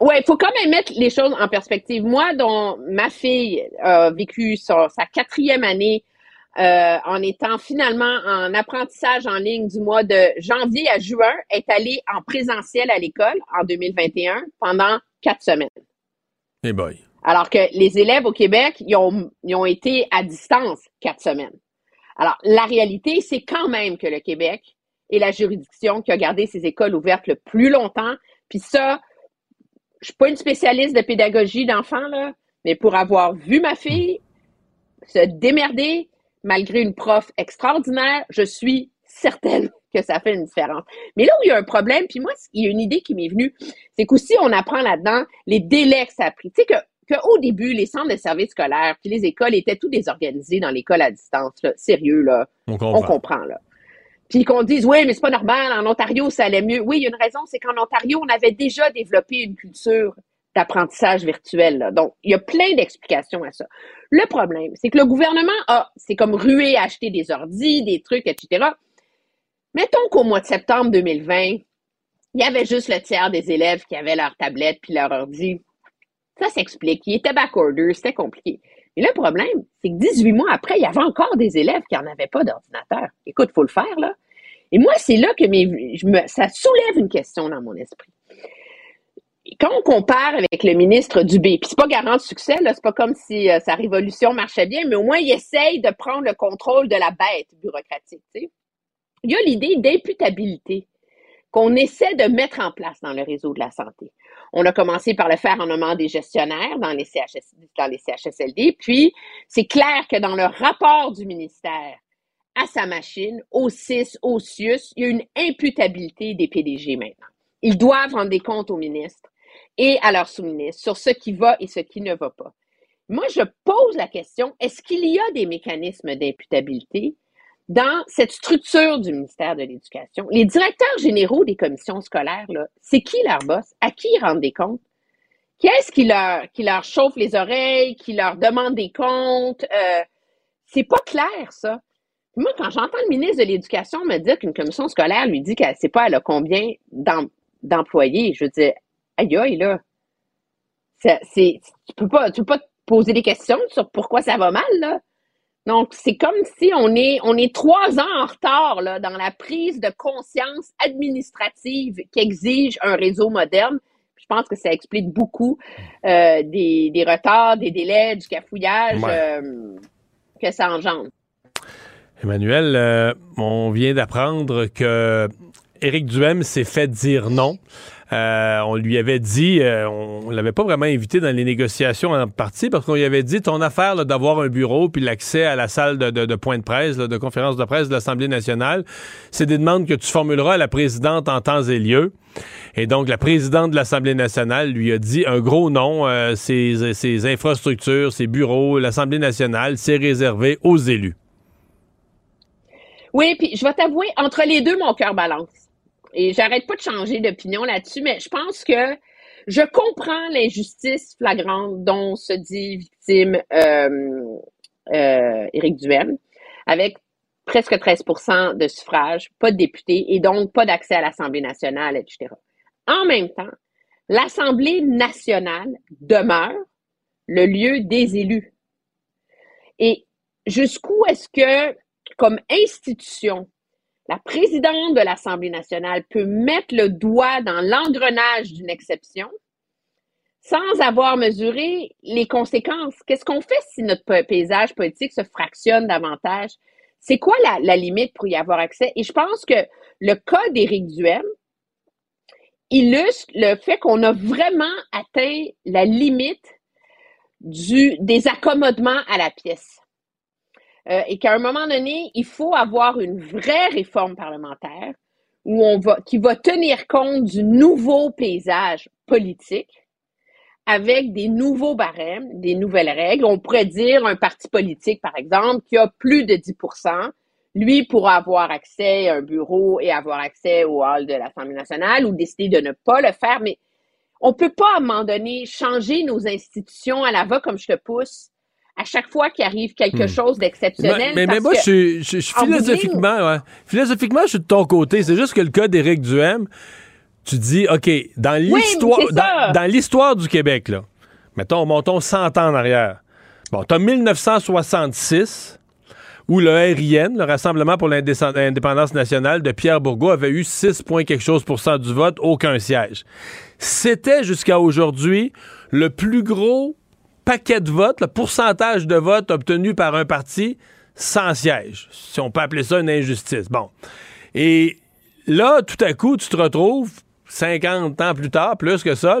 Oui, il faut quand même mettre les choses en perspective. Moi, dont ma fille a vécu sa, quatrième année euh, en étant finalement en apprentissage en ligne du mois de janvier à juin, est allée en présentiel à l'école en 2021 pendant quatre semaines. Hey boy. Alors que les élèves au Québec, ils ont, ils ont été à distance quatre semaines. Alors, la réalité, c'est quand même que le Québec est la juridiction qui a gardé ses écoles ouvertes le plus longtemps. Puis ça, je suis pas une spécialiste de pédagogie d'enfants, là, mais pour avoir vu ma fille se démerder malgré une prof extraordinaire, je suis certaine que ça fait une différence. Mais là où il y a un problème, puis moi, il y a une idée qui m'est venue, c'est qu'aussi on apprend là-dedans les délais que ça a pris. Tu sais que qu'au début, les centres de services scolaires puis les écoles étaient tout désorganisés dans l'école à distance. Là. Sérieux, là. On comprend. là. Puis qu'on dise, oui, mais c'est pas normal, en Ontario, ça allait mieux. Oui, il y a une raison, c'est qu'en Ontario, on avait déjà développé une culture d'apprentissage virtuel. Là. Donc, il y a plein d'explications à ça. Le problème, c'est que le gouvernement a, c'est comme rué à acheter des ordis, des trucs, etc. Mettons qu'au mois de septembre 2020, il y avait juste le tiers des élèves qui avaient leur tablette puis leur ordi ça s'explique. Il était backorder, c'était compliqué. Mais le problème, c'est que 18 mois après, il y avait encore des élèves qui n'en avaient pas d'ordinateur. Écoute, faut le faire, là. Et moi, c'est là que ça soulève une question dans mon esprit. Quand on compare avec le ministre Dubé, puis c'est pas garant de succès, là, c'est pas comme si euh, sa révolution marchait bien, mais au moins il essaye de prendre le contrôle de la bête bureaucratique. Il y a l'idée d'imputabilité qu'on essaie de mettre en place dans le réseau de la santé. On a commencé par le faire en nommant des gestionnaires dans les, CHSLD, puis c'est clair que dans le rapport du ministère à sa machine, au CIS, au CIUS, il y a une imputabilité des PDG maintenant. Ils doivent rendre des comptes au ministre et à leurs sous-ministres sur ce qui va et ce qui ne va pas. Moi, je pose la question, est-ce qu'il y a des mécanismes d'imputabilité? Dans cette structure du ministère de l'Éducation, les directeurs généraux des commissions scolaires, c'est qui leur boss? À qui ils rendent des comptes? Qui est-ce qui leur, qui leur chauffe les oreilles, qui leur demande des comptes? Euh, c'est pas clair, ça. Moi, quand j'entends le ministre de l'Éducation me dire qu'une commission scolaire lui dit qu'elle sait pas elle a combien d'employés, je veux dire, aïe aïe, là. Tu peux peux pas te poser des questions sur pourquoi ça va mal, là. Donc, c'est comme si on est, on est trois ans en retard là, dans la prise de conscience administrative qu'exige un réseau moderne. Je pense que ça explique beaucoup euh, des, des, retards, des délais, du cafouillage euh, que ça engendre. Emmanuel, euh, on vient d'apprendre que Éric Duhem s'est fait dire non euh, on lui avait dit, euh, on, l'avait pas vraiment invité dans les négociations en partie parce qu'on lui avait dit ton affaire d'avoir un bureau puis l'accès à la salle de, point de presse, de conférence de presse de l'Assemblée nationale, c'est des demandes que tu formuleras à la présidente en temps et lieu. Et donc, la présidente de l'Assemblée nationale lui a dit un gros non, euh, ses, infrastructures, ses bureaux, l'Assemblée nationale, c'est réservé aux élus. Oui, puis je vais t'avouer, entre les deux, mon cœur balance. Et j'arrête pas de changer d'opinion là-dessus, mais je pense que je comprends l'injustice flagrante dont se dit victime euh, euh, Éric Duhem, avec presque 13% de suffrage, pas de députés et donc pas d'accès à l'Assemblée nationale, etc. En même temps, l'Assemblée nationale demeure le lieu des élus. Et jusqu'où est-ce que, comme institution, la présidente de l'Assemblée nationale peut mettre le doigt dans l'engrenage d'une exception sans avoir mesuré les conséquences? Qu'est-ce qu'on fait si notre paysage politique se fractionne davantage? C'est quoi la, limite pour y avoir accès? Et je pense que le cas d'Éric Duhem illustre le fait qu'on a vraiment atteint la limite des accommodements à la pièce. Euh, et qu'à un moment donné, il faut avoir une vraie réforme parlementaire où on va, qui va tenir compte du nouveau paysage politique avec des nouveaux barèmes, des nouvelles règles. On pourrait dire un parti politique, par exemple, qui a plus de 10% lui pourra avoir accès à un bureau et avoir accès au hall de l'Assemblée nationale ou décider de ne pas le faire, mais on peut pas, à un moment donné, changer nos institutions à la va comme je te pousse à chaque fois qu'il arrive quelque hmm. chose d'exceptionnel. Mais, mais, moi, je, je, je, philosophiquement, ouais, philosophiquement, je suis de ton côté. C'est juste que le cas d'Éric Duhem, tu dis, OK, dans l'histoire, dans, dans l'histoire du Québec, là, mettons, montons 100 ans en arrière. Bon, t'as 1966 où le RIN, le Rassemblement pour l'indépendance nationale de Pierre Bourgault, avait eu 6 points quelque chose pour cent du vote, aucun siège. C'était jusqu'à aujourd'hui le plus gros paquet de votes, le pourcentage de votes obtenu par un parti sans siège, si on peut appeler ça une injustice. Bon. Et là, tout à coup, tu te retrouves 50 ans plus tard, plus que ça,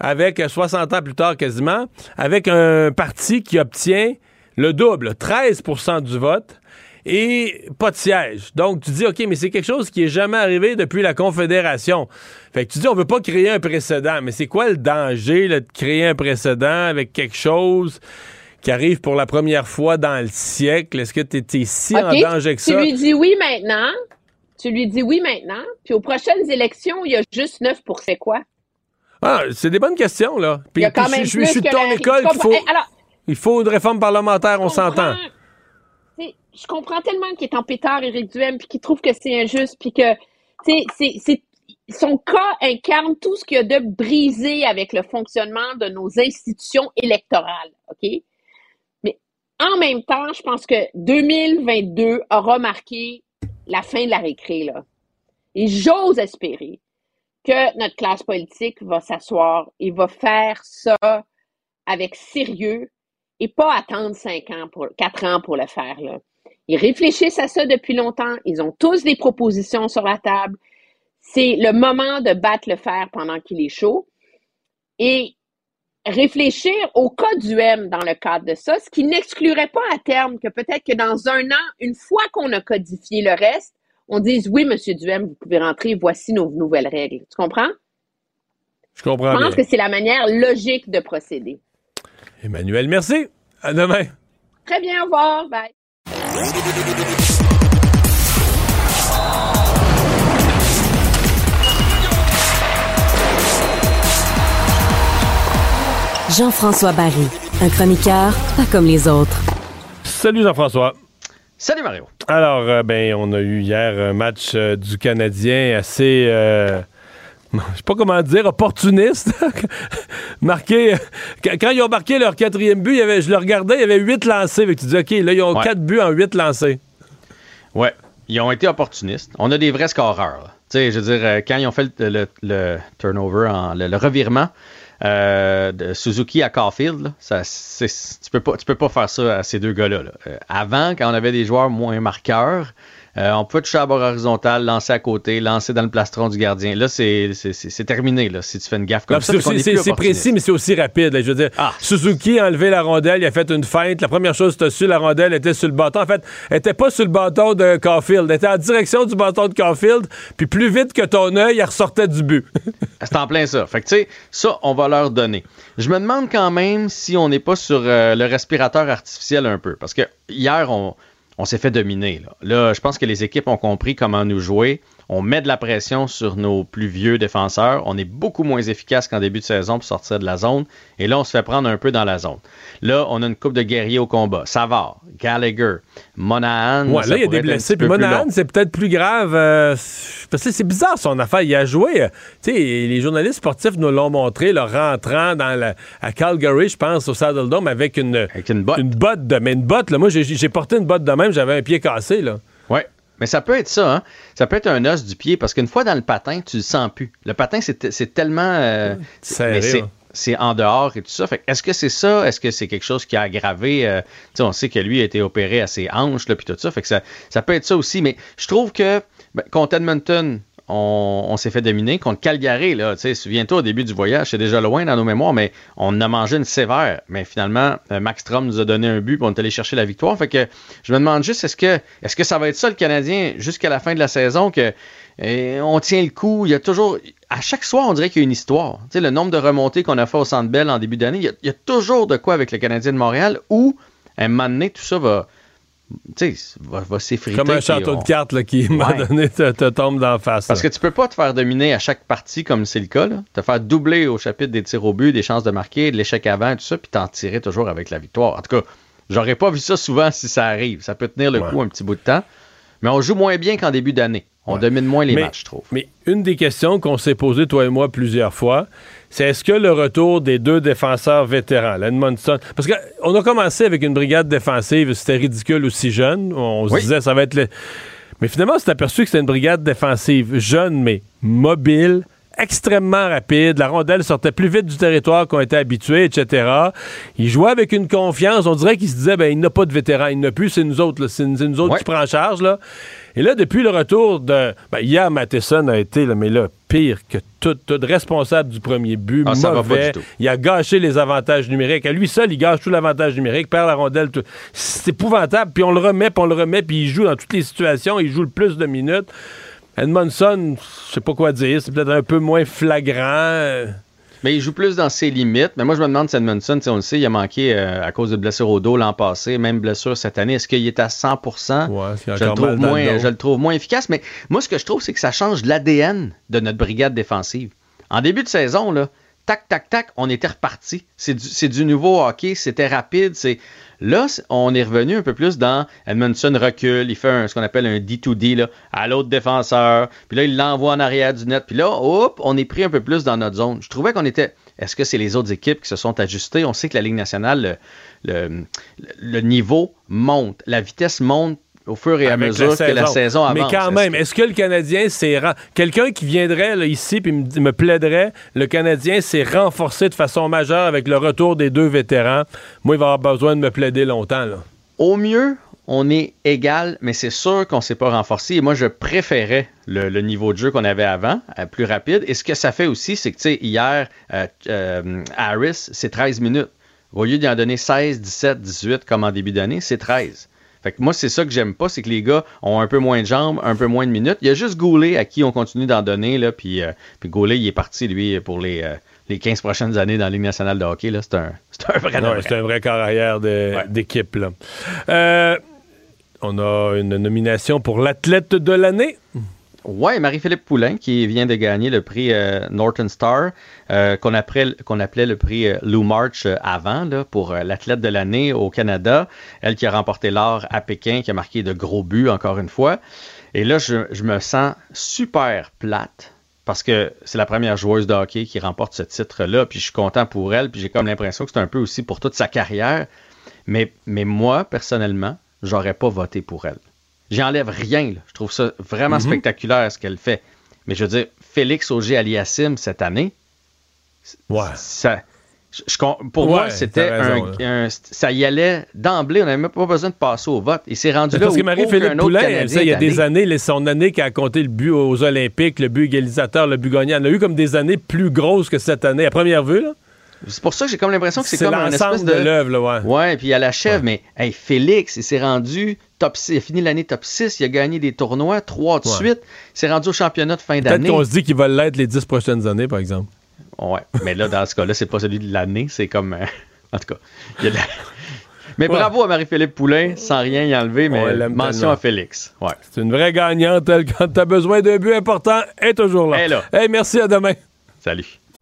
avec 60 ans plus tard quasiment, avec un parti qui obtient le double, 13% du vote et pas de siège. Donc, tu dis, OK, mais c'est quelque chose qui est jamais arrivé depuis la Confédération. Fait que tu dis, on veut pas créer un précédent. Mais c'est quoi le danger de créer un précédent avec quelque chose qui arrive pour la première fois dans le siècle? Est-ce que tu es, si en danger que ça? Tu lui dis oui maintenant. Tu lui dis oui maintenant. Puis aux prochaines élections, il y a juste 9 pour c'est quoi? Ah, c'est des bonnes questions, là. Puis, je, suis de ton école qu'il faut... alors, il faut une réforme parlementaire, on s'entend. Je comprends tellement qu'il est en pétard, Éric Duhem, puis qu'il trouve que c'est injuste, puis que, c'est, son cas incarne tout ce qu'il y a de brisé avec le fonctionnement de nos institutions électorales, OK? Mais en même temps, je pense que 2022 aura marqué la fin de la récré, là. Et j'ose espérer que notre classe politique va s'asseoir et va faire ça avec sérieux et pas attendre cinq ans pour quatre ans pour le faire. Là. Ils réfléchissent à ça depuis longtemps. Ils ont tous des propositions sur la table. C'est le moment de battre le fer pendant qu'il est chaud. Et réfléchir au cas du M dans le cadre de ça, ce qui n'exclurait pas à terme que peut-être que dans un an, une fois qu'on a codifié le reste, on dise oui, Monsieur Duhem, vous pouvez rentrer, voici nos nouvelles règles. Tu comprends? Je comprends. Je pense que c'est la manière logique de procéder. Emmanuel, merci. À demain. Très bien, au revoir. Bye. Jean-François Barry, un chroniqueur pas comme les autres. Salut Jean-François. Salut Mario. Alors, euh, ben, on a eu hier un match euh, du Canadien assez euh, je sais pas comment dire, opportuniste. marqué, quand ils ont marqué leur quatrième but, je le regardais, il y avait huit lancés. tu dis, OK, là, ils ont quatre buts en huit lancés. Ouais, ils ont été opportunistes. On a des vrais scoreurs. Tu sais, je veux dire, euh, quand ils ont fait le, turnover, le, revirement euh, de Suzuki à Caulfield, ça, tu peux pas, tu peux pas faire ça à ces deux gars-là. Euh, avant, quand on avait des joueurs moins marqueurs, euh, on peut toucher à bord horizontal, lancer à côté, lancer dans le plastron du gardien. Là, c'est terminé, là, si tu fais une gaffe comme ça. C'est précis, mais c'est aussi rapide. je veux dire, ah. Suzuki a enlevé la rondelle, il a fait une feinte. La première chose que tu as su, la rondelle était sur le bâton. En fait, elle était pas sur le bâton de Caulfield. Elle était en direction du bâton de Caulfield, puis plus vite que ton œil, elle ressortait du but. c'est en plein ça. Fait que, tu sais, ça, on va leur donner. Je me demande quand même si on n'est pas sur euh, le respirateur artificiel un peu. Parce que hier, on on s'est fait dominer. Là. je pense que les équipes ont compris comment nous jouer. On met de la pression sur nos plus vieux défenseurs. On est beaucoup moins efficace qu'en début de saison pour sortir de la zone. Et là, on se fait prendre un peu dans la zone. Là, on a une coupe de guerriers au combat. Savard, Gallagher, Monahan. Ouais, là, il y a des blessés. Puis Monahan, c'est peut-être plus grave. euh, parce que c'est bizarre son affaire. Il a joué. tu sais, les journalistes sportifs nous l'ont montré, là, rentrant dans la, à Calgary, je pense, au Saddle Dome, avec une, une botte. Une botte de. Mais une botte, là, moi, j'ai- j'ai porté une botte de même, j'avais un pied cassé, là. Mais ça peut être ça, hein? Ça peut être un os du pied parce qu'une fois dans le patin, tu le sens plus. Le patin, c'est tellement. euh, c'est- en dehors et tout ça. Fait que est-ce que c'est ça? Est-ce que c'est quelque chose qui a aggravé? euh, tu sais, on sait que lui a été opéré à ses hanches, là, puis tout ça. Fait que ça, ça peut être ça aussi. Mais je trouve que ben, contre Edmonton, on, s'est fait dominer. Contre Calgary, là, souviens-toi, au début du voyage, c'est déjà loin dans nos mémoires, mais on a mangé une sévère. Mais finalement, euh, Max Strom nous a donné un but, puis on est allé chercher la victoire. Fait que je me demande juste, est-ce que, est-ce que ça va être ça, le Canadien, jusqu'à la fin de la saison, que euh, on tient le coup. Il y a toujours. À chaque soir, on dirait qu'il y a une histoire. Tu le nombre de remontées qu'on a fait au Centre Bell en début d'année, il y a- toujours de quoi avec le Canadien de Montréal où, à un moment tout ça va. Tu sais, va, va s'effriter. Comme un château on- de cartes là, qui, à un moment donné, te, te tombe d'en face. Parce que tu peux pas te faire dominer à chaque partie comme c'est le cas. Là. Te faire doubler au chapitre des tirs au but, des chances de marquer, de l'échec avant, tout ça, puis t'en tirer toujours avec la victoire. En tout cas, j'aurais pas vu ça souvent si ça arrive. Ça peut tenir le coup un petit bout de temps. Mais on joue moins bien qu'en début d'année. On domine moins les mais, matchs, je trouve. Mais une des questions qu'on s'est posées, toi et moi, plusieurs fois, c'est est-ce que le retour des deux défenseurs vétérans, Edmondson, parce qu'on a commencé avec une brigade défensive, c'était ridicule aussi jeune, on se Oui. disait ça va être le... Mais finalement, on s'est aperçu que c'était une brigade défensive jeune, mais mobile, extrêmement rapide. La rondelle sortait plus vite du territoire qu'on était habitué, etc. Il jouait avec une confiance. On dirait qu'il se disait, ben, il n'a pas de vétéran, il n'a plus, c'est nous autres, c'est nous autres qui prend en charge. Là. Et là, depuis le retour de. Ben, hier, Matheson a été, là, mais là, pire que tout, tout responsable du premier but, Ah, ça va pas mauvais. du tout. Il a gâché les avantages numériques. À lui seul, il gâche tout l'avantage numérique, perd la rondelle. tout. C'est épouvantable. Puis on le remet, puis on le remet, puis il joue dans toutes les situations. Il joue le plus de minutes. Edmondson, je sais pas quoi dire. C'est peut-être un peu moins flagrant. Mais il joue plus dans ses limites. Mais moi, je me demande si Edmondson, on le sait, il a manqué euh, à cause de blessures au dos l'an passé, même blessure cette année. Est-ce qu'il est à 100 qu'il a je, le trouve le moins, je le trouve moins efficace. Mais moi, ce que je trouve, c'est que ça change l'ADN de notre brigade défensive. En début de saison, là, tac, tac, tac, on était reparti. C'est du, c'est du nouveau hockey, c'était rapide. C'est Là, on est revenu un peu plus dans Edmondson recule, il fait ce qu'on appelle un D2D là, à l'autre défenseur, puis là, il l'envoie en arrière du net, puis là, hop, on est pris un peu plus dans notre zone. Je trouvais qu'on était. Est-ce que c'est les autres équipes qui se sont ajustées? On sait que la Ligue nationale, le, le- le niveau monte, la vitesse monte au fur et à Avec mesure que la saison avance. Mais quand Est-ce même, que- est-ce que le Canadien s'est... Quelqu'un qui viendrait là, ici puis me, plaiderait, le Canadien s'est renforcé de façon majeure avec le retour des deux vétérans. Moi, il va avoir besoin de me plaider longtemps. Là. Au mieux, on est égal, mais c'est sûr qu'on ne s'est pas renforcé. Et moi, je préférais le, le niveau de jeu qu'on avait avant, euh, plus rapide. Et ce que ça fait aussi, c'est que, tu sais, hier, euh, euh, Harris, c'est 13 minutes. Au lieu d'y en donner 16, 17, 18 comme en début d'année, c'est 13. Fait que moi, c'est ça que j'aime pas, c'est que les gars ont un peu moins de jambes, un peu moins de minutes. Il y a juste Goulet à qui on continue d'en donner, là, puis, euh, puis Goulet, il est parti, lui, pour les, euh, les 15 prochaines années dans la Ligue nationale de hockey. là. C'est un, c'est un vrai Ouais, c'est un vrai corps arrière de- d'équipe. là. Euh, on a une nomination pour l'athlète de l'année. Ouais, Marie-Philippe Poulain qui vient de gagner le prix euh, Norton Star, euh, qu'on appelait, le prix euh, Lou March avant, là, pour l'athlète de l'année au Canada. Elle qui a remporté l'or à Pékin, qui a marqué de gros buts encore une fois. Et là, je, je me sens super plate parce que c'est la première joueuse de hockey qui remporte ce titre-là, puis je suis content pour elle, puis j'ai comme l'impression que c'est un peu aussi pour toute sa carrière. Mais, mais moi, personnellement, j'aurais pas voté pour elle. J'enlève rien. là. Je trouve ça vraiment Mhm. spectaculaire ce qu'elle fait. Mais je veux dire, Félix Auger-Aliassime cette année, ça, je- je con- pour moi, c'était un, un- Ça y allait d'emblée. On n'avait même pas besoin de passer au vote. Il s'est rendu là Parce que Marie-Philippe Poulain, elle, ça, il y a des années, les- son année qui a compté le but aux Olympiques, le but égalisateur, le but gagnant. Elle a eu comme des années plus grosses que cette année, à première vue. là. C'est pour ça que j'ai comme l'impression que c'est comme un espèce de, de l'œuvre, là, ouais. Ouais, puis à la chèvre, mais hey, Félix, il s'est rendu top 6, il a fini l'année top 6, il a gagné des tournois, trois de Ouais. suite, il s'est rendu au championnat de fin Peut-être d'année. qu'on se dit qu'il va l'être les dix prochaines années, par exemple. Ouais, mais là, dans ce cas-là, c'est pas celui de l'année, c'est comme. euh, en tout cas, il y a de la- Mais bravo à Marie-Philippe Poulain, sans rien y enlever, mais mention à Félix. Ouais. C'est une vraie gagnante. Elle, quand tu as besoin d'un but important, elle est toujours là. Elle est là. Hey, merci, à demain. Salut.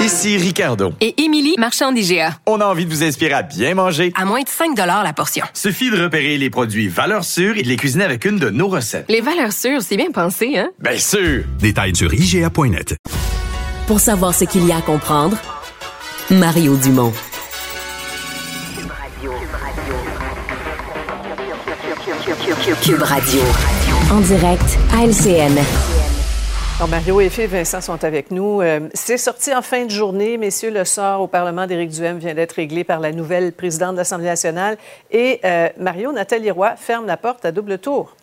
Ici Ricardo. Et Émilie, marchand d'IGA. On a envie de vous inspirer à bien manger. À moins de 5 la portion. Suffit de repérer les produits valeurs sûres et de les cuisiner avec une de nos recettes. Les valeurs sûres, c'est bien pensé, hein? Bien sûr! Détails sur IGA.net. Pour savoir ce qu'il y a à comprendre, Mario Dumont. Cube Radio. En direct à LCN. Alors, Mario et Phil Vincent sont avec nous. Euh, c'est sorti en fin de journée, messieurs. Le sort au Parlement d'Éric Duhem vient d'être réglé par la nouvelle présidente de l'Assemblée nationale. Et euh, Mario, Nathalie Roy ferme la porte à double tour.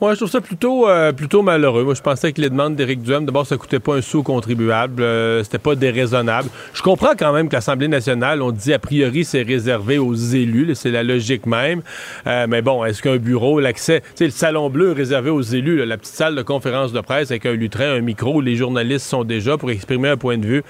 Moi, je trouve ça plutôt, euh, plutôt malheureux. Moi, je pensais que les demandes d'Éric Duhem, d'abord, ça coûtait pas un sou au contribuable. euh, c'était pas déraisonnable. Je comprends quand même que l'Assemblée nationale, on dit a priori, c'est réservé aux élus. C'est la logique même. Euh, mais bon, est-ce qu'un bureau, l'accès... Tu sais, le salon bleu est réservé aux élus, là, la petite salle de conférence de presse avec un lutrin, un micro, où les journalistes sont déjà pour exprimer un point de vue.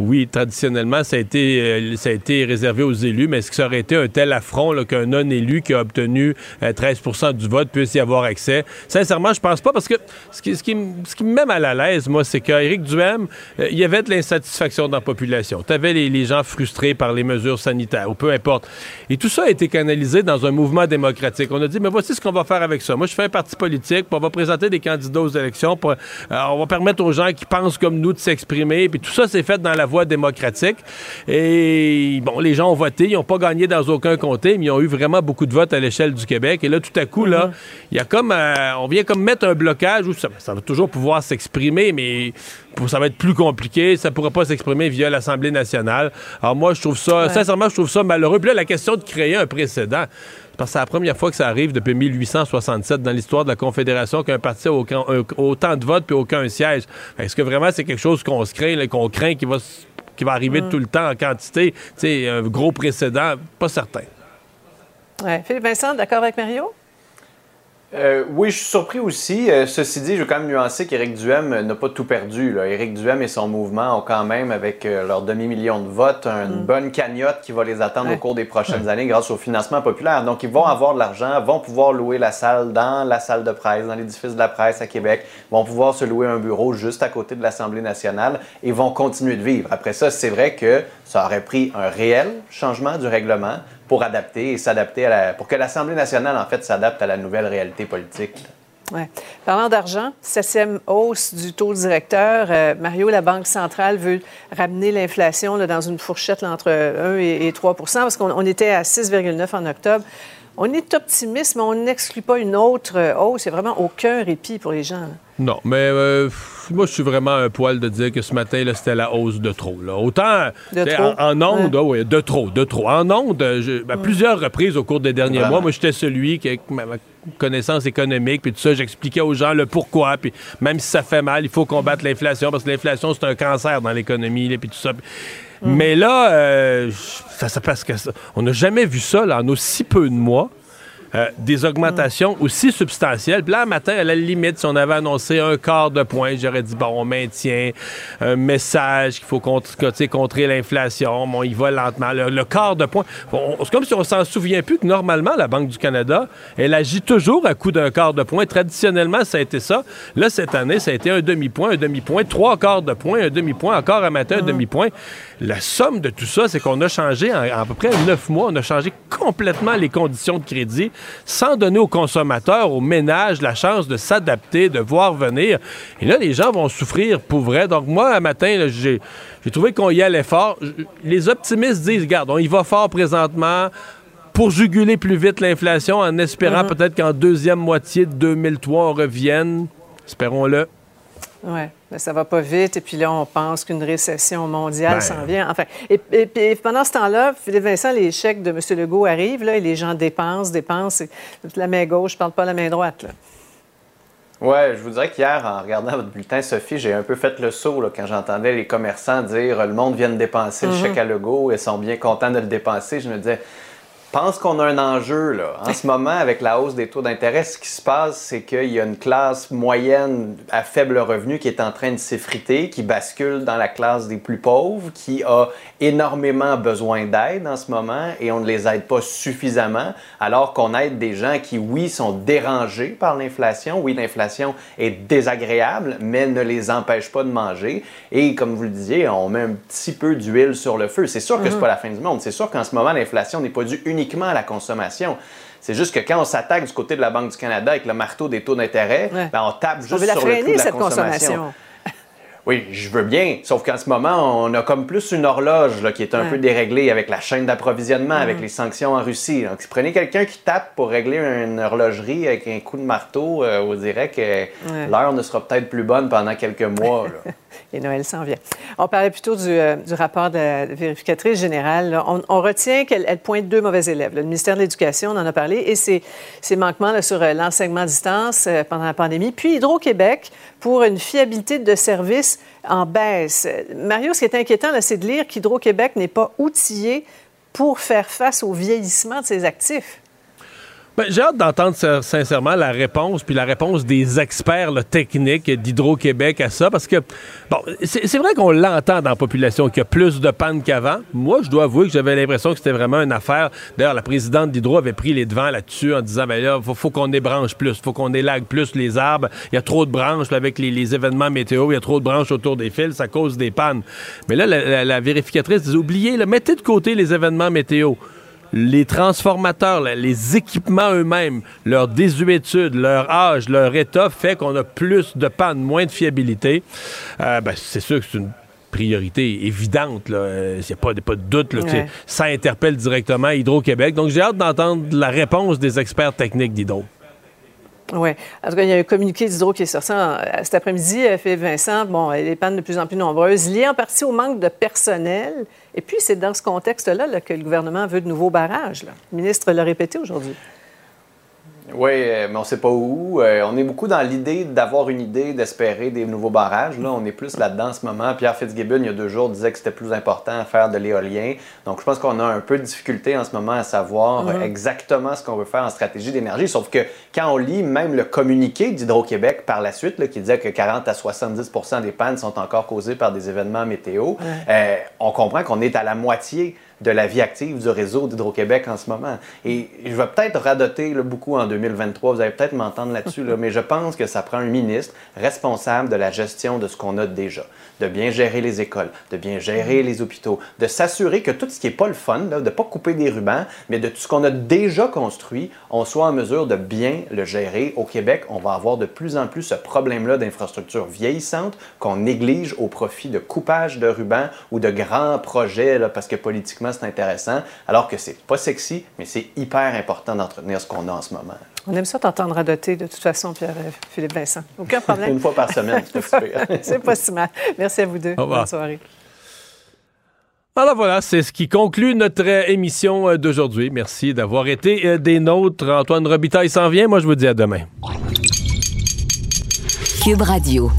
Oui, traditionnellement, ça a été, euh, ça a été réservé aux élus, mais est-ce que ça aurait été un tel affront qu'un non-élu qui a obtenu euh, 13% du vote puisse y avoir accès? Sincèrement, je pense pas, parce que ce qui, ce qui, m- ce qui me met mal à l'aise, moi, c'est qu'Éric Duhem, euh, il y avait de l'insatisfaction dans la population. Tu avais les, les gens frustrés par les mesures sanitaires, ou peu importe. Et tout ça a été canalisé dans un mouvement démocratique. On a dit, mais voici ce qu'on va faire avec ça. Moi, je fais un parti politique, puis on va présenter des candidats aux élections, euh, on va permettre aux gens qui pensent comme nous de s'exprimer, puis tout ça, c'est fait dans la voie démocratique. Et bon, les gens ont voté, ils n'ont pas gagné dans aucun comté, mais ils ont eu vraiment beaucoup de votes à l'échelle du Québec. Et là, tout à coup, là, il y a comme, euh, on vient comme mettre un blocage où ça, ça va toujours pouvoir s'exprimer, mais pour- ça va être plus compliqué. Ça ne pourra pas s'exprimer via l'Assemblée nationale. Alors moi, je trouve ça, sincèrement, je trouve ça malheureux. Puis là, la question de créer un précédent, parce que c'est la première fois que ça arrive depuis 1867 dans l'histoire de la Confédération qu'un parti a aucun- un- autant de votes puis aucun siège. Est-ce que vraiment c'est quelque chose qu'on se craint, qu'on craint qui va, qui va arriver Mm. tout le temps en quantité? Sais, un gros précédent, pas certain. Ouais. Philippe Vincent, d'accord avec Mario? Euh, oui, je suis surpris aussi. Euh, ceci dit, je veux quand même nuancer qu'Éric Duhem euh, n'a pas tout perdu. Là. Éric Duhem et son mouvement ont quand même, avec euh, leur demi-million de votes, une bonne cagnotte qui va les attendre Ouais. au cours des prochaines années grâce au financement populaire. Donc, ils vont avoir de l'argent, vont pouvoir louer la salle dans la salle de presse, dans l'édifice de la presse à Québec, vont pouvoir se louer un bureau juste à côté de l'Assemblée nationale et vont continuer de vivre. Après ça, c'est vrai que ça aurait pris un réel changement du règlement pour adapter et s'adapter à la, pour que l'Assemblée nationale, en fait, s'adapte à la nouvelle réalité politique. Ouais. Parlant d'argent, septième hausse du taux directeur. Euh, Mario, la Banque centrale veut ramener l'inflation dans une fourchette entre 1 et, et 3 parce qu'on on était à 6,9 en octobre. On est optimiste, mais on n'exclut pas une autre euh, hausse. Il n'y a vraiment aucun répit pour les gens. là. Non, mais euh, moi, je suis vraiment un poil de dire que ce matin, c'était la hausse de trop. Là. Autant De trop? En, en ondes, ah oui, de trop, de trop. En ondes, euh, je- à plusieurs reprises au cours des derniers mois, moi, j'étais celui qui, avec ma, ma connaissance économique, puis tout ça, j'expliquais aux gens le pourquoi, puis même si ça fait mal, il faut combattre l'inflation, parce que l'inflation, c'est un cancer dans l'économie, là, puis tout ça. Mais là, euh, ça, ça parce que ça- on n'a jamais vu ça là, en aussi peu de mois. Euh, des augmentations aussi substantielles. Puis là, un matin, à la limite, si on avait annoncé un quart de point, j'aurais dit, bon, on maintient un message qu'il faut contre- contrer l'inflation. Bon, il va lentement. Le, le quart de point, c'est comme si on s'en souvient plus que normalement, la Banque du Canada, elle agit toujours à coup d'un quart de point. Traditionnellement, ça a été ça. Là, cette année, ça a été un demi-point, un demi-point, trois quarts de point, un demi-point, encore un matin, un demi-point. La somme de tout ça, c'est qu'on a changé en, en à peu près neuf mois, on a changé complètement les conditions de crédit sans donner aux consommateurs, aux ménages, la chance de s'adapter, de voir venir. Et là, les gens vont souffrir pour vrai. Donc, moi, un matin, j'ai trouvé qu'on y allait fort. Les optimistes disent, regarde, on y va fort présentement pour juguler plus vite l'inflation en espérant Mhm. peut-être qu'en deuxième moitié de 2003, on revienne. Espérons-le. Oui, mais ça va pas vite. Et puis là, on pense qu'une récession mondiale Ben. s'en vient. Enfin, et, et- et pendant ce temps-là, Philippe Vincent, les chèques de M. Legault arrivent, là, et les gens dépensent, dépensent. Et la main gauche, je parle pas la main droite. Là. Ouais, je vous dirais qu'hier, en regardant votre bulletin, Sophie, j'ai un peu fait le saut là, quand j'entendais les commerçants dire le monde vient de dépenser le Mhm. chèque à Legault et sont bien contents de le dépenser. Je me disais, pense qu'on a un enjeu là. En ce moment, avec la hausse des taux d'intérêt, ce qui se passe, c'est qu'il y a une classe moyenne à faible revenu qui est en train de s'effriter, qui bascule dans la classe des plus pauvres, qui a énormément besoin d'aide en ce moment et on ne les aide pas suffisamment, alors qu'on aide des gens qui, oui, sont dérangés par l'inflation. Oui, l'inflation est désagréable, mais ne les empêche pas de manger. Et comme vous le disiez, on met un petit peu d'huile sur le feu. C'est sûr que c'est Mhm. pas la fin du monde. C'est sûr qu'en ce moment, l'inflation n'est pas due uniquement à la consommation. C'est juste que quand on s'attaque du côté de la Banque du Canada avec le marteau des taux d'intérêt, Ouais. ben, on tape On juste veut la sur le prix freiner, de la cette consommation. consommation. Oui, je veux bien. Sauf qu'en ce moment, on a comme plus une horloge là, qui est un Ouais. peu déréglée avec la chaîne d'approvisionnement, avec Mhm. les sanctions en Russie. Donc, si vous prenez quelqu'un qui tape pour régler une horlogerie avec un coup de marteau, euh, on dirait que l'heure ne sera peut-être plus bonne pendant quelques mois. là. Et Noël s'en vient. On parlait plutôt du, euh, rapport de la vérificatrice générale. On, retient qu'elle elle pointe deux mauvais élèves. Le ministère de l'Éducation, on en a parlé, et ses, manquements sur euh, l'enseignement à distance euh, pendant la pandémie. Puis Hydro-Québec pour une fiabilité de service en baisse. Mario, ce qui est inquiétant, c'est de lire qu'Hydro-Québec n'est pas outillé pour faire face au vieillissement de ses actifs. Ben, J'ai hâte d'entendre sin- sincèrement la réponse, puis la réponse des experts techniques d'Hydro-Québec à ça, parce que, bon, c'est vrai qu'on l'entend dans la population qu'il y a plus de pannes qu'avant. Moi, je dois avouer que j'avais l'impression que c'était vraiment une affaire. D'ailleurs, la présidente d'Hydro avait pris les devants là-dessus en disant, ben là, faut, faut qu'on ébranche plus, faut qu'on élague plus les arbres. Il y a trop de branches avec les, événements météo, il y a trop de branches autour des fils, ça cause des pannes. Mais là, la, vérificatrice disait, oubliez, mettez de côté les événements météo les transformateurs, les équipements eux-mêmes, leur désuétude, leur âge, leur état fait qu'on a plus de panne, moins de fiabilité. Euh, ben, c'est sûr que c'est une priorité évidente. Il n'y a pas, pas de doute. Là, Ouais. ça interpelle directement Hydro-Québec. Donc, j'ai hâte d'entendre la réponse des experts techniques d'Hydro. Oui. En tout cas, il y a un communiqué d'Hydro qui est sorti en- cet après-midi, euh, Philippe Vincent. Bon, les pannes de plus en plus nombreuses, liées en partie au manque de personnel. Et puis, c'est dans ce contexte-là là, que le gouvernement veut de nouveaux barrages. Le ministre l'a répété aujourd'hui. Oui, euh, mais on ne sait pas où. Euh, on est beaucoup dans l'idée d'avoir une idée, d'espérer des nouveaux barrages. Là, on est plus là-dedans en ce moment. Pierre Fitzgibbon, il y a deux jours, disait que c'était plus important à faire de l'éolien. Donc, je pense qu'on a un peu de difficulté en ce moment à savoir Mhm. exactement ce qu'on veut faire en stratégie d'énergie. Sauf que quand on lit même le communiqué d'Hydro-Québec par la suite, là, qui disait que 40 à 70% des pannes sont encore causées par des événements météo, euh, on comprend qu'on est à la moitié de la vie active du réseau d'Hydro-Québec en ce moment. Et je vais peut-être radoter là, beaucoup en 2023, vous allez peut-être m'entendre là-dessus, là, mais je pense que ça prend un ministre responsable de la gestion de ce qu'on a déjà, de bien gérer les écoles, de bien gérer les hôpitaux, de s'assurer que tout ce qui n'est pas le fun, là, de ne pas couper des rubans, mais de tout ce qu'on a déjà construit, on soit en mesure de bien le gérer. Au Québec, on va avoir de plus en plus ce problème-là d'infrastructures vieillissantes qu'on néglige au profit de coupage de rubans ou de grands projets, parce que politiquement, c'est intéressant, alors que c'est pas sexy, mais c'est hyper important d'entretenir ce qu'on a en ce moment. On aime ça t'entendre radoter, de toute façon, Pierre-Philippe Vincent. Aucun problème. Une fois par semaine, c'est pas si pire. C'est pas si mal. Merci à vous deux. Au revoir. Bonne soirée. Alors voilà, c'est ce qui conclut notre euh, émission euh, d'aujourd'hui. Merci d'avoir été euh, des nôtres. Antoine Robitaille s'en vient. Moi, je vous dis à demain. Cube Radio.